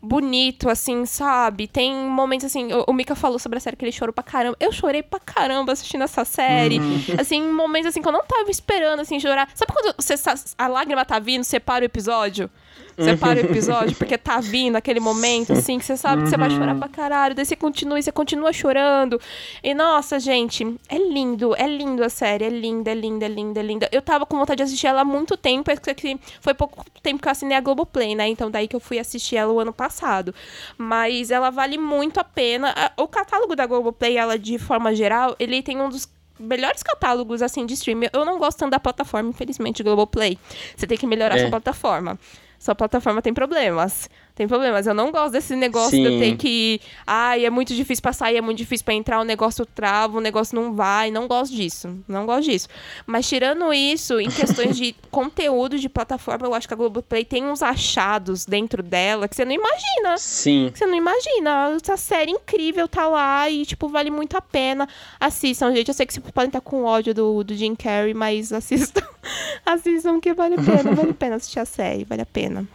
bonito, assim, sabe? Tem momentos assim. O, o Mika falou sobre a série que ele chorou pra caramba. Eu chorei pra caramba assistindo essa série. Uhum. Assim, momentos assim que eu não tava esperando, assim, chorar. Sabe quando você, a lágrima tá vindo, separa o episódio? Você para o episódio porque tá vindo aquele momento, assim, que você sabe que você vai chorar pra caralho. Daí você continua e você continua chorando. E nossa, gente, é lindo, é lindo a série. É linda, é linda, é linda, é linda. Eu tava com vontade de assistir ela há muito tempo, é que foi pouco tempo que eu assinei a Globoplay, né? Então daí que eu fui assistir ela o ano passado. Mas ela vale muito a pena. O catálogo da Globoplay, ela de forma geral, ele tem um dos melhores catálogos assim de streaming. Eu não gosto tanto da plataforma, infelizmente, Globoplay. Você tem que melhorar é. sua plataforma sua plataforma tem problemas tem problemas. Eu não gosto desse negócio Sim. de eu ter que. Ai, é muito difícil pra sair, é muito difícil pra entrar, o negócio trava, o negócio não vai. Não gosto disso. Não gosto disso. Mas tirando isso, em questões de conteúdo de plataforma, eu acho que a Globoplay tem uns achados dentro dela que você não imagina. Sim. Que você não imagina. Essa série incrível tá lá e, tipo, vale muito a pena. Assistam, gente. Eu sei que vocês podem estar com ódio do, do Jim Carrey, mas assistam. assistam que vale a pena. Vale a pena assistir a série, vale a pena.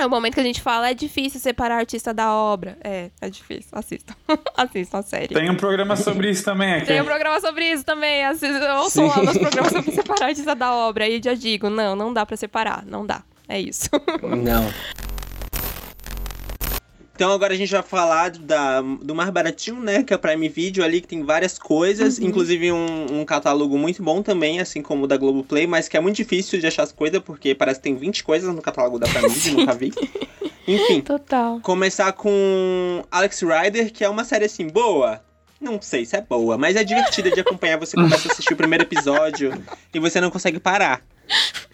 É o momento que a gente fala, é difícil separar artista da obra. É, é difícil. Assistam. Assistam a série. Tem um programa sobre isso também aqui. Tem um programa sobre isso também. Ouçam lá nos programas sobre separar artista da obra. Aí já digo, não, não dá pra separar. Não dá. É isso. Não. Então agora a gente vai falar da, do mais baratinho, né? Que é o Prime Video ali, que tem várias coisas, uhum. inclusive um, um, catálogo muito bom também, assim como o da Globoplay, mas que é muito difícil de achar as coisas, porque parece que tem 20 coisas no catálogo da Prime Video, nunca vi. Enfim. Total. Começar com Alex Rider, que é uma série assim, boa. Não sei se é boa, mas é divertida de acompanhar. Você começa a assistir o primeiro episódio e você não consegue parar.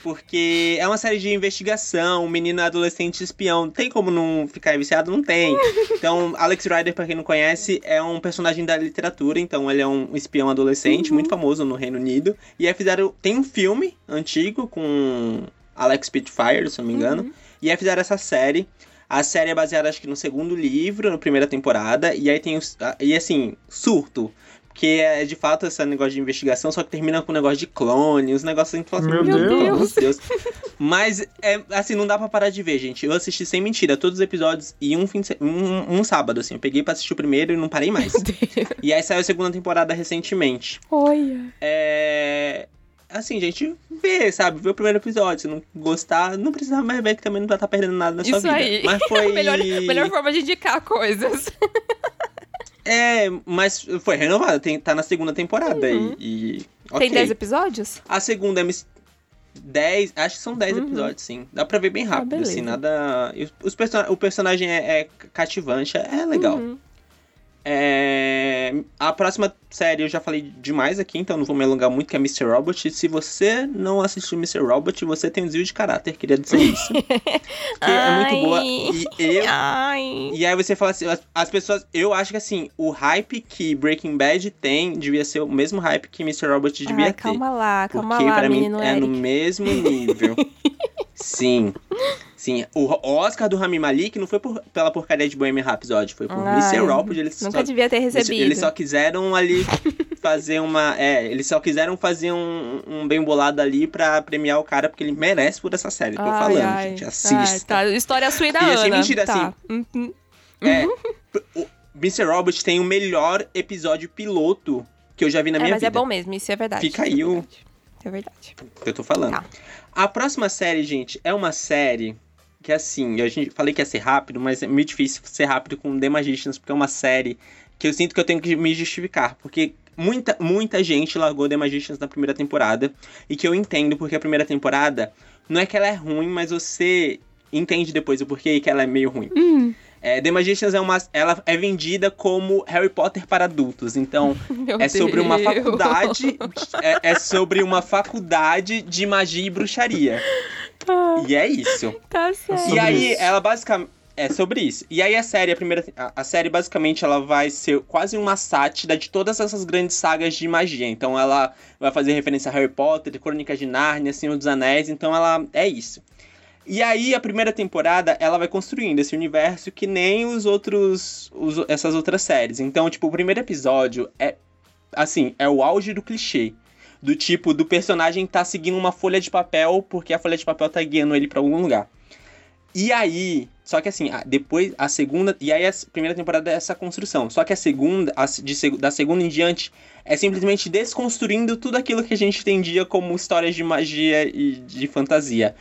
Porque é uma série de investigação, um menino adolescente espião. Tem como não ficar viciado? Não tem. Então, Alex Rider, pra quem não conhece, é um personagem da literatura. Então, ele é um espião adolescente, uhum. muito famoso no Reino Unido. E aí fizeram. Tem um filme antigo com Alex Spitfire, se não me engano. Uhum. E aí fizeram essa série. A série é baseada, acho que, no segundo livro, na primeira temporada. E aí tem os. E assim, surto que é de fato esse negócio de investigação, só que termina com um negócio de clone, os negócios que fala assim, meu, meu Deus. Deus. Mas, é, assim, não dá pra parar de ver, gente. Eu assisti sem mentira todos os episódios e um, fim de, um, um sábado, assim. Eu peguei pra assistir o primeiro e não parei mais. E aí saiu a segunda temporada recentemente. Olha. É assim, gente, vê, sabe? Vê o primeiro episódio. Se não gostar, não precisa mais ver, que também não vai estar perdendo nada na Isso sua vida. Aí. Mas foi. melhor, melhor forma de indicar coisas. É, mas foi renovada, tem, tá na segunda temporada uhum. e, e okay. Tem 10 episódios? A segunda é 10, acho que são 10 uhum. episódios, sim. Dá pra ver bem ah, rápido, ah, assim, nada... Os person o personagem é, é cativante, é legal. Uhum. É... A próxima série eu já falei demais aqui, então não vou me alongar muito, que é Mr. Robot. Se você não assistiu Mr. Robot, você tem um desvio de caráter, queria dizer isso. é muito boa. E eu. Ai. E aí você fala assim, as, as, pessoas. Eu acho que assim, o hype que Breaking Bad tem devia ser o mesmo hype que Mr. Robot devia Ai, ter. Calma lá, calma porque lá. Porque pra mim é no mesmo nível. Sim. Sim, o Oscar do Rami Malik não foi por, pela porcaria de Bohemian Rhapsody, foi por Ai, Mr. Robot. Eles nunca só, devia ter recebido. Eles só quiseram ali fazer uma... É, eles só quiseram fazer um, um bem bolado ali pra premiar o cara, porque ele merece por essa série. Tô ai, falando, ai. gente. Assista. Ai, tá. História sua e da e Ana. mentira, tá. assim. Uhum. É, o Mr. Robot tem o melhor episódio piloto que eu já vi na é, minha mas vida. Mas é bom mesmo, isso é verdade. Fica aí o... É verdade. Eu tô falando. Tá. A próxima série, gente, é uma série que assim, a gente falei que ia ser rápido, mas é muito difícil ser rápido com The Magicians, porque é uma série que eu sinto que eu tenho que me justificar, porque muita, muita gente largou The Magicians na primeira temporada, e que eu entendo porque a primeira temporada não é que ela é ruim, mas você entende depois o porquê que ela é meio ruim. Hum. É, The Magicians é uma, ela é vendida como Harry Potter para adultos. Então, Meu é sobre Deus. uma faculdade. é, é, sobre uma faculdade de magia e bruxaria. Ah, e é isso. Tá certo. E aí, isso. ela basicamente. É sobre isso. E aí a série, a primeira. A, a, série, basicamente, ela vai ser quase uma sátira de todas essas grandes sagas de magia. Então ela vai fazer referência a Harry Potter, Crônicas de Nárnia, Senhor dos Anéis. Então ela é isso. E aí a primeira temporada ela vai construindo esse universo que nem os outros. Os, essas outras séries. Então, tipo, o primeiro episódio é. Assim, é o auge do clichê do tipo do personagem tá seguindo uma folha de papel porque a folha de papel tá guiando ele para algum lugar. E aí, só que assim, depois a segunda, e aí a primeira temporada é essa construção. Só que a segunda, a, de, da segunda em diante, é simplesmente desconstruindo tudo aquilo que a gente entendia como histórias de magia e de fantasia.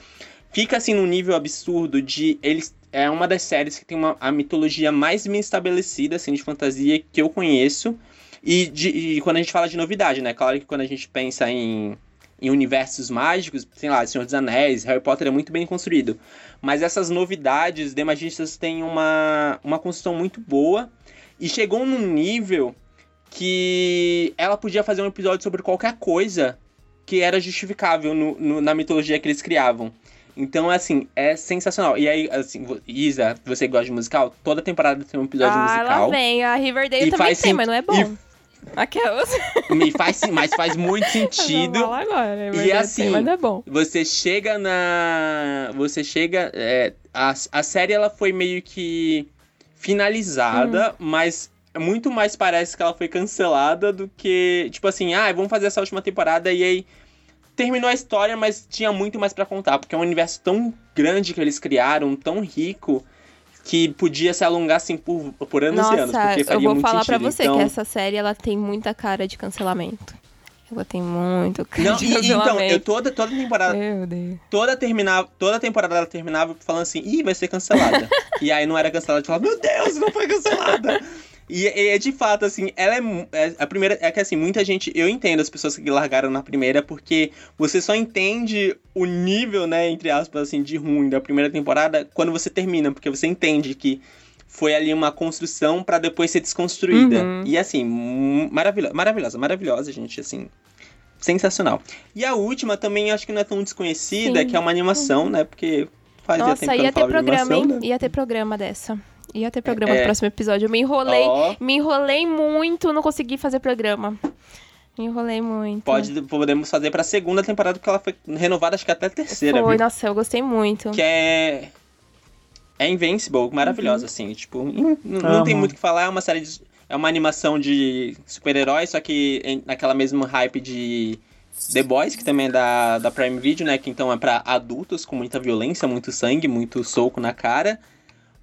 Fica assim num nível absurdo de eles é uma das séries que tem uma, a mitologia mais bem estabelecida assim de fantasia que eu conheço. E, de, e, quando a gente fala de novidade, né? Claro que quando a gente pensa em, em universos mágicos, sei lá, Senhor dos Anéis, Harry Potter é muito bem construído. Mas essas novidades, The Magistas têm uma, uma construção muito boa. E chegou num nível que ela podia fazer um episódio sobre qualquer coisa que era justificável no, no, na mitologia que eles criavam. Então, assim, é sensacional. E aí, assim, Isa, você gosta de musical? Toda temporada tem um episódio ah, musical. Ah, vem. A Riverdale também tem, mas não é bom. E Aquelas. Me faz, mas faz muito sentido. Não agora, e assim, mas é bom. Você chega na. Você chega. É, a, a série ela foi meio que finalizada, hum. mas muito mais parece que ela foi cancelada do que. Tipo assim, ah, vamos fazer essa última temporada e aí terminou a história, mas tinha muito mais para contar, porque é um universo tão grande que eles criaram, tão rico, que podia se alongar assim por, por anos Nossa, e anos. Porque faria eu vou falar pra você então... que essa série ela tem muita cara de cancelamento. Ela tem muito cara Não, de e, então, cancelamento. eu toda, toda temporada. Meu Deus. Toda, terminava, toda temporada ela terminava falando assim, ih, vai ser cancelada. e aí não era cancelada, eu falava, meu Deus, não foi cancelada. E, é de fato, assim, ela é, é. A primeira. É que assim, muita gente. Eu entendo as pessoas que largaram na primeira, porque você só entende o nível, né, entre aspas, assim, de ruim da primeira temporada quando você termina, porque você entende que foi ali uma construção pra depois ser desconstruída. Uhum. E assim, maravilhosa, maravilhosa, maravilhosa, gente, assim. Sensacional. E a última também acho que não é tão desconhecida, Sim. que é uma animação, né? Porque fazia tempo Nossa, que eu não ia ter programa, animação, hein? né? Ia ter programa dessa. Ia ter programa É. no próximo episódio. Eu me enrolei, Ó, me enrolei muito, não consegui fazer programa. Me enrolei muito. pode, podemos fazer pra segunda temporada, porque ela foi renovada, acho que até a terceira, Foi, viu? nossa, eu gostei muito. Que é. É Invincible, maravilhosa, assim. Tipo, não tem muito o que falar, é uma série de. É uma animação de super-heróis, só que em- naquela mesma hype de The Boys, que também é da, da Prime Video, né? Que então é pra adultos com muita violência, muito sangue, muito soco na cara.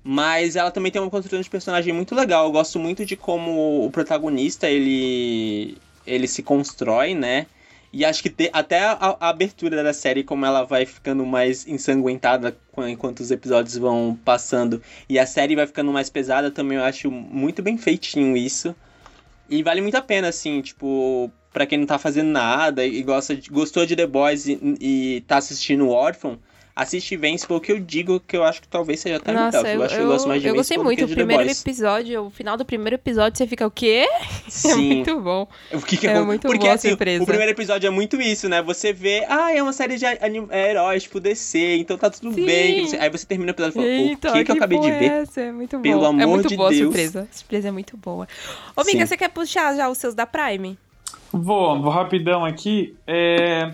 Mas ela também tem uma construção de personagem muito legal. Eu gosto muito de como o protagonista ele ele se constrói, né? E acho que te- até a, a abertura da série, como ela vai ficando mais ensanguentada enquanto os episódios vão passando, e a série vai ficando mais pesada, também eu acho muito bem feitinho isso. E vale muito a pena, assim, tipo, pra quem não tá fazendo nada e gosta de- gostou de The Boys e, e tá assistindo Orphan, assiste Invincible, que eu digo que eu acho que talvez seja até Nossa, melhor. eu, Eu, acho que eu eu, gosto mais de eu gostei muito. do O primeiro Boys. episódio, o final do primeiro episódio, você fica o quê? É Sim. muito bom. O que que É acon- muito Porque boa a assim, surpresa. o primeiro episódio é muito isso, né? Você vê, ah, é uma série de anim- é, heróis, tipo DC, então tá tudo Sim. bem. Aí você termina o episódio e fala, Eita, o que, que eu acabei de ver? É, essa? é muito bom. Pelo é amor muito de boa a Deus. surpresa. A surpresa é muito boa. Ô, Miga, Sim. você quer puxar já os seus da Prime? Vou, vou rapidão aqui. É...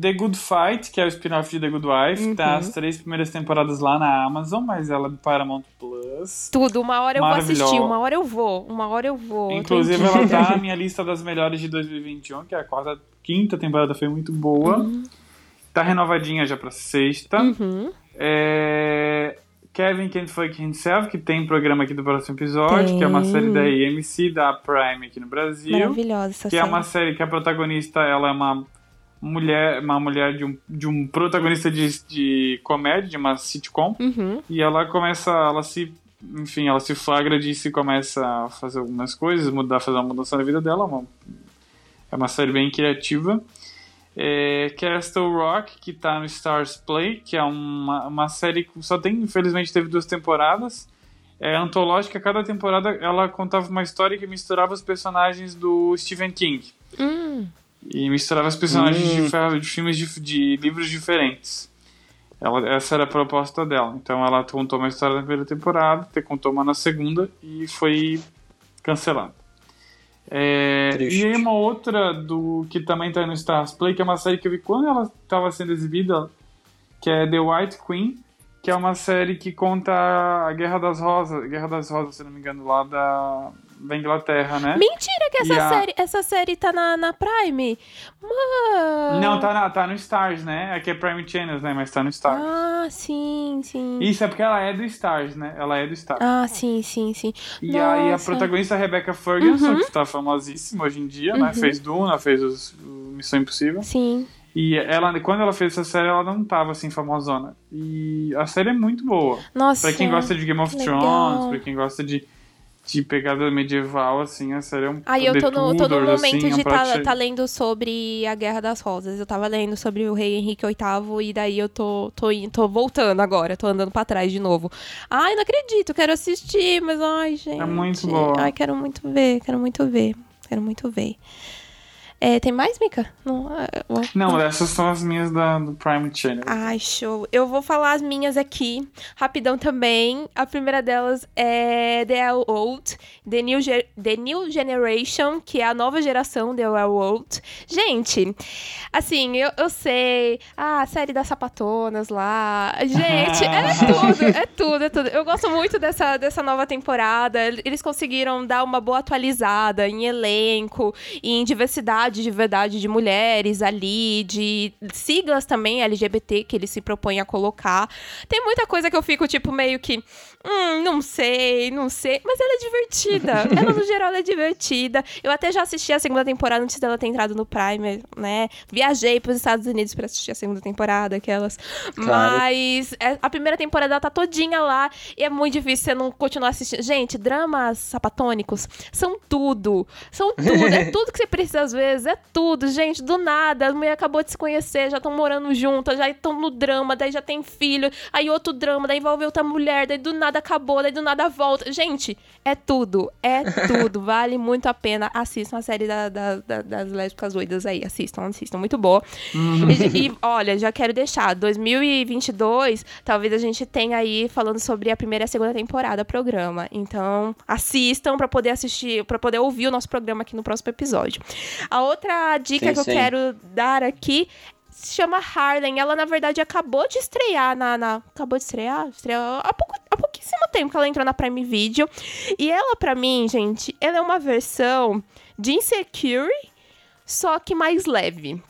The Good Fight, que é o spin-off de The Good Wife, Uhum. tá as três primeiras temporadas lá na Amazon, mas ela é do Paramount Plus. Tudo, uma hora eu vou assistir, uma hora eu vou, uma hora eu vou. Inclusive, ela tá na minha lista das melhores de 2021, que é a quarta, quinta temporada foi muito boa. Tá renovadinha já pra sexta. Uhum. É... Kevin Can't Fuck Himself, que tem programa aqui do próximo episódio, que é uma Tem. série da AMC, da Prime aqui no Brasil. Maravilhosa essa Que é série. uma série que a protagonista ela é uma mulher, uma mulher de um, de um protagonista de, de comédia, de uma sitcom. Uhum. E ela começa, ela se, enfim, ela se flagra disso e começa a fazer algumas coisas, mudar, fazer uma mudança na vida dela. Uma, é uma série bem criativa. É, Castle Rock, que tá no Stars Play, que é uma, uma série que só tem, infelizmente, teve duas temporadas. É antológica, cada temporada ela contava uma história que misturava os personagens do Stephen King. Hum. E misturava os personagens Hum. de, de filmes de, de livros diferentes. Ela, essa era a proposta dela. Então ela contou uma história na primeira temporada, te contou uma na segunda e foi cancelada. É, e aí uma outra do que também tá no Stars Play, que é uma série que eu vi quando ela estava sendo exibida, que é The White Queen, que é uma série que conta a Guerra das Rosas, Guerra das Rosas, se não me engano, lá da, da Inglaterra, né? Mentira que essa, a- série, essa série tá na, na Prime. Mano. Não, tá, na, tá no Stars, né? Aqui é Prime Channels, né? Mas tá no Stars. Ah, sim, sim. Isso é porque ela é do Stars, né? Ela é do Stars. Ah, sim, sim, sim. e aí a nossa. protagonista é Rebecca Ferguson, Uhum. que tá famosíssima hoje em dia, né? Uhum. Fez Duna, fez os, o Missão Impossível. Sim. E ela, quando ela fez essa série, ela não tava assim famosona. E a série é muito boa. Nossa. Pra quem gosta de Game of Thrones, legal. pra quem gosta de, de pegada medieval, assim, a série é um Aí eu tô no, tô no momento assim, é de tá, plot- tá lendo sobre a Guerra das Rosas. Eu tava lendo sobre o rei Henrique VIII e daí eu tô, tô, tô voltando agora, tô andando pra trás de novo. Ai, não acredito, quero assistir, mas ai, gente. É muito boa. Ai, quero muito ver, quero muito ver, quero muito ver. É, tem mais, Mika? Não, ó. Não, essas são as minhas da, do Prime Channel. Ai, show. Eu vou falar as minhas aqui, rapidão também. A primeira delas é The L Old, The New, Ge- The New Generation, que é a nova geração The L Old. Gente, assim, eu, eu sei. Ah, a série das sapatonas lá. Gente, é tudo, é tudo, é tudo. Eu gosto muito dessa, dessa nova temporada. Eles conseguiram dar uma boa atualizada em elenco, em diversidade de verdade de mulheres ali, de siglas também LGBT que ele se propõe a colocar. Tem muita coisa que eu fico, tipo, meio que. Hum, não sei, não sei. Mas ela é divertida. ela, no geral, é divertida. Eu até já assisti a segunda temporada antes dela ter entrado no Prime, né? Viajei para os Estados Unidos para assistir a segunda temporada, aquelas. Claro. Mas é, a primeira temporada ela tá todinha lá e é muito difícil você não continuar assistindo. Gente, dramas sapatônicos são tudo. São tudo. é tudo que você precisa às vezes. É tudo, gente. Do nada. A mulher acabou de se conhecer, já estão morando juntas, já estão no drama, daí já tem filho. Aí outro drama, daí envolve outra mulher, daí do nada acabou, daí do nada volta. Gente, é tudo. É tudo. vale muito a pena. Assistam a série da, da, da, das lésbicas doidas aí. Assistam, assistam. Muito boa. Uhum. E, e, olha, já quero deixar. 2022, talvez a gente tenha aí falando sobre a primeira e a segunda temporada do programa. Então, assistam para poder assistir, para poder ouvir o nosso programa aqui no próximo episódio. A outra dica sim, que eu sim. quero dar aqui se chama Harlem. Ela, na verdade, acabou de estrear na. na acabou de estrear? Estreou há, pouco, há pouquíssimo tempo que ela entrou na Prime Video. E ela, para mim, gente, ela é uma versão de Insecure, só que mais leve.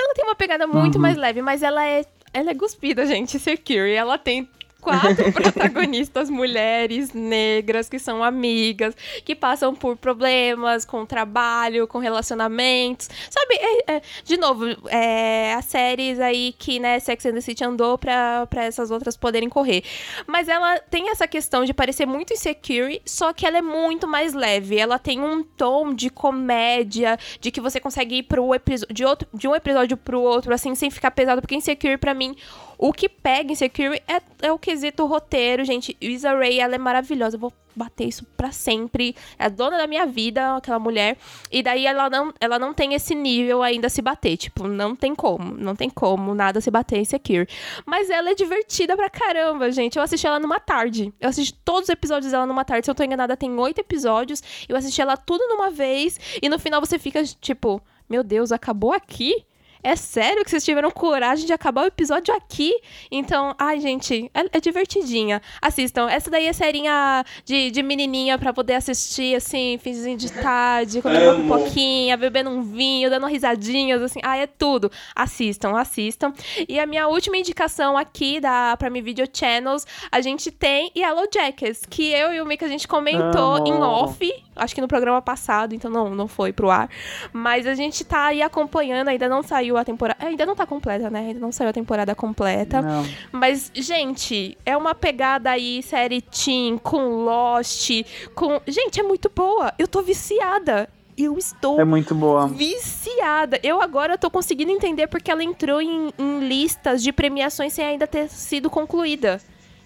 Ela tem uma pegada muito uhum. mais leve, mas ela é. Ela é cuspida, gente, Insecure. Ela tem quatro protagonistas mulheres negras que são amigas, que passam por problemas com trabalho, com relacionamentos. Sabe, é, é, de novo, é, as séries aí que, né, Sex and the City andou pra, pra essas outras poderem correr. Mas ela tem essa questão de parecer muito insecure, só que ela é muito mais leve. Ela tem um tom de comédia, de que você consegue ir pro de, outro, de um episódio pro outro, assim, sem ficar pesado, porque insecure, para mim, o que pega em Secure é, é o quesito roteiro, gente. Isa Ray, ela é maravilhosa. Eu vou bater isso para sempre. É a dona da minha vida, aquela mulher. E daí ela não, ela não tem esse nível ainda se bater. Tipo, não tem como. Não tem como nada se bater em Secure. Mas ela é divertida pra caramba, gente. Eu assisti ela numa tarde. Eu assisti todos os episódios dela numa tarde. Se eu tô enganada, tem oito episódios. Eu assisti ela tudo numa vez. E no final você fica, tipo, meu Deus, acabou aqui? É sério que vocês tiveram coragem de acabar o episódio aqui? Então, ai, gente, é, é divertidinha. Assistam. Essa daí é serinha de, de menininha pra poder assistir, assim, finzinho de tarde, comendo uma pipoquinha, bebendo um vinho, dando risadinhas, assim. Ah, é tudo. Assistam, assistam. E a minha última indicação aqui da Prime Video Channels, a gente tem Yellow Jackets, que eu e o Mika a gente comentou Amo. em off, acho que no programa passado, então não, não foi pro ar. Mas a gente tá aí acompanhando, ainda não saiu saiu a temporada. Ainda não tá completa, né? Ainda não saiu a temporada completa. Não. Mas, gente, é uma pegada aí, série Teen, com Lost, com. Gente, é muito boa. Eu tô viciada. Eu estou é muito boa. viciada. Eu agora tô conseguindo entender porque ela entrou em, em listas de premiações sem ainda ter sido concluída.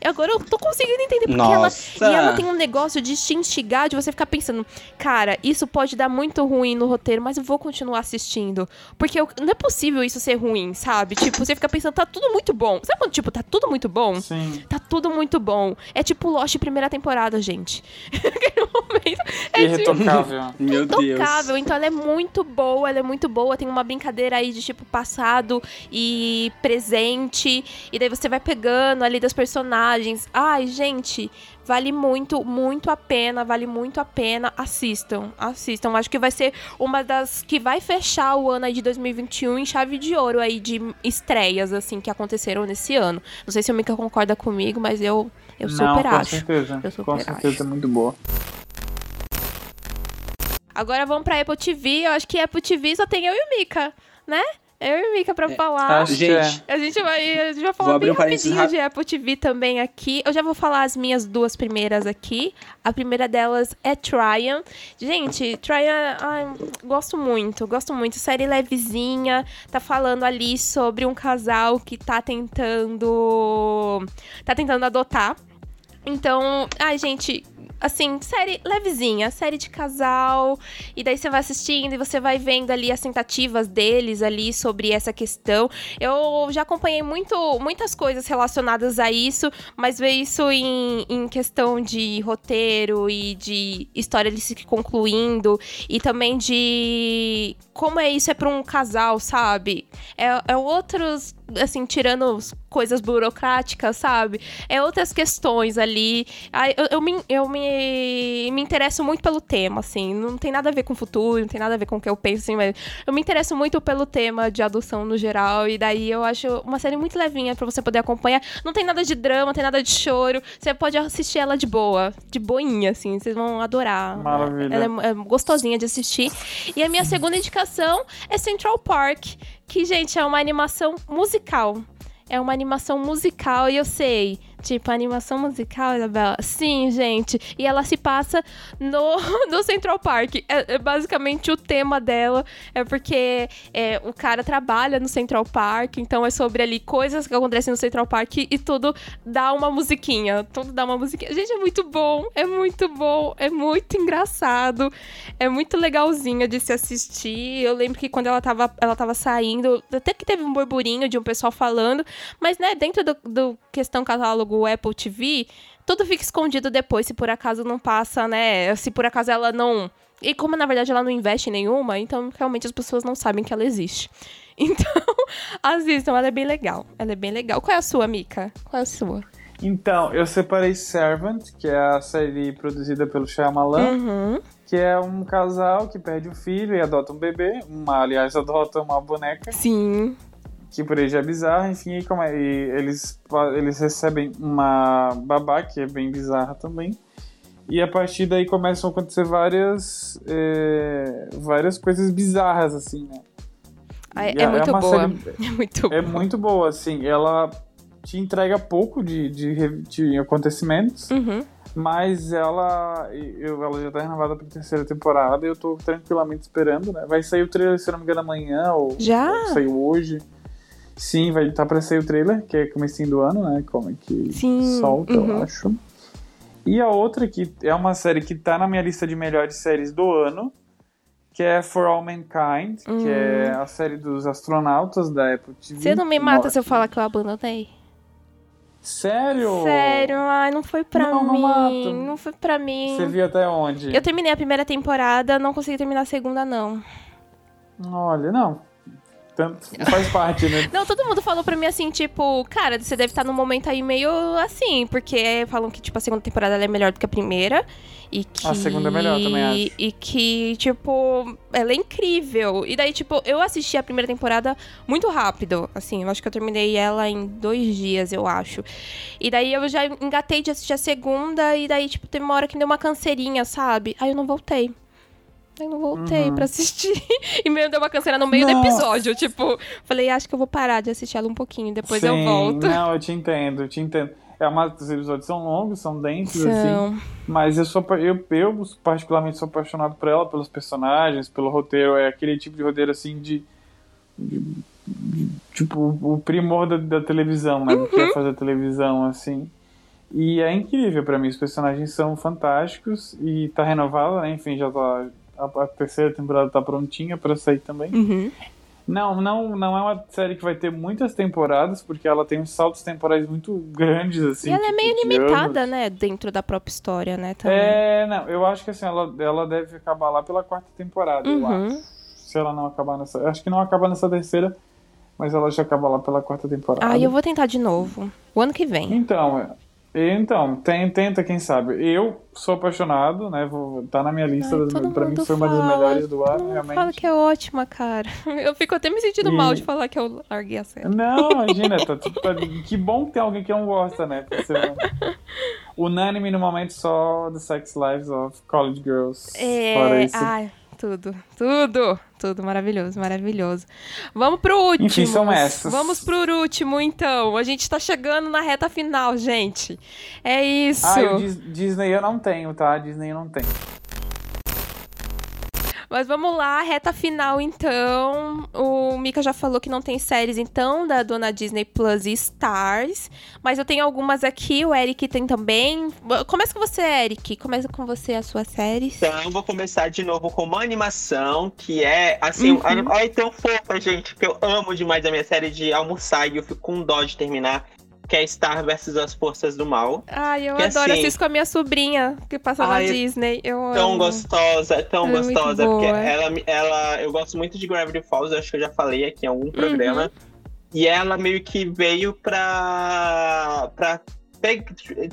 Agora eu tô conseguindo entender porque Nossa. ela. E ela tem um negócio de te instigar, de você ficar pensando, cara, isso pode dar muito ruim no roteiro, mas eu vou continuar assistindo. Porque eu, não é possível isso ser ruim, sabe? Tipo, você fica pensando, tá tudo muito bom. Sabe quando, tipo, tá tudo muito bom? Sim. Tá tudo muito bom. É tipo Lost primeira temporada, gente. momento. É Irretocável. Tipo, Meu Deus. Irretocável. Então ela é muito boa, ela é muito boa. Tem uma brincadeira aí de tipo passado e presente. E daí você vai pegando ali das personagens personagens. Ai, gente, vale muito, muito a pena, vale muito a pena. Assistam, assistam. Acho que vai ser uma das que vai fechar o ano aí de 2021 em chave de ouro aí de estreias, assim, que aconteceram nesse ano. Não sei se o Mika concorda comigo, mas eu, eu Não, super com acho. Certeza. Eu super com certeza, acho. muito boa. Agora vamos pra Apple TV. Eu acho que Apple TV só tem eu e o Mika, né? Eu e Mika pra é, falar. gente, a gente vai, a gente vai falar bem um rapidinho de Apple TV também aqui. Eu já vou falar as minhas duas primeiras aqui. A primeira delas é Tryon. Gente, Tryon, ai, gosto muito, gosto muito. Série levezinha, tá falando ali sobre um casal que tá tentando tá tentando adotar. Então, ai, gente, assim, série levezinha, série de casal. E daí você vai assistindo e você vai vendo ali as tentativas deles ali sobre essa questão. Eu já acompanhei muito, muitas coisas relacionadas a isso, mas ver isso em, em questão de roteiro e de história ali se concluindo e também de como é isso é para um casal, sabe? É, é outros, assim, tirando coisas burocráticas, sabe? É outras questões ali. Eu, eu, me, eu me, me interesso muito pelo tema, assim. Não tem nada a ver com o futuro, não tem nada a ver com o que eu penso, assim, mas eu me interesso muito pelo tema de adoção no geral. E daí eu acho uma série muito levinha para você poder acompanhar. Não tem nada de drama, não tem nada de choro. Você pode assistir ela de boa, de boinha, assim. Vocês vão adorar. Maravilha. Ela é, é gostosinha de assistir. E a minha segunda indicação é Central Park, que, gente, é uma animação musical. É uma animação musical e eu sei, Tipo, animação musical, Isabela? Sim, gente. E ela se passa no, no Central Park. É, é basicamente o tema dela. É porque é, o cara trabalha no Central Park, então é sobre ali coisas que acontecem no Central Park e tudo dá uma musiquinha. Tudo dá uma musiquinha. Gente, é muito bom. É muito bom. É muito engraçado. É muito legalzinha de se assistir. Eu lembro que quando ela tava, ela tava saindo, até que teve um burburinho de um pessoal falando, mas, né, dentro do, do questão catálogo o Apple TV, tudo fica escondido depois, se por acaso não passa, né? Se por acaso ela não. E como na verdade ela não investe em nenhuma, então realmente as pessoas não sabem que ela existe. Então, assistam, ela é bem legal. Ela é bem legal. Qual é a sua, Mika? Qual é a sua? Então, eu separei Servant, que é a série produzida pelo Shyamalan, uhum. que é um casal que perde um filho e adota um bebê. Uma, aliás, adota uma boneca. Sim que por aí já é bizarro, enfim, como é, eles, eles recebem uma babá, que é bem bizarra também, e a partir daí começam a acontecer várias, é, várias coisas bizarras, assim, né? é, é, muito boa. Série, é muito É muito boa, assim, ela te entrega pouco de, de, de acontecimentos, uhum. mas ela, eu, ela já tá renovada pra terceira temporada e eu tô tranquilamente esperando, né? Vai sair o trailer, se não me engano, amanhã, ou, já? ou saiu hoje. Sim, vai estar tá para sair o trailer, que é comecinho do ano, né? Como é que Sim. solta, uhum. eu acho. E a outra que é uma série que tá na minha lista de melhores séries do ano, que é For All Mankind, hum. que é a série dos astronautas da Apple TV. Você não me mata se eu falar que eu abandonei? Sério? Sério, ai, não foi pra não, mim. Não, não foi pra mim. Você viu até onde? Eu terminei a primeira temporada, não consegui terminar a segunda, não. Olha, não. Faz parte, né? Não, todo mundo falou pra mim assim, tipo, cara, você deve estar num momento aí meio assim, porque falam que, tipo, a segunda temporada é melhor do que a primeira. E que... A segunda é melhor, também acho. E que, tipo, ela é incrível. E daí, tipo, eu assisti a primeira temporada muito rápido. Assim, eu acho que eu terminei ela em dois dias, eu acho. E daí eu já engatei de assistir a segunda, e daí, tipo, teve uma hora que deu uma canseirinha, sabe? Aí eu não voltei. Aí não voltei uhum. pra assistir. E meio deu uma canseira no meio não. do episódio. Tipo, falei, acho que eu vou parar de assistir ela um pouquinho, depois Sim, eu volto. Não, eu te entendo, eu te entendo. É, uma, os episódios são longos, são densos, são. assim. Mas eu sou eu, eu, particularmente, sou apaixonado por ela, pelos personagens, pelo roteiro. É aquele tipo de roteiro, assim, de. de, de tipo, o primor da, da televisão, né? Uhum. Que é fazer televisão, assim. E é incrível para mim, os personagens são fantásticos e tá renovada, né? Enfim, já tá a, a terceira temporada tá prontinha para sair também. Uhum. Não, não, não é uma série que vai ter muitas temporadas, porque ela tem uns saltos temporais muito grandes, assim. E ela é tipo, meio limitada, anos. né? Dentro da própria história, né? Também. É, não, eu acho que assim, ela, ela deve acabar lá pela quarta temporada, uhum. eu acho. Se ela não acabar nessa. Acho que não acaba nessa terceira, mas ela já acaba lá pela quarta temporada. Ah, eu vou tentar de novo. O ano que vem. Então, então, tem, tenta, quem sabe. Eu sou apaixonado, né? Vou, tá na minha lista. Ai, pra mim foi uma das melhores do ano, realmente. Fala que é ótima, cara. Eu fico até me sentindo e... mal de falar que eu larguei a série. Não, imagina. tá, tipo, que bom que tem alguém que não gosta, né? Pra ser unânime no momento só The Sex Lives of College Girls. É, Fora isso. Ai. Tudo, tudo, tudo maravilhoso, maravilhoso. Vamos pro último. Enfim, são essas. Vamos pro último, então. A gente tá chegando na reta final, gente. É isso. Ah, Disney eu não tenho, tá? Disney eu não tenho. Mas vamos lá, reta final então. O Mika já falou que não tem séries então da dona Disney Plus e Stars, mas eu tenho algumas aqui, o Eric tem também. Começa com você, Eric. Começa com você a sua série. Então, vou começar de novo com uma animação que é assim, uhum. ai tão fofa, gente, que eu amo demais a minha série de almoçar e eu fico com dó de terminar que é Star versus as Forças do Mal. Ai, eu que, adoro. Assim, assisto com a minha sobrinha, que passa ai, na Disney. Eu tão amo. gostosa, tão é gostosa. Porque ela, ela, eu gosto muito de Gravity Falls, acho que eu já falei aqui em algum programa. Uhum. E ela meio que veio pra, pra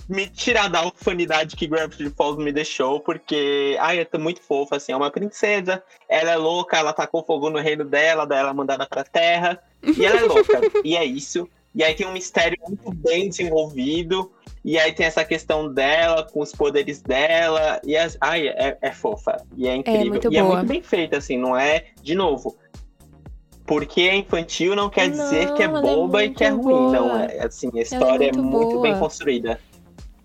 me tirar da orfanidade que Gravity Falls me deixou, porque, ai, eu tô muito fofa, assim, é uma princesa, ela é louca, ela tacou fogo no reino dela, daí ela é mandada pra terra, e ela é louca, e é isso. E aí tem um mistério muito bem desenvolvido, e aí tem essa questão dela, com os poderes dela, e as, ai, é, é fofa, e é, é incrível, é e boa. é muito bem feita, assim, não é, de novo, porque é infantil não quer não, dizer que é, é boba é e que é ruim. Boa. Não, é assim, a história é muito, é muito bem construída.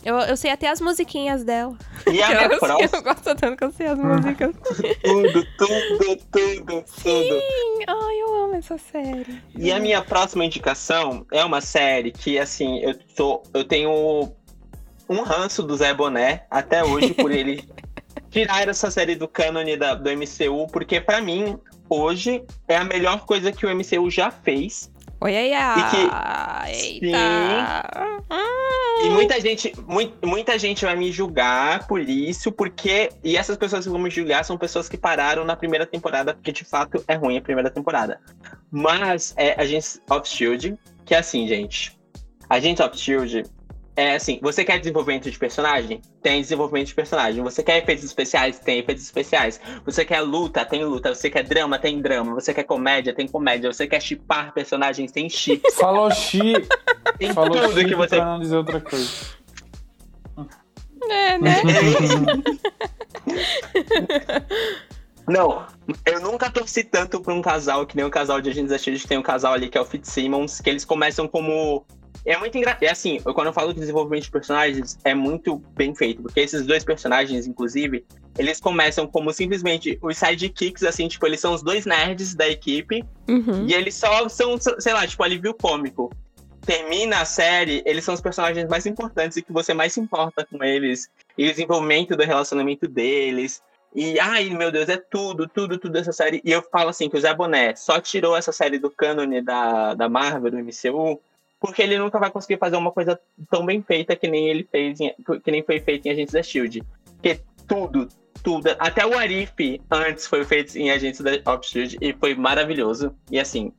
Eu, eu sei até as musiquinhas dela. E a minha eu, próxima... eu gosto tanto que eu sei as músicas. tudo, tudo, tudo, Sim. tudo. Ai, eu amo essa série. E a minha próxima indicação é uma série que, assim, eu, tô, eu tenho um ranço do Zé Boné até hoje por ele tirar essa série do cânone da, do MCU, porque para mim hoje é a melhor coisa que o MCU já fez. Oi, ai, ai. E que, Eita. Sim, e muita gente, muito, muita gente vai me julgar por isso, porque. E essas pessoas que vão me julgar são pessoas que pararam na primeira temporada, porque de fato é ruim a primeira temporada. Mas é Agents of Shield, que é assim, gente. Agents of Shield é assim, você quer desenvolvimento de personagem? Tem desenvolvimento de personagem. Você quer efeitos especiais? Tem efeitos especiais. Você quer luta? Tem luta. Você quer drama? Tem drama. Você quer comédia? Tem comédia. Você quer chipar personagens? Tem chip. Falou chi. Tem Falou tudo que você. Pra não dizer outra coisa. É, né? Não, eu nunca torci tanto pra um casal que nem o um casal de Agentes da Shield, que tem um casal ali que é o Fitzsimmons, que eles começam como é muito engraçado. É assim, eu, quando eu falo de desenvolvimento de personagens, é muito bem feito, porque esses dois personagens, inclusive, eles começam como simplesmente os sidekicks, assim, tipo, eles são os dois nerds da equipe, uhum. e eles só são, sei lá, tipo, alívio cômico. Termina a série, eles são os personagens mais importantes e que você mais se importa com eles, e o desenvolvimento do relacionamento deles. E, ai, meu Deus, é tudo, tudo, tudo essa série. E eu falo assim, que o Zé Boné só tirou essa série do cânone da, da Marvel, do MCU, porque ele nunca vai conseguir fazer uma coisa tão bem feita que nem ele fez, em, que nem foi feito em Agentes da Shield. Porque tudo, tudo, até o Arif antes foi feito em Agentes da Shield e foi maravilhoso. E assim,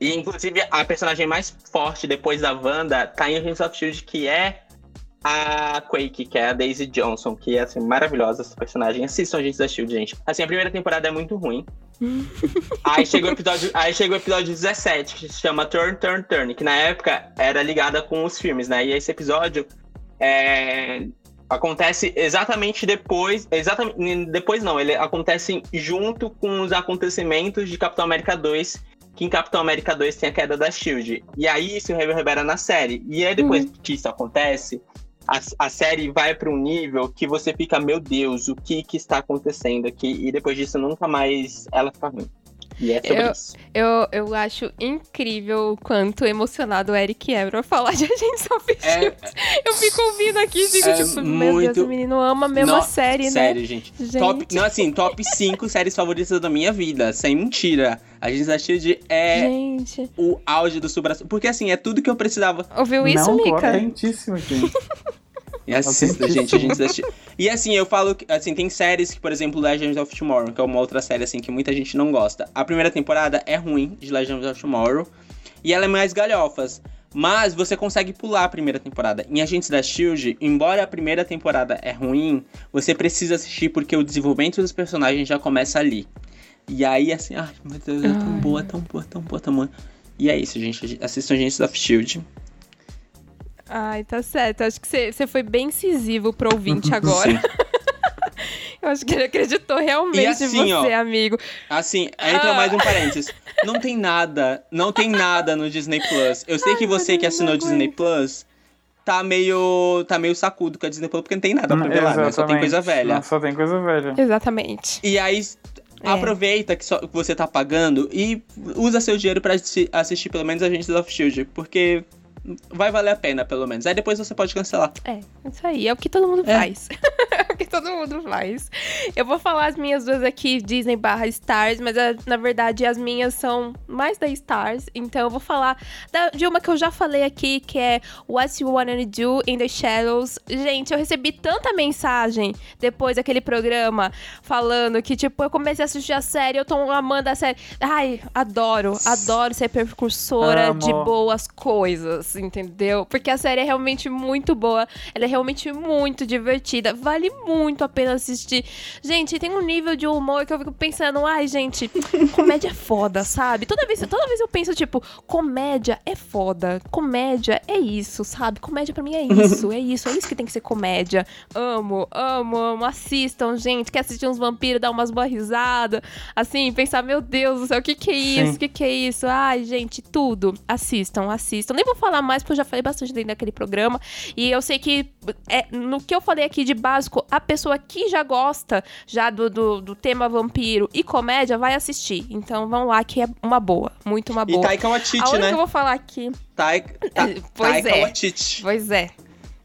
e inclusive a personagem mais forte depois da Wanda tá em Agents of Shield, que é a Quake, que é a Daisy Johnson, que é assim, maravilhosa essa personagem. Assistam Agentes da Shield, gente. Assim, a primeira temporada é muito ruim aí, chegou o episódio, aí chegou o episódio 17, que se chama Turn, Turn, Turn, que na época era ligada com os filmes, né? E esse episódio é, acontece exatamente depois. Exatamente, depois não, ele acontece junto com os acontecimentos de Capitão América 2. Que em Capitão América 2 tem a queda da Shield. E aí isso reverbera na série. E aí depois uhum. que isso acontece, a, a série vai para um nível que você fica, meu Deus, o que que está acontecendo aqui? E depois disso nunca mais ela fica ruim. E é sobre eu, isso. Eu, eu acho incrível o quanto emocionado o Eric é pra falar de Agents of É, eu fico ouvindo aqui e fico é tipo, meu muito... Deus, o menino ama a mesma não, série, né? Sério, gente. gente. Top, não, assim, top 5 séries favoritas da minha vida, sem mentira. A gente Shield é gente. o auge do supra Porque assim, é tudo que eu precisava. Ouviu isso, não, Mika? Não, aqui. E assista, gente, a gente assiste. E assim, eu falo que, assim, tem séries que, por exemplo, Legends of Tomorrow, que é uma outra série, assim, que muita gente não gosta. A primeira temporada é ruim, de Legends of Tomorrow, e ela é mais galhofas. Mas você consegue pular a primeira temporada. Em Agentes da Shield, embora a primeira temporada é ruim, você precisa assistir porque o desenvolvimento dos personagens já começa ali. E aí, assim, ai meu Deus, é tão boa, tão boa, tão boa, tão boa. E é isso, gente. Assistam Agentes of Shield. Ai, tá certo. Acho que você foi bem incisivo pro ouvinte agora. Eu acho que ele acreditou realmente assim, em você, ó, amigo. Assim, entra ah. mais um parênteses. Não tem nada, não tem nada no Disney Plus. Eu sei Ai, que você que assinou o Disney Plus tá meio, tá meio sacudo com a Disney Plus, porque não tem nada pra ver lá, né? Só tem coisa velha. Não, só tem coisa velha. Exatamente. E aí, é. aproveita que, só, que você tá pagando e usa seu dinheiro pra assistir pelo menos Agentes of S.H.I.E.L.D., porque vai valer a pena, pelo menos. Aí depois você pode cancelar. É, isso aí. É o que todo mundo é. faz. que todo mundo faz. Eu vou falar as minhas duas aqui, Disney barra Stars, mas eh, na verdade as minhas são mais da Stars. Então eu vou falar da, de uma que eu já falei aqui, que é What You Wanna Do in the Shadows. Gente, eu recebi tanta mensagem depois daquele programa falando que, tipo, eu comecei a assistir a série, eu tô amando a série. Ai, adoro, adoro ser precursora Amo. de boas coisas, entendeu? Porque a série é realmente muito boa, ela é realmente muito divertida, vale muito a pena assistir. Gente, tem um nível de humor que eu fico pensando, ai, gente, comédia é foda, sabe? Toda vez, toda vez eu penso, tipo, comédia é foda, comédia é isso, sabe? Comédia para mim é isso, é isso, é isso que tem que ser comédia. Amo, amo, amo. Assistam, gente. Quer assistir uns vampiros, dar umas boas risadas, assim, pensar, meu Deus do céu, o que que é isso? O que que é isso? Ai, gente, tudo. Assistam, assistam. Nem vou falar mais, porque eu já falei bastante dentro daquele programa. E eu sei que é, no que eu falei aqui de básico, a pessoa que já gosta já do, do, do tema vampiro e comédia vai assistir. Então vamos lá, que é uma boa. Muito uma boa. E Taika Waititi, né? que eu vou falar aqui. Taika, ta, pois Taika é. Waititi. Pois é.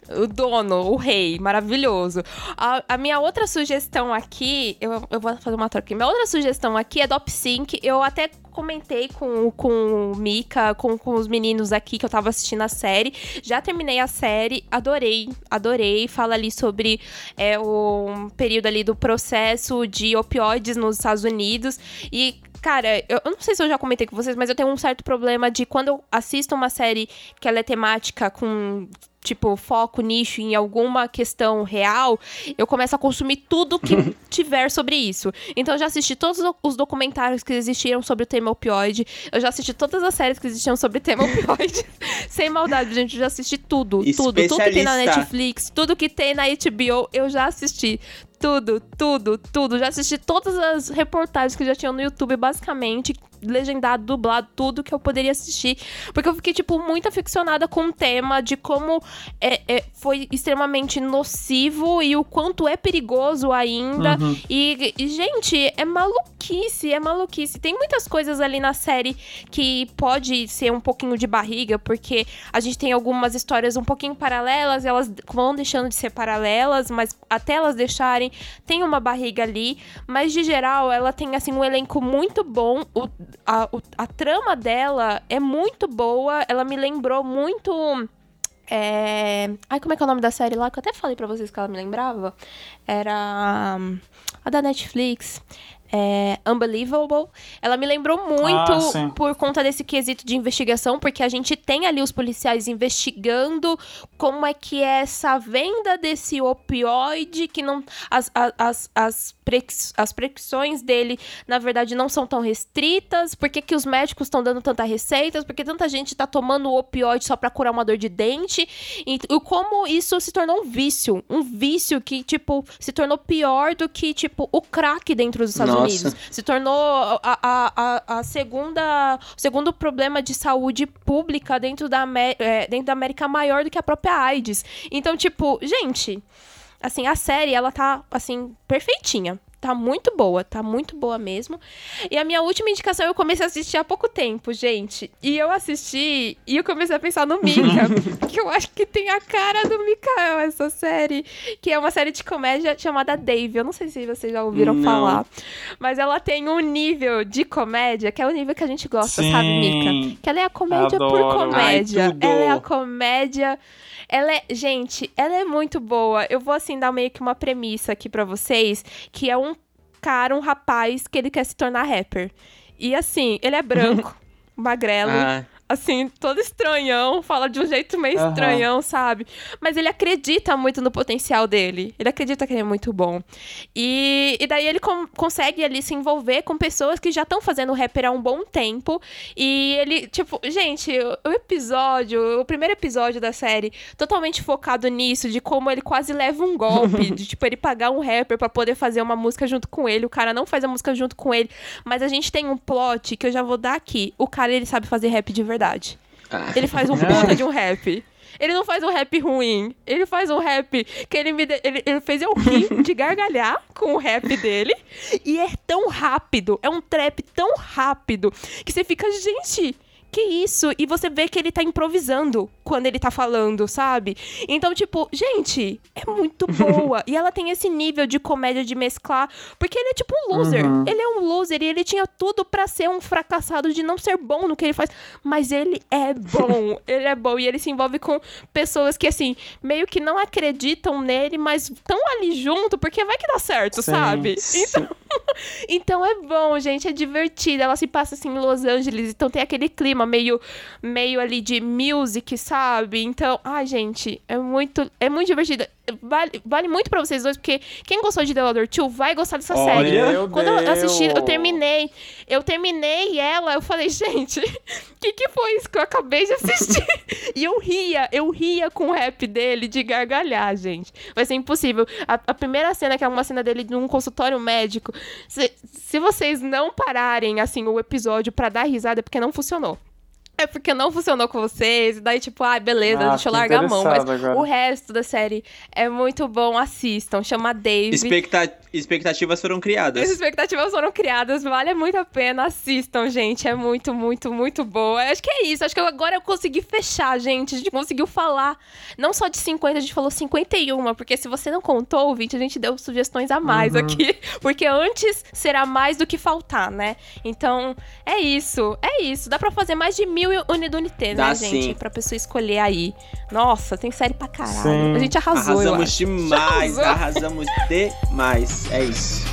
O dono, o rei, maravilhoso. A, a, minha outra sugestão aqui, eu, eu vou fazer uma troca aqui. Minha outra sugestão aqui é Dop Sync. Eu até comentei com, com o Mika, com, com os meninos aqui que eu tava assistindo a série. Já terminei a série, adorei, adorei. Fala ali sobre é, o período ali do processo de opioides nos Estados Unidos. E, Cara, eu, eu, não sei se eu já comentei com vocês, mas eu tenho um certo problema de quando eu assisto uma série que ela é temática com tipo, foco, nicho em alguma questão real, eu começo a consumir tudo que tiver sobre isso. Então eu já assisti todos os documentários que existiram sobre o tema opioide, eu já assisti todas as séries que existiam sobre o tema opioide. Sem maldade, gente, eu já assisti tudo, tudo, tudo que tem na Netflix, tudo que tem na HBO, eu já assisti tudo, tudo, tudo. Já assisti todas as reportagens que já tinham no YouTube, basicamente, legendado, dublado, tudo que eu poderia assistir. Porque eu fiquei, tipo, muito aficionada com o tema de como é, é, foi extremamente nocivo e o quanto é perigoso ainda. Uhum. E, e, gente, é maluquice, é maluquice. Tem muitas coisas ali na série que pode ser um pouquinho de barriga, porque a gente tem algumas histórias um pouquinho paralelas, elas vão deixando de ser paralelas, mas até elas deixarem, tem uma barriga ali. Mas, de geral, ela tem, assim, um elenco muito bom. O, a, a trama dela é muito boa. Ela me lembrou muito. É... Ai, como é que é o nome da série lá? Que eu até falei pra vocês que ela me lembrava. Era a da Netflix é, Unbelievable. Ela me lembrou muito ah, por conta desse quesito de investigação, porque a gente tem ali os policiais investigando como é que é essa venda desse opioide, que não. As, as, as, as prescrições dele, na verdade, não são tão restritas. Por que, que os médicos estão dando tanta receitas? Porque tanta gente está tomando opioide só para curar uma dor de dente. E, e como isso se tornou um vício. Um vício que, tipo, se tornou pior do que, tipo, o crack dentro dos Estados Nossa. Unidos. Se tornou a, a, a, a, segunda, o segundo problema de saúde pública dentro da, é, dentro da América maior do que a própria AIDS. Então, tipo, gente, assim, a série, ela tá, assim, perfeitinha tá muito boa, tá muito boa mesmo. E a minha última indicação eu comecei a assistir há pouco tempo, gente. E eu assisti e eu comecei a pensar no Mika, que eu acho que tem a cara do Mikael essa série, que é uma série de comédia chamada Dave. Eu não sei se vocês já ouviram não. falar, mas ela tem um nível de comédia que é o nível que a gente gosta, Sim. sabe, Mika? Que ela é a comédia Adoro. por comédia. Ai, ela é a comédia ela é, gente, ela é muito boa. Eu vou assim dar meio que uma premissa aqui para vocês, que é um cara, um rapaz que ele quer se tornar rapper. E assim, ele é branco, magrelo. Ah assim, todo estranhão, fala de um jeito meio uhum. estranhão, sabe? Mas ele acredita muito no potencial dele. Ele acredita que ele é muito bom. E, e daí ele com, consegue ali se envolver com pessoas que já estão fazendo rapper há um bom tempo. E ele, tipo, gente, o, episódio, o primeiro episódio da série, totalmente focado nisso, de como ele quase leva um golpe, de tipo, ele pagar um rapper para poder fazer uma música junto com ele. O cara não faz a música junto com ele. Mas a gente tem um plot que eu já vou dar aqui. O cara, ele sabe fazer rap de verdade verdade. Ah. Ele faz um puta de um rap. Ele não faz um rap ruim. Ele faz um rap que ele me. De... Ele, ele, fez eu rir de gargalhar com o rap dele. E é tão rápido. É um trap tão rápido que você fica, gente. Que isso? E você vê que ele tá improvisando quando ele tá falando, sabe? Então, tipo, gente, é muito boa. e ela tem esse nível de comédia de mesclar, porque ele é tipo um loser. Uhum. Ele é um loser e ele tinha tudo para ser um fracassado de não ser bom no que ele faz, mas ele é bom. ele é bom e ele se envolve com pessoas que assim, meio que não acreditam nele, mas estão ali junto porque vai que dá certo, sim, sabe? Sim. Então, então é bom, gente, é divertido. Ela se passa assim em Los Angeles, então tem aquele clima meio meio ali de music, sabe? Então, ai, gente, é muito é muito divertido. Vale, vale muito para vocês dois, porque quem gostou de The Other Two vai gostar dessa Olha, série. Quando Deus. eu assisti, eu terminei. Eu terminei ela, eu falei, gente, o que, que foi isso que eu acabei de assistir? e eu ria, eu ria com o rap dele de gargalhar, gente. Vai ser impossível. A, a primeira cena, que é uma cena dele num consultório médico, se, se vocês não pararem, assim, o episódio para dar risada, é porque não funcionou. É porque não funcionou com vocês, daí tipo, ah, beleza, ah, deixa eu largar a mão. Mas agora. o resto da série é muito bom, assistam. Chama Dave. Expecta expectativas foram criadas. As expectativas foram criadas, vale muito a pena, assistam, gente. É muito, muito, muito boa. Acho que é isso, acho que agora eu consegui fechar, gente. A gente conseguiu falar, não só de 50, a gente falou 51, porque se você não contou, ouvinte, a gente deu sugestões a mais uhum. aqui. Porque antes será mais do que faltar, né? Então, é isso, é isso. Dá pra fazer mais de mil mil unidunité, né, Dá, gente? Sim. Pra pessoa escolher aí. Nossa, tem série pra caralho. Sim. A gente arrasou, Arrasamos demais, arrasamos demais. É isso.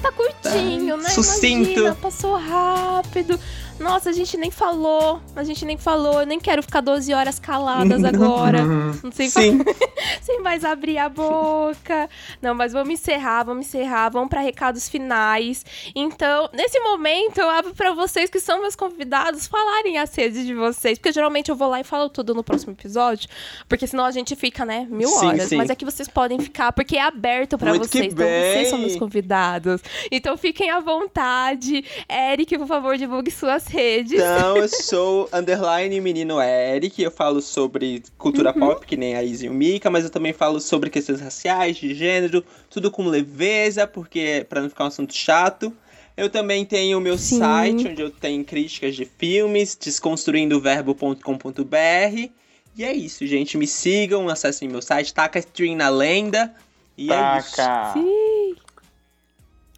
Tá curtinho, né? Sucinto. Imagina, passou rápido. Nossa, a gente nem falou. A gente nem falou. Eu nem quero ficar 12 horas caladas agora. Não sei Sim. Sem mais abrir a boca. Não, mas vamos encerrar, vamos encerrar. Vamos para recados finais. Então, nesse momento, eu abro para vocês que são meus convidados falarem as redes de vocês. Porque geralmente eu vou lá e falo tudo no próximo episódio. Porque senão a gente fica, né, mil sim, horas. Sim. Mas é que vocês podem ficar, porque é aberto para vocês. Então, vocês são meus convidados. Então, fiquem à vontade. Eric, por favor, divulgue suas redes. Então, eu sou underline menino Eric, eu falo sobre cultura uhum. pop, que nem a Izzy e o Mika, mas eu também falo sobre questões raciais, de gênero, tudo com leveza, porque para não ficar um assunto chato. Eu também tenho o meu Sim. site, onde eu tenho críticas de filmes, desconstruindoverbo.com.br. E é isso, gente. Me sigam, acessem meu site, taca stream na lenda. E Taca. é isso. Sim.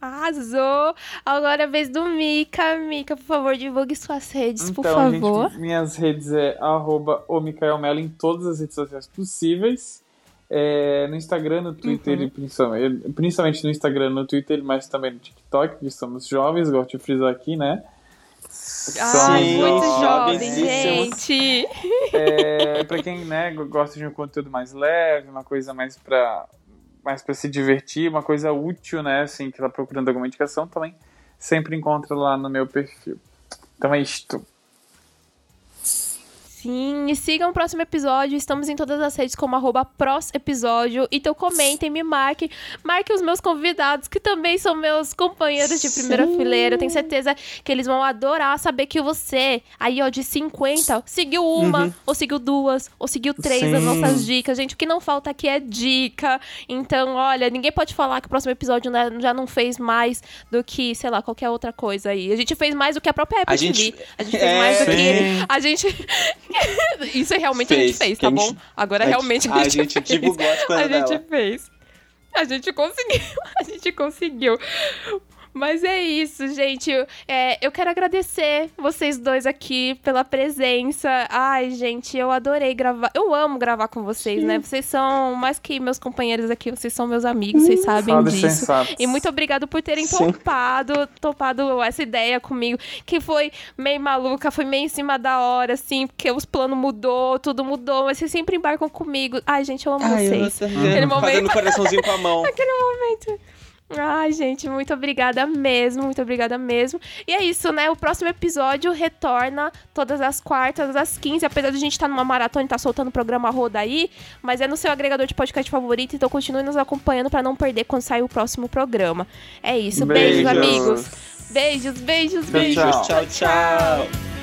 Arrasou! Agora é a vez do Mika. Mika, por favor, divulgue suas redes, então, por favor. Gente, minhas redes é arroba o Mikael Mello em todas as redes sociais possíveis. É, no Instagram, no Twitter, uhum. principalmente, principalmente no Instagram, no Twitter, mas também no TikTok, que somos jovens, gosto de frisar aqui, né? Ai, muito jovem, gente! É, pra quem né, gosta de um conteúdo mais leve, uma coisa mais pra mais para se divertir, uma coisa útil, né? Assim, que tá procurando alguma indicação também, sempre encontra lá no meu perfil. Então é isto. Sim, e sigam o próximo episódio. Estamos em todas as redes como arroba episódio. Então comentem, me marquem. Marquem os meus convidados, que também são meus companheiros de primeira Sim. fileira. Eu tenho certeza que eles vão adorar saber que você, aí ó, de 50, seguiu uma, uhum. ou seguiu duas, ou seguiu três Sim. das nossas dicas. Gente, o que não falta aqui é dica. Então, olha, ninguém pode falar que o próximo episódio né, já não fez mais do que, sei lá, qualquer outra coisa aí. A gente fez mais do que a própria Apple a TV. Gente... A gente fez é, mais do que. A gente. Isso é realmente fez. a gente fez, tá bom? Agora a realmente a, a gente, a gente fez. divulgou as coisas A gente dela. fez. A gente conseguiu. A gente conseguiu. Mas é isso, gente. É, eu quero agradecer vocês dois aqui pela presença. Ai, gente, eu adorei gravar. Eu amo gravar com vocês, Sim. né? Vocês são mais que meus companheiros aqui, vocês são meus amigos, vocês sabem disso. Sensatos. E muito obrigado por terem topado, topado essa ideia comigo, que foi meio maluca, foi meio em cima da hora, assim, porque os planos mudou, tudo mudou, mas vocês sempre embarcam comigo. Ai, gente, eu amo Ai, vocês. Eu Aquele momento. Fazendo coraçãozinho com a mão. Aquele momento. Ai, gente, muito obrigada mesmo, muito obrigada mesmo. E é isso, né? O próximo episódio retorna todas as quartas, às 15, apesar de a gente estar tá numa maratona e estar tá soltando o programa Roda aí, mas é no seu agregador de podcast favorito, então continue nos acompanhando para não perder quando sair o próximo programa. É isso, beijos, beijos amigos. Beijos, beijos, beijos. Tchau, tchau. tchau.